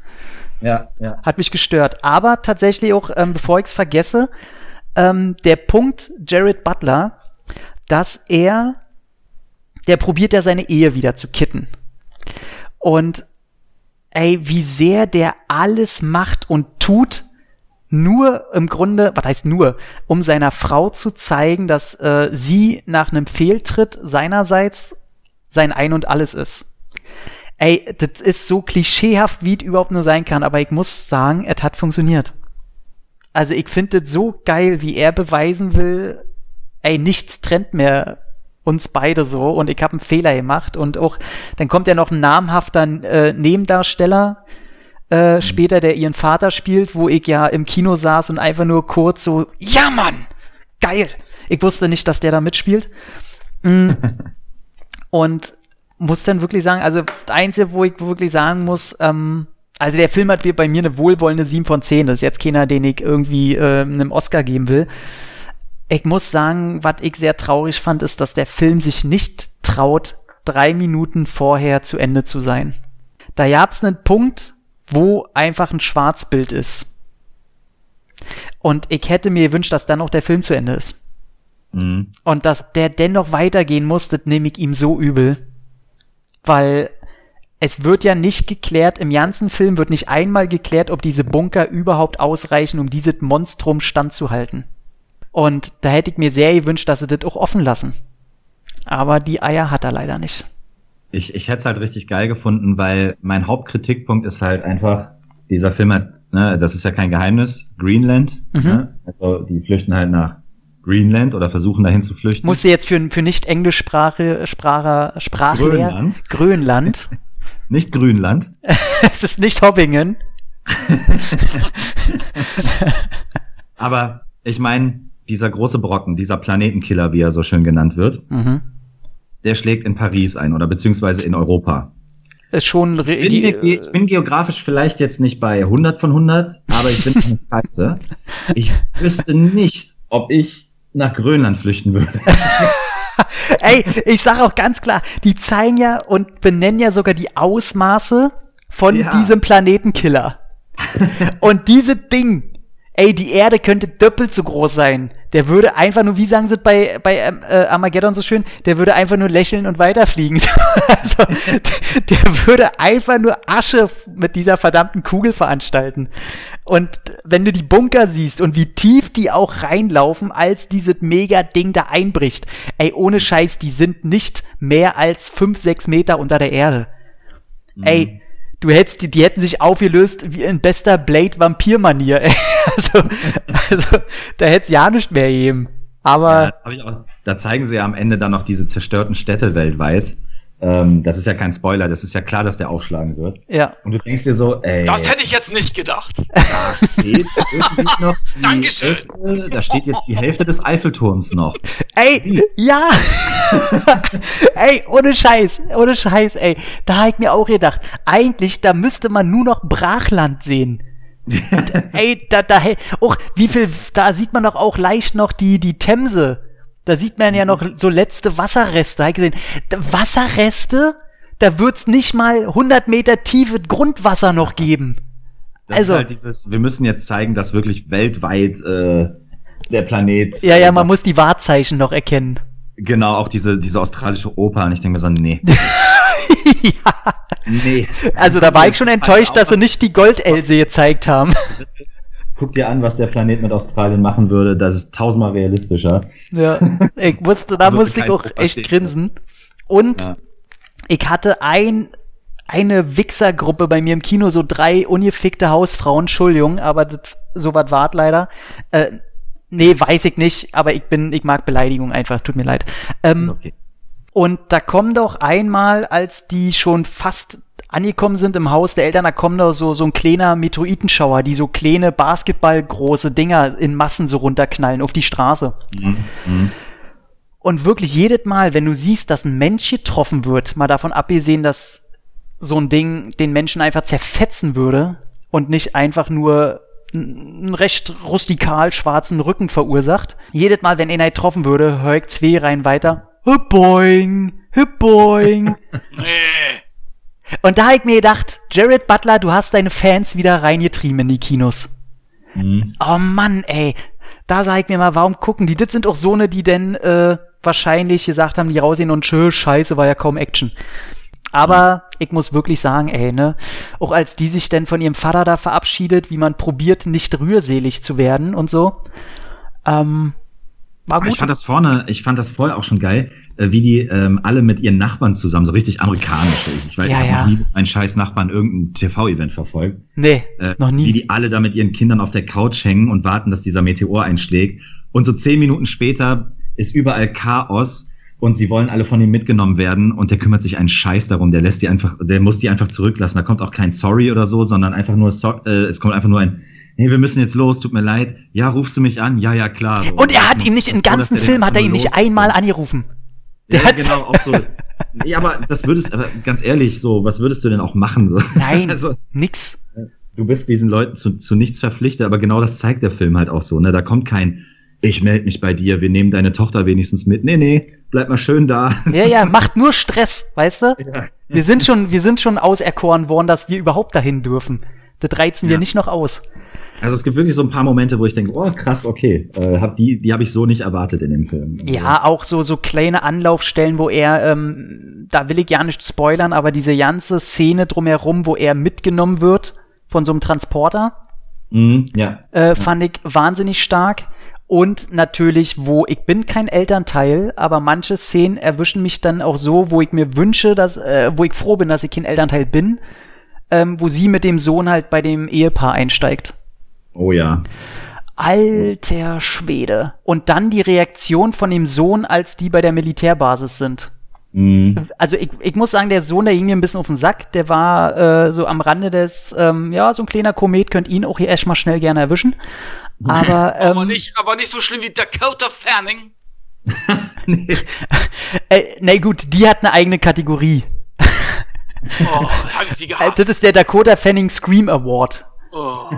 Ja, ja. Hat mich gestört. Aber tatsächlich auch, ähm, bevor ich es vergesse, ähm, der Punkt Jared Butler, dass er, der probiert ja seine Ehe wieder zu kitten. Und ey, wie sehr der alles macht und tut, nur im Grunde, was heißt nur, um seiner Frau zu zeigen, dass äh, sie nach einem Fehltritt seinerseits sein Ein und Alles ist. Ey, das ist so klischeehaft, wie es überhaupt nur sein kann, aber ich muss sagen, es hat funktioniert. Also ich finde das so geil, wie er beweisen will, ey, nichts trennt mehr uns beide so und ich habe einen Fehler gemacht und auch, dann kommt ja noch ein namhafter äh, Nebendarsteller, äh, später, der ihren Vater spielt, wo ich ja im Kino saß und einfach nur kurz so, ja Mann, geil. Ich wusste nicht, dass der da mitspielt. Mm. und muss dann wirklich sagen, also das Einzige, wo ich wirklich sagen muss, ähm, also der Film hat bei mir eine wohlwollende 7 von 10. Das ist jetzt keiner, den ich irgendwie äh, einem Oscar geben will. Ich muss sagen, was ich sehr traurig fand, ist, dass der Film sich nicht traut, drei Minuten vorher zu Ende zu sein. Da gab's einen Punkt, wo einfach ein Schwarzbild ist. Und ich hätte mir gewünscht, dass dann noch der Film zu Ende ist. Mhm. Und dass der dennoch weitergehen muss, das nehme ich ihm so übel. Weil es wird ja nicht geklärt, im ganzen Film wird nicht einmal geklärt, ob diese Bunker überhaupt ausreichen, um dieses Monstrum standzuhalten. Und da hätte ich mir sehr gewünscht, dass sie das auch offen lassen. Aber die Eier hat er leider nicht. Ich, ich hätte es halt richtig geil gefunden, weil mein Hauptkritikpunkt ist halt einfach, dieser Film heißt, ne, das ist ja kein Geheimnis, Greenland. Mhm. Ne? Also die flüchten halt nach Greenland oder versuchen dahin zu flüchten. Muss sie jetzt für, für nicht Englischsprache Sprache, Sprachler Grönland. Grönland. nicht Grünland. es ist nicht Hobbingen. Aber ich meine, dieser große Brocken, dieser Planetenkiller, wie er so schön genannt wird, mhm. Der schlägt in Paris ein oder beziehungsweise in Europa. Ist schon ich bin, ich bin geografisch vielleicht jetzt nicht bei 100 von 100, aber ich bin eine Scheiße. Ich wüsste nicht, ob ich nach Grönland flüchten würde. Ey, ich sage auch ganz klar, die zeigen ja und benennen ja sogar die Ausmaße von ja. diesem Planetenkiller. und diese Ding ey, die Erde könnte doppelt so groß sein. Der würde einfach nur, wie sagen sie bei, bei ähm, äh, Armageddon so schön, der würde einfach nur lächeln und weiterfliegen. also, der würde einfach nur Asche mit dieser verdammten Kugel veranstalten. Und wenn du die Bunker siehst und wie tief die auch reinlaufen, als dieses Mega-Ding da einbricht, ey, ohne Scheiß, die sind nicht mehr als fünf, sechs Meter unter der Erde. Mhm. Ey, du hättest, die, die hätten sich aufgelöst wie in bester Blade-Vampir-Manier. also, also, da hätte es ja nicht mehr geben. Aber. Ja, da zeigen sie ja am Ende dann noch diese zerstörten Städte weltweit. Ähm, das ist ja kein Spoiler, das ist ja klar, dass der aufschlagen wird. Ja. Und du denkst dir so, ey. Das hätte ich jetzt nicht gedacht. Da steht irgendwie noch. Dankeschön. Hälfte, da steht jetzt die Hälfte des Eiffelturms noch. Ey, ja! ey, ohne Scheiß, ohne Scheiß, ey. Da habe ich mir auch gedacht, eigentlich, da müsste man nur noch Brachland sehen. ey, da, da, auch, wie viel, da sieht man doch auch leicht noch die, die Themse da sieht man ja noch so letzte Wasserreste. Da gesehen, Wasserreste, da wird's nicht mal 100 Meter tiefe Grundwasser noch geben. Das also halt dieses, wir müssen jetzt zeigen, dass wirklich weltweit äh, der Planet. Ja, ja, man muss die Wahrzeichen noch erkennen. Genau, auch diese, diese australische Oper. Und ich denke mir so, nee. ja. Nee. Also da war ich schon enttäuscht, dass sie nicht die Gold-Else gezeigt haben. guck dir an, was der Planet mit Australien machen würde. Das ist tausendmal realistischer. Ja, ich musste, da also musste ich auch echt grinsen. Und ja. ich hatte ein, eine Wichsergruppe bei mir im Kino, so drei ungefickte Hausfrauen, Entschuldigung, aber das, so was wart leider. Äh, nee, weiß ich nicht, aber ich bin, ich mag Beleidigung einfach, tut mir leid. Ähm, okay. Und da kommen doch einmal, als die schon fast angekommen sind im Haus der Eltern, da kommen da so, so ein kleiner Meteoritenschauer, die so kleine Basketballgroße Dinger in Massen so runterknallen auf die Straße. Mhm. Und wirklich jedes Mal, wenn du siehst, dass ein Mensch getroffen wird, mal davon abgesehen, dass so ein Ding den Menschen einfach zerfetzen würde und nicht einfach nur einen recht rustikal schwarzen Rücken verursacht. Jedes Mal, wenn einer getroffen würde, höre ich zwei rein weiter. Boing, boing. nee. Und da habe ich mir gedacht, Jared Butler, du hast deine Fans wieder reingetrieben in die Kinos. Mhm. Oh Mann, ey. Da sag ich mir mal, warum gucken die? Das sind auch so eine, die denn äh, wahrscheinlich gesagt haben, die raussehen und schön, scheiße, war ja kaum Action. Aber ich muss wirklich sagen, ey, ne, auch als die sich denn von ihrem Vater da verabschiedet, wie man probiert, nicht rührselig zu werden und so, ähm, war gut. Ich fand das vorne, ich fand das vorher auch schon geil, äh, wie die ähm, alle mit ihren Nachbarn zusammen, so richtig amerikanisch. Ich weiß, ja, ich habe ja. noch nie einen scheiß Nachbarn irgendein TV-Event verfolgt. Nee, äh, noch nie. Wie die alle da mit ihren Kindern auf der Couch hängen und warten, dass dieser Meteor einschlägt. Und so zehn Minuten später ist überall Chaos. und sie wollen alle von ihm mitgenommen werden und der kümmert sich einen Scheiß darum. Der lässt die einfach, der muss die einfach zurücklassen. Da kommt auch kein Sorry oder so, sondern einfach nur, so, äh, es kommt einfach nur ein, hey, wir müssen jetzt los, tut mir leid. Ja, rufst du mich an? Ja, ja, klar. So. Und er hat ihn nicht, im ganzen Film hat er ihn nicht einmal angerufen. Der ja, genau, auch so. nee, aber das würdest, aber ganz ehrlich, so, was würdest du denn auch machen? So? Nein, also, nix. Du bist diesen Leuten zu, zu nichts verpflichtet, aber genau das zeigt der Film halt auch so, ne? Da kommt kein, ich melde mich bei dir, wir nehmen deine Tochter wenigstens mit. Nee, nee, bleib mal schön da. Ja, ja, macht nur Stress, weißt du? Ja. Wir sind schon, wir sind schon auserkoren worden, dass wir überhaupt dahin dürfen. Das reizen ja. wir nicht noch aus. Also es gibt wirklich so ein paar Momente, wo ich denke, oh krass, okay, äh, hab die, die habe ich so nicht erwartet in dem Film. Ja, auch so so kleine Anlaufstellen, wo er, ähm, da will ich ja nicht spoilern, aber diese ganze Szene drumherum, wo er mitgenommen wird von so einem Transporter, mhm, ja. Äh, fand ich wahnsinnig stark. Und natürlich, wo ich bin kein Elternteil, aber manche Szenen erwischen mich dann auch so, wo ich mir wünsche, dass, äh, wo ich froh bin, dass ich kein Elternteil bin, ähm, wo sie mit dem Sohn halt bei dem Ehepaar einsteigt. Oh ja. Alter Schwede. Und dann die Reaktion von dem Sohn, als die bei der Militärbasis sind. Mhm. Also ich, ich muss sagen, der Sohn, der ging mir ein bisschen auf den Sack. Der war äh, so am Rande des, ähm, ja, so ein kleiner Komet, könnt ihn auch hier erstmal schnell gerne erwischen. Aber, ähm, aber, nicht, aber nicht so schlimm wie Dakota Fanning. nee. äh, na gut, die hat eine eigene Kategorie. oh, hab ich sie gehasst. Das ist der Dakota Fanning Scream Award. Oh.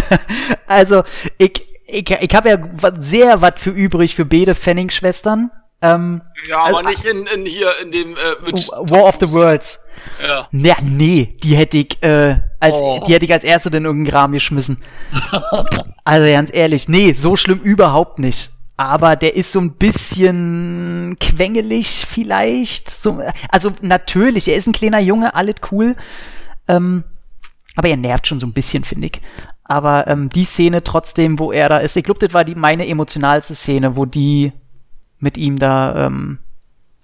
also, ich, ich, ich habe ja sehr was für übrig für beide Fanning-Schwestern. Ähm, ja, aber also, nicht in, in hier in dem äh, War of the Worlds. Ja. ja. Nee, die hätte ich, äh, als, oh. die hätte ich als erste in irgendeinen Rahmen geschmissen. also ganz ehrlich, nee, so schlimm überhaupt nicht. Aber der ist so ein bisschen quengelig vielleicht. So, also natürlich, er ist ein kleiner Junge, alles cool. Ähm, aber er nervt schon so ein bisschen, finde ich. Aber ähm, die Szene trotzdem, wo er da ist, ich glaube, das war die meine emotionalste Szene, wo die mit ihm da, ähm,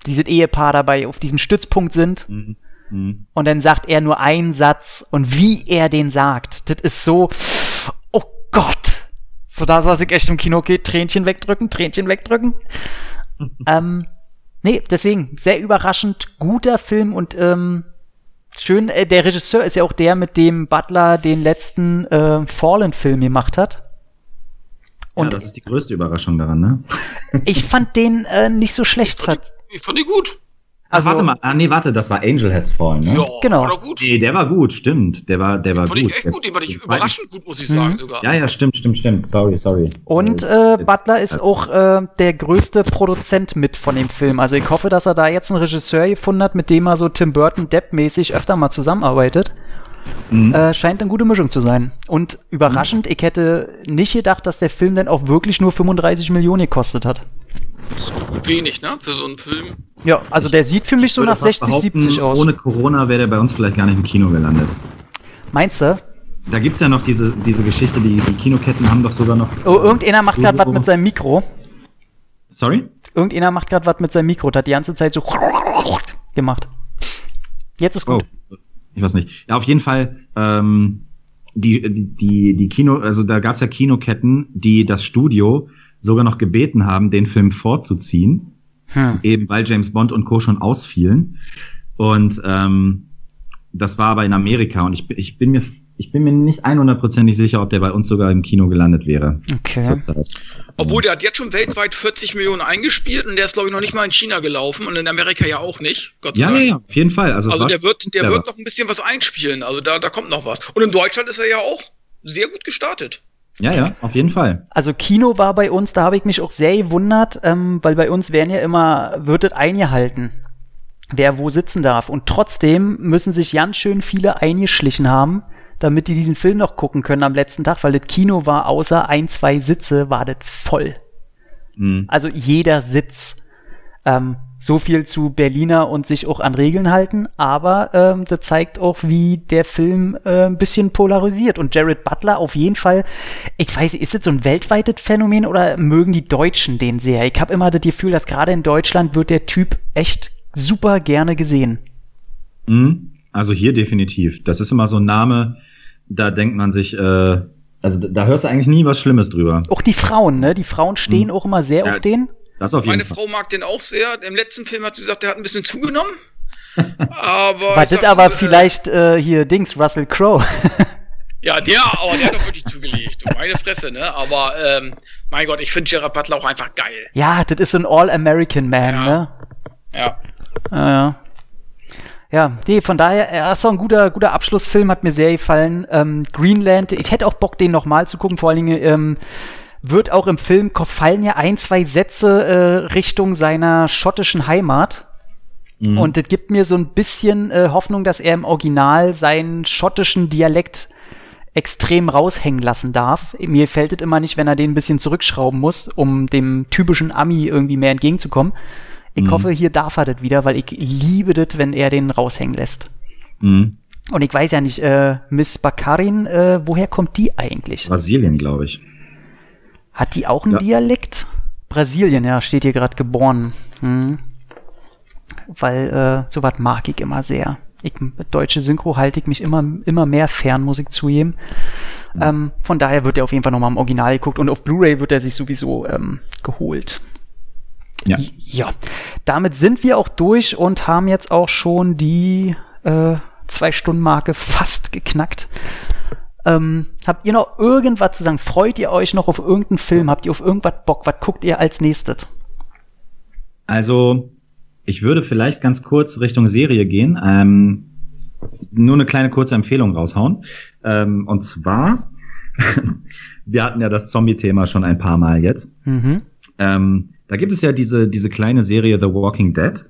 dieses Ehepaar dabei auf diesem Stützpunkt sind. Mhm. Mhm. Und dann sagt er nur einen Satz und wie er den sagt, das ist so, oh Gott. So da saß ich echt im Kino, okay, Tränchen wegdrücken, Tränchen wegdrücken. ähm, nee, deswegen, sehr überraschend, guter Film und ähm, schön, äh, der Regisseur ist ja auch der, mit dem Butler den letzten äh, Fallen-Film gemacht hat. Und ja, das ist die größte Überraschung daran, ne? ich fand den äh, nicht so schlecht. Ich fand, ich fand ihn gut. Also, Ach, warte mal, ah, nee, warte, das war Angel Has Fallen, ne? Ja, genau. War gut. Nee, der war gut, stimmt. Der war, der war fand gut. Ich echt gut. Den fand ich überraschend gut, muss ich sagen, mhm. sogar. Ja, ja, stimmt, stimmt, stimmt. Sorry, sorry. Und äh, Butler ist auch äh, der größte Produzent mit von dem Film. Also ich hoffe, dass er da jetzt einen Regisseur gefunden hat, mit dem er so Tim Burton Depp-mäßig öfter mal zusammenarbeitet. Mhm. Äh, scheint eine gute Mischung zu sein. Und überraschend, mhm. ich hätte nicht gedacht, dass der Film dann auch wirklich nur 35 Millionen gekostet hat. Das ist wenig, ne? Für so einen Film. Ja, also der sieht für mich so nach 60, 70 aus. Ohne Corona wäre der bei uns vielleicht gar nicht im Kino gelandet. Meinst du? Da gibt es ja noch diese, diese Geschichte, die, die Kinoketten haben doch sogar noch. Oh, irgendeiner macht gerade was mit seinem Mikro. Sorry? Irgendeiner macht gerade was mit seinem Mikro, der hat die ganze Zeit so gemacht. Jetzt ist gut. Oh, ich weiß nicht. Ja, auf jeden Fall, ähm, die, die, die Kino, also da gab es ja Kinoketten, die das Studio sogar noch gebeten haben, den Film vorzuziehen, hm. eben weil James Bond und Co. schon ausfielen. Und ähm, das war aber in Amerika und ich, ich bin mir ich bin mir nicht 100%ig sicher, ob der bei uns sogar im Kino gelandet wäre. Okay. Obwohl, der hat jetzt schon weltweit 40 Millionen eingespielt und der ist, glaube ich, noch nicht mal in China gelaufen und in Amerika ja auch nicht. Gott sei ja, Dank. ja, ja, auf jeden Fall. Also, also der wird, der wird noch ein bisschen was einspielen. Also da, da kommt noch was. Und in Deutschland ist er ja auch sehr gut gestartet. Ja, ja, auf jeden Fall. Also Kino war bei uns, da habe ich mich auch sehr gewundert, ähm, weil bei uns werden ja immer, wird es eingehalten, wer wo sitzen darf. Und trotzdem müssen sich ganz schön viele eingeschlichen haben, damit die diesen Film noch gucken können am letzten Tag, weil das Kino war außer ein, zwei Sitze, war das voll. Mhm. Also jeder Sitz. Ähm, so viel zu Berliner und sich auch an Regeln halten, aber ähm, das zeigt auch, wie der Film äh, ein bisschen polarisiert. Und Jared Butler auf jeden Fall, ich weiß, ist das so ein weltweites Phänomen oder mögen die Deutschen den sehr? Ich habe immer das Gefühl, dass gerade in Deutschland wird der Typ echt super gerne gesehen. Mhm. Also hier definitiv. Das ist immer so ein Name, da denkt man sich, äh, also da hörst du eigentlich nie was Schlimmes drüber. Auch die Frauen, ne? Die Frauen stehen mhm. auch immer sehr ja. auf den. Das auf jeden Meine Fall. Frau mag den auch sehr. Im letzten Film hat sie gesagt, der hat ein bisschen zugenommen. aber. War das aber äh, vielleicht äh, hier Dings, Russell Crowe? ja, der, aber der hat doch wirklich zugelegt. Meine Fresse, ne? Aber ähm, mein Gott, ich finde Gerard Butler auch einfach geil. Ja, das ist so ein All-American Man, ja. ne? Ja. Ja, ja. Ja, nee, von daher, er ist auch ein guter, guter Abschlussfilm, hat mir sehr gefallen. Ähm, Greenland, ich hätte auch Bock, den nochmal zu gucken, vor allen Dingen, ähm, wird auch im Film fallen ja ein, zwei Sätze äh, Richtung seiner schottischen Heimat. Mhm. Und das gibt mir so ein bisschen äh, Hoffnung, dass er im Original seinen schottischen Dialekt extrem raushängen lassen darf. Mir fällt es immer nicht, wenn er den ein bisschen zurückschrauben muss, um dem typischen Ami irgendwie mehr entgegenzukommen. Ich mhm. hoffe, hier darf er das wieder, weil ich liebe das, wenn er den raushängen lässt. Mhm. Und ich weiß ja nicht, äh, Miss Bakarin, äh, woher kommt die eigentlich? Brasilien, glaube ich. Hat die auch einen ja. Dialekt? Brasilien, ja, steht hier gerade geboren. Hm. Weil äh, sowas mag ich immer sehr. Ich, deutsche Synchro halte ich mich immer, immer mehr fern, muss ich zugeben. Mhm. Ähm, von daher wird er auf jeden Fall nochmal im Original geguckt und auf Blu-ray wird er sich sowieso ähm, geholt. Ja. Ja. Damit sind wir auch durch und haben jetzt auch schon die äh, Zwei-Stunden-Marke fast geknackt. Ähm, habt ihr noch irgendwas zu sagen? Freut ihr euch noch auf irgendeinen Film? Habt ihr auf irgendwas Bock? Was guckt ihr als nächstes? Also, ich würde vielleicht ganz kurz Richtung Serie gehen. Ähm, nur eine kleine kurze Empfehlung raushauen. Ähm, und zwar, wir hatten ja das Zombie-Thema schon ein paar Mal jetzt. Mhm. Ähm, da gibt es ja diese, diese kleine Serie The Walking Dead.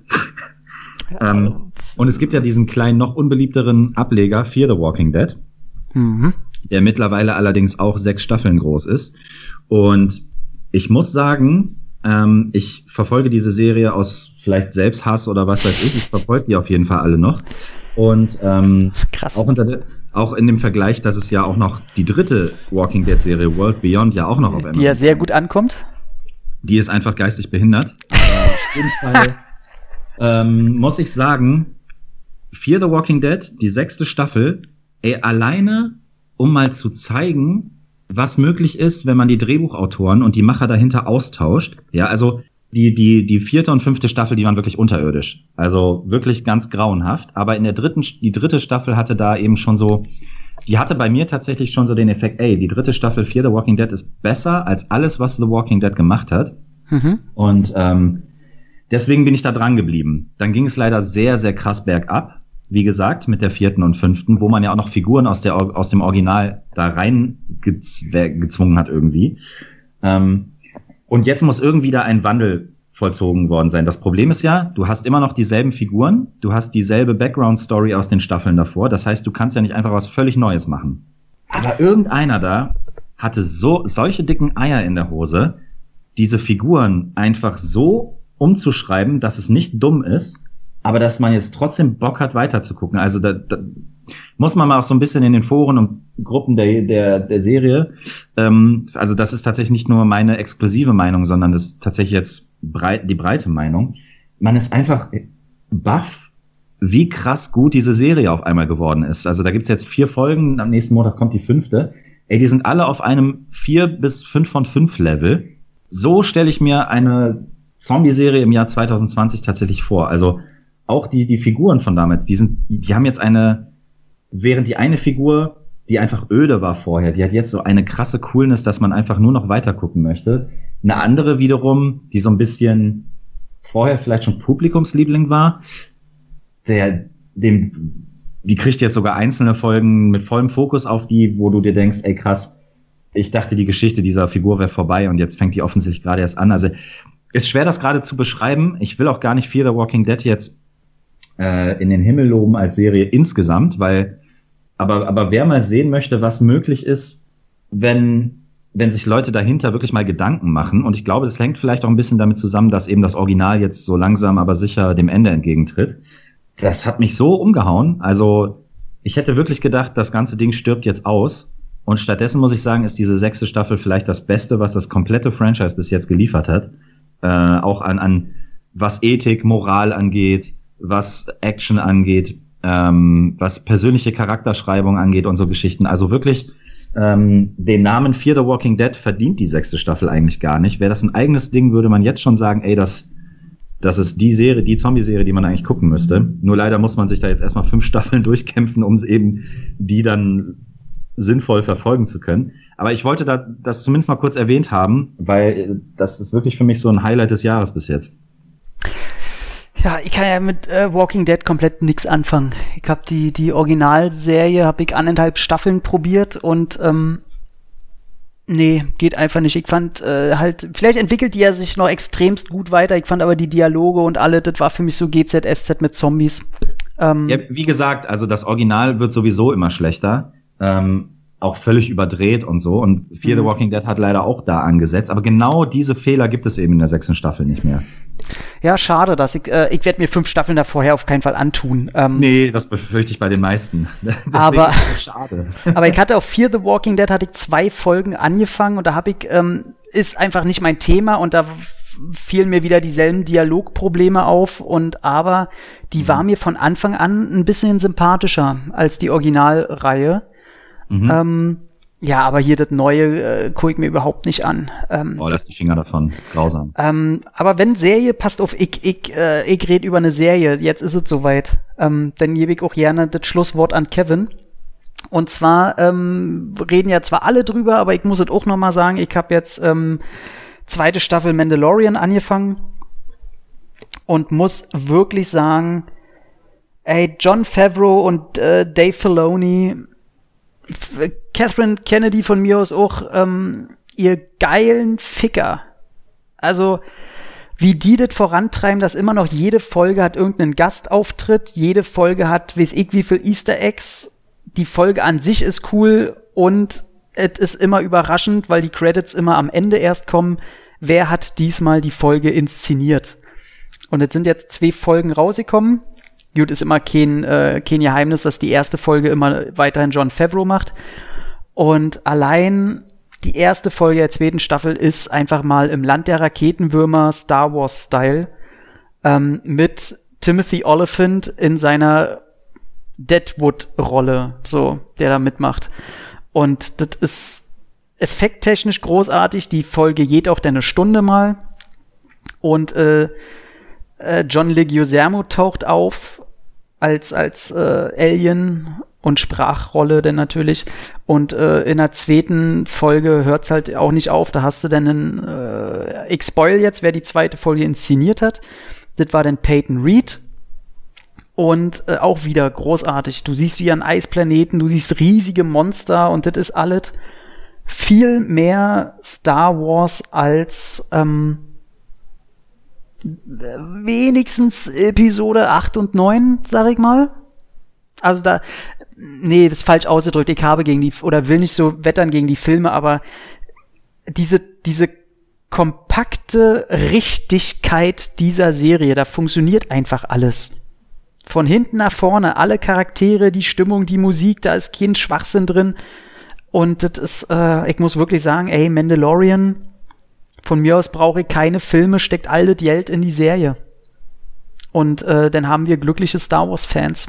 ähm, und es gibt ja diesen kleinen, noch unbeliebteren Ableger Fear the Walking Dead. Mhm. Der mittlerweile allerdings auch sechs Staffeln groß ist. Und ich muss sagen, ähm, ich verfolge diese Serie aus vielleicht Selbsthass oder was weiß ich. Ich verfolge die auf jeden Fall alle noch. Und ähm, Krass. Auch, unter auch in dem Vergleich, dass es ja auch noch die dritte Walking Dead Serie World Beyond ja auch noch auf Die ja sehr gut ankommt die ist einfach geistig behindert. Aber auf jeden Fall ähm, muss ich sagen, Fear the Walking Dead, die sechste Staffel, ey, alleine, um mal zu zeigen, was möglich ist, wenn man die Drehbuchautoren und die Macher dahinter austauscht. Ja, also die, die, die vierte und fünfte Staffel, die waren wirklich unterirdisch. Also wirklich ganz grauenhaft. Aber in der dritten, die dritte Staffel hatte da eben schon so die hatte bei mir tatsächlich schon so den Effekt, ey, die dritte Staffel Fear The Walking Dead ist besser als alles, was The Walking Dead gemacht hat. Mhm. Und ähm, deswegen bin ich da dran geblieben. Dann ging es leider sehr, sehr krass bergab. Wie gesagt, mit der vierten und fünften, wo man ja auch noch Figuren aus, der, aus dem Original da rein gezwungen hat irgendwie. Ähm, und jetzt muss irgendwie da ein Wandel vollzogen worden sein. Das Problem ist ja, du hast immer noch dieselben Figuren, du hast dieselbe Background-Story aus den Staffeln davor. Das heißt, du kannst ja nicht einfach was völlig Neues machen. Aber irgendeiner da hatte so solche dicken Eier in der Hose, diese Figuren einfach so umzuschreiben, dass es nicht dumm ist, aber dass man jetzt trotzdem Bock hat, weiterzugucken. Also da, da muss man mal auch so ein bisschen in den Foren und Gruppen der, der, der Serie, ähm, also das ist tatsächlich nicht nur meine exklusive Meinung, sondern das ist tatsächlich jetzt breit, die breite Meinung. Man ist einfach baff, wie krass gut diese Serie auf einmal geworden ist. Also da gibt's jetzt vier Folgen, am nächsten Montag kommt die fünfte. Ey, die sind alle auf einem vier bis fünf von fünf Level. So stelle ich mir eine Zombie-Serie im Jahr 2020 tatsächlich vor. Also auch die, die Figuren von damals, die sind, die haben jetzt eine, während die eine Figur, die einfach öde war vorher, die hat jetzt so eine krasse Coolness, dass man einfach nur noch weiter gucken möchte. Eine andere wiederum, die so ein bisschen vorher vielleicht schon Publikumsliebling war, der, dem, die kriegt jetzt sogar einzelne Folgen mit vollem Fokus auf die, wo du dir denkst, ey krass, ich dachte, die Geschichte dieser Figur wäre vorbei und jetzt fängt die offensichtlich gerade erst an. Also ist schwer, das gerade zu beschreiben. Ich will auch gar nicht Fear the Walking Dead jetzt äh, in den Himmel loben als Serie insgesamt, weil aber, aber wer mal sehen möchte, was möglich ist, wenn, wenn sich Leute dahinter wirklich mal Gedanken machen, und ich glaube, das hängt vielleicht auch ein bisschen damit zusammen, dass eben das Original jetzt so langsam, aber sicher dem Ende entgegentritt. Das hat mich so umgehauen. Also, ich hätte wirklich gedacht, das ganze Ding stirbt jetzt aus. Und stattdessen muss ich sagen, ist diese sechste Staffel vielleicht das Beste, was das komplette Franchise bis jetzt geliefert hat. Äh, auch an, an was Ethik, Moral angeht, was Action angeht, ähm, was persönliche Charakterschreibung angeht und so Geschichten. Also wirklich ähm, den Namen Fear the Walking Dead verdient die sechste Staffel eigentlich gar nicht. Wäre das ein eigenes Ding, würde man jetzt schon sagen, ey, das, das ist die Serie, die Zombie-Serie, die man eigentlich gucken müsste. Nur leider muss man sich da jetzt erstmal fünf Staffeln durchkämpfen, um eben die dann sinnvoll verfolgen zu können. Aber ich wollte da das zumindest mal kurz erwähnt haben, weil das ist wirklich für mich so ein Highlight des Jahres bis jetzt. Ja, ich kann ja mit äh, Walking Dead komplett nix anfangen. Ich habe die die Originalserie, habe ich anderthalb Staffeln probiert und ähm, nee, geht einfach nicht. Ich fand äh, halt, vielleicht entwickelt die ja sich noch extremst gut weiter. Ich fand aber die Dialoge und alle, das war für mich so GZSZ mit Zombies. Ähm, ja, wie gesagt, also das Original wird sowieso immer schlechter. Ähm, auch völlig überdreht und so. Und Fear mhm. the Walking Dead hat leider auch da angesetzt. Aber genau diese Fehler gibt es eben in der sechsten Staffel nicht mehr. Ja, schade, dass ich, äh, ich werde mir fünf Staffeln da vorher auf keinen Fall antun. Ähm, nee, das befürchte ich bei den meisten. aber, schade. aber ich hatte auf Fear the Walking Dead hatte ich zwei Folgen angefangen und da habe ich, ähm, ist einfach nicht mein Thema und da fielen mir wieder dieselben Dialogprobleme auf und aber die mhm. war mir von Anfang an ein bisschen sympathischer als die Originalreihe. Mhm. Ähm, ja, aber hier das Neue äh, gucke ich mir überhaupt nicht an. Ähm, oh, lass die Finger davon. Grausam. Ähm, aber wenn Serie, passt auf, ich, ich, äh, ich rede über eine Serie, jetzt ist es soweit. Ähm, dann gebe ich auch gerne das Schlusswort an Kevin. Und zwar ähm, reden ja zwar alle drüber, aber ich muss es auch noch mal sagen, ich habe jetzt ähm, zweite Staffel Mandalorian angefangen und muss wirklich sagen, ey, John Favreau und äh, Dave Filoni Catherine Kennedy von mir aus auch ähm, ihr geilen Ficker. Also wie die das vorantreiben, dass immer noch jede Folge hat irgendeinen Gastauftritt, jede Folge hat, weiß ich, wie viel Easter Eggs. Die Folge an sich ist cool und es ist immer überraschend, weil die Credits immer am Ende erst kommen. Wer hat diesmal die Folge inszeniert? Und jetzt sind jetzt zwei Folgen rausgekommen. Gut, ist immer kein, äh, kein Geheimnis, dass die erste Folge immer weiterhin John Favreau macht. Und allein die erste Folge der zweiten Staffel ist einfach mal im Land der Raketenwürmer Star Wars Style ähm, mit Timothy Oliphant in seiner Deadwood-Rolle, so, der da mitmacht. Und das ist effekttechnisch großartig. Die Folge geht auch eine Stunde mal. Und äh, äh, John Leguizamo taucht auf als als äh, Alien und Sprachrolle denn natürlich. Und äh, in der zweiten Folge hört's halt auch nicht auf. Da hast du dann einen äh, spoil jetzt wer die zweite Folge inszeniert hat. Das war dann Peyton Reed. Und äh, auch wieder großartig. Du siehst wie ein Eisplaneten du siehst riesige Monster und das ist alles viel mehr Star Wars als ähm, wenigstens Episode 8 und 9, sag ich mal. Also da, nee, das ist falsch ausgedrückt. Ich habe gegen die, oder will nicht so wettern gegen die Filme, aber diese, diese kompakte Richtigkeit dieser Serie, da funktioniert einfach alles. Von hinten nach vorne, alle Charaktere, die Stimmung, die Musik, da ist kein Schwachsinn drin. Und das ist, äh, ich muss wirklich sagen, ey, Mandalorian, von mir aus brauche ich keine Filme, steckt all das Geld in die Serie. Und äh, dann haben wir glückliche Star Wars-Fans.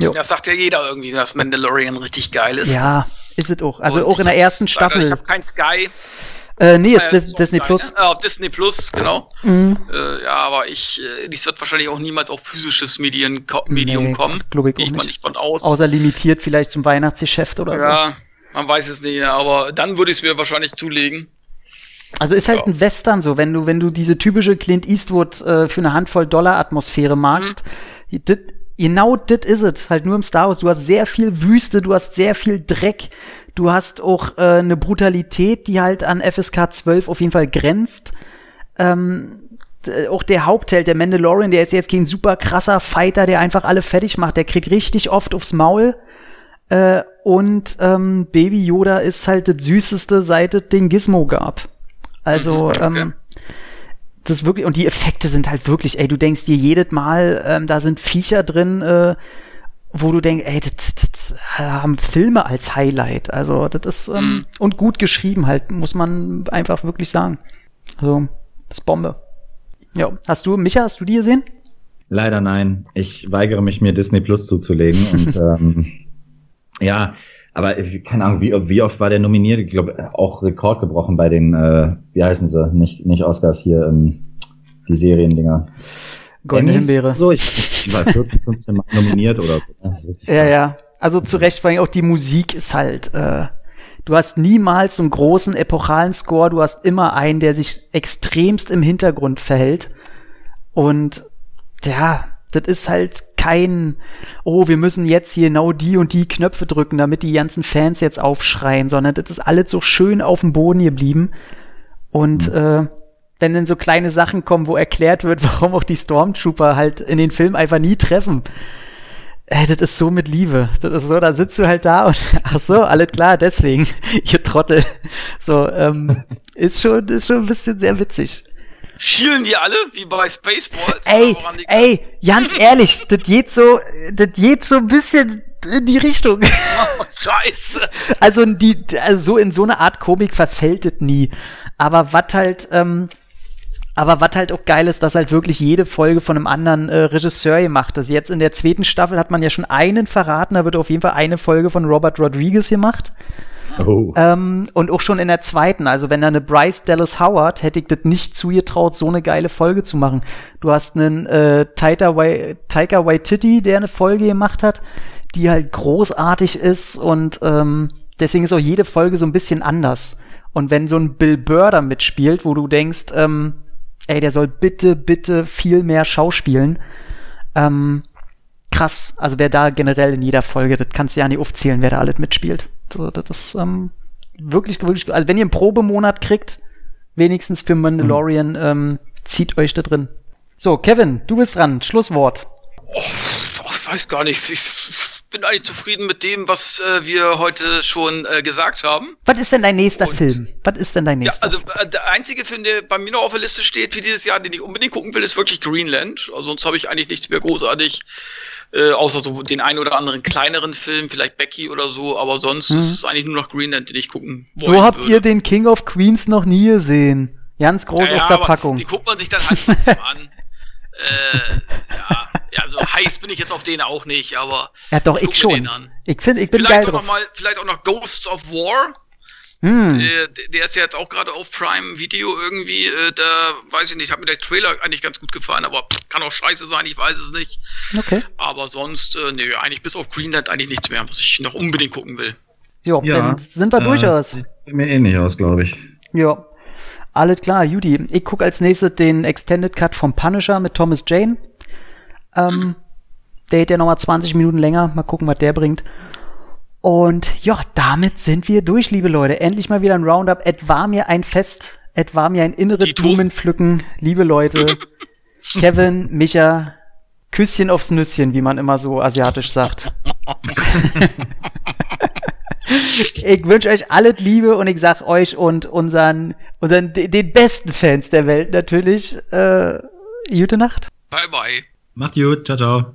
Ja. Das sagt ja jeder irgendwie, dass Mandalorian richtig geil ist. Ja, ist es auch. Also Und auch in der ersten Staffel. Ich habe kein Sky. Äh, nee, ist Dis Disney Plus. Ne? Äh, auf Disney Plus, genau. Mhm. Äh, ja, aber ich, äh, dies wird wahrscheinlich auch niemals auf physisches Medien Medium nee, kommen. Glaube ich Gehe ich mal nicht von aus. Außer limitiert vielleicht zum Weihnachtsgeschäft oder ja, so. Ja, man weiß es nicht, aber dann würde ich es mir wahrscheinlich zulegen. Also ist halt ja. ein Western so, wenn du, wenn du diese typische Clint Eastwood äh, für eine Handvoll Dollar Atmosphäre magst, mhm. dit, genau das is ist es, halt nur im Star Wars. Du hast sehr viel Wüste, du hast sehr viel Dreck, du hast auch äh, eine Brutalität, die halt an FSK 12 auf jeden Fall grenzt. Ähm, auch der Hauptheld, der Mandalorian, der ist jetzt kein super krasser Fighter, der einfach alle fertig macht. Der kriegt richtig oft aufs Maul. Äh, und ähm, Baby Yoda ist halt das süßeste, seit es den Gizmo gab. Also, mhm, okay. ähm, das wirklich, und die Effekte sind halt wirklich, ey, du denkst dir jedes Mal, ähm, da sind Viecher drin, äh, wo du denkst, ey, das, das, das haben Filme als Highlight. Also, das ist, ähm, mhm. und gut geschrieben halt, muss man einfach wirklich sagen. Also, das ist Bombe. Ja, hast du, Micha, hast du die gesehen? Leider nein. Ich weigere mich, mir Disney Plus zuzulegen und ähm, Ja, aber keine Ahnung, wie, wie oft war der nominiert? Ich glaube, auch Rekord gebrochen bei den, äh, wie heißen sie? Nicht, nicht Oscars hier, ähm, die Seriendinger. Goldene Emmys? Himbeere. So, ich, ich war 14, 15 Mal nominiert oder so. Ja, krass. ja. Also zu Recht, vor allem auch die Musik ist halt, äh, du hast niemals so einen großen epochalen Score, du hast immer einen, der sich extremst im Hintergrund verhält. Und ja, das ist halt kein, oh, wir müssen jetzt hier genau die und die Knöpfe drücken, damit die ganzen Fans jetzt aufschreien, sondern das ist alles so schön auf dem Boden geblieben. Und äh, wenn dann so kleine Sachen kommen, wo erklärt wird, warum auch die Stormtrooper halt in den Film einfach nie treffen. Äh, das ist so mit Liebe. Das ist so, da sitzt du halt da und ach so, alles klar, deswegen, ihr Trottel. So, ähm, ist schon, ist schon ein bisschen sehr witzig. Schielen die alle, wie bei Spaceballs? Ey, ey, ganz ehrlich, das geht so, das geht so ein bisschen in die Richtung. das? Oh, Scheiße. Also, die, also so in so eine Art Komik verfällt es nie. Aber was halt, ähm, aber was halt auch geil ist, dass halt wirklich jede Folge von einem anderen äh, Regisseur gemacht ist. Jetzt in der zweiten Staffel hat man ja schon einen verraten, da wird auf jeden Fall eine Folge von Robert Rodriguez gemacht. Oh. Ähm, und auch schon in der zweiten, also wenn da eine Bryce Dallas Howard, hätte ich das nicht zugetraut, so eine geile Folge zu machen. Du hast einen äh, Taika, Wai Taika Waititi, der eine Folge gemacht hat, die halt großartig ist und ähm, deswegen ist auch jede Folge so ein bisschen anders. Und wenn so ein Bill Burr da mitspielt, wo du denkst, ähm, ey, der soll bitte, bitte viel mehr schauspielen, ähm, krass. Also wer da generell in jeder Folge, das kannst du ja nicht aufzählen, wer da alles mitspielt. Das ist ähm, wirklich, wirklich, also wenn ihr einen Probemonat kriegt, wenigstens für Mandalorian, ähm, zieht euch da drin. So, Kevin, du bist dran. Schlusswort. Oh, ich weiß gar nicht. Ich bin eigentlich zufrieden mit dem, was äh, wir heute schon äh, gesagt haben. Was ist denn dein nächster Und- Film? Was ist denn dein Ja, nächster? also äh, der einzige Film, der bei mir noch auf der Liste steht für dieses Jahr, den ich unbedingt gucken will, ist wirklich Greenland. Also sonst habe ich eigentlich nichts mehr großartig, äh, außer so den einen oder anderen kleineren Film, vielleicht Becky oder so. Aber sonst Mhm. ist es eigentlich nur noch Greenland, den ich gucken wollen so habt würde. ihr den King of Queens noch nie gesehen. Ganz groß Ja, auf ja, der Packung. Die guckt man sich dann halt an. Äh, ja, ja, so heiß bin ich jetzt auf den auch nicht, aber Ja, doch, ich mir schon. Ich finde, ich bin vielleicht geil drauf. noch mal, vielleicht auch noch Ghosts of War. Hm. Der, der ist ja jetzt auch gerade auf Prime Video irgendwie. Äh, da weiß ich nicht, hat mir der Trailer eigentlich ganz gut gefallen, aber kann auch scheiße sein, ich weiß es nicht. Okay. Aber sonst, äh, nee, eigentlich bis auf Greenland eigentlich nichts mehr, was ich noch unbedingt gucken will. Jo, dann sind wir durchaus. Sieht mir ähnlich aus, glaube ich. Ja. Alles klar, Judy. Ich gucke als nächstes den Extended Cut vom Punisher mit Thomas Jane. Ähm, der geht ja nochmal 20 Minuten länger. Mal gucken, was der bringt. Und ja, damit sind wir durch, liebe Leute. Endlich mal wieder ein Roundup. Es war mir ein Fest. Es war mir ein inneres. Blumenpflücken, liebe Leute. Kevin, Micha, Küsschen aufs Nüsschen, wie man immer so asiatisch sagt. ich wünsche euch alles Liebe und ich sag euch und unseren, unseren de- den besten Fans der Welt natürlich, äh, gute Nacht. Bye bye. Macht gut, ciao, ciao.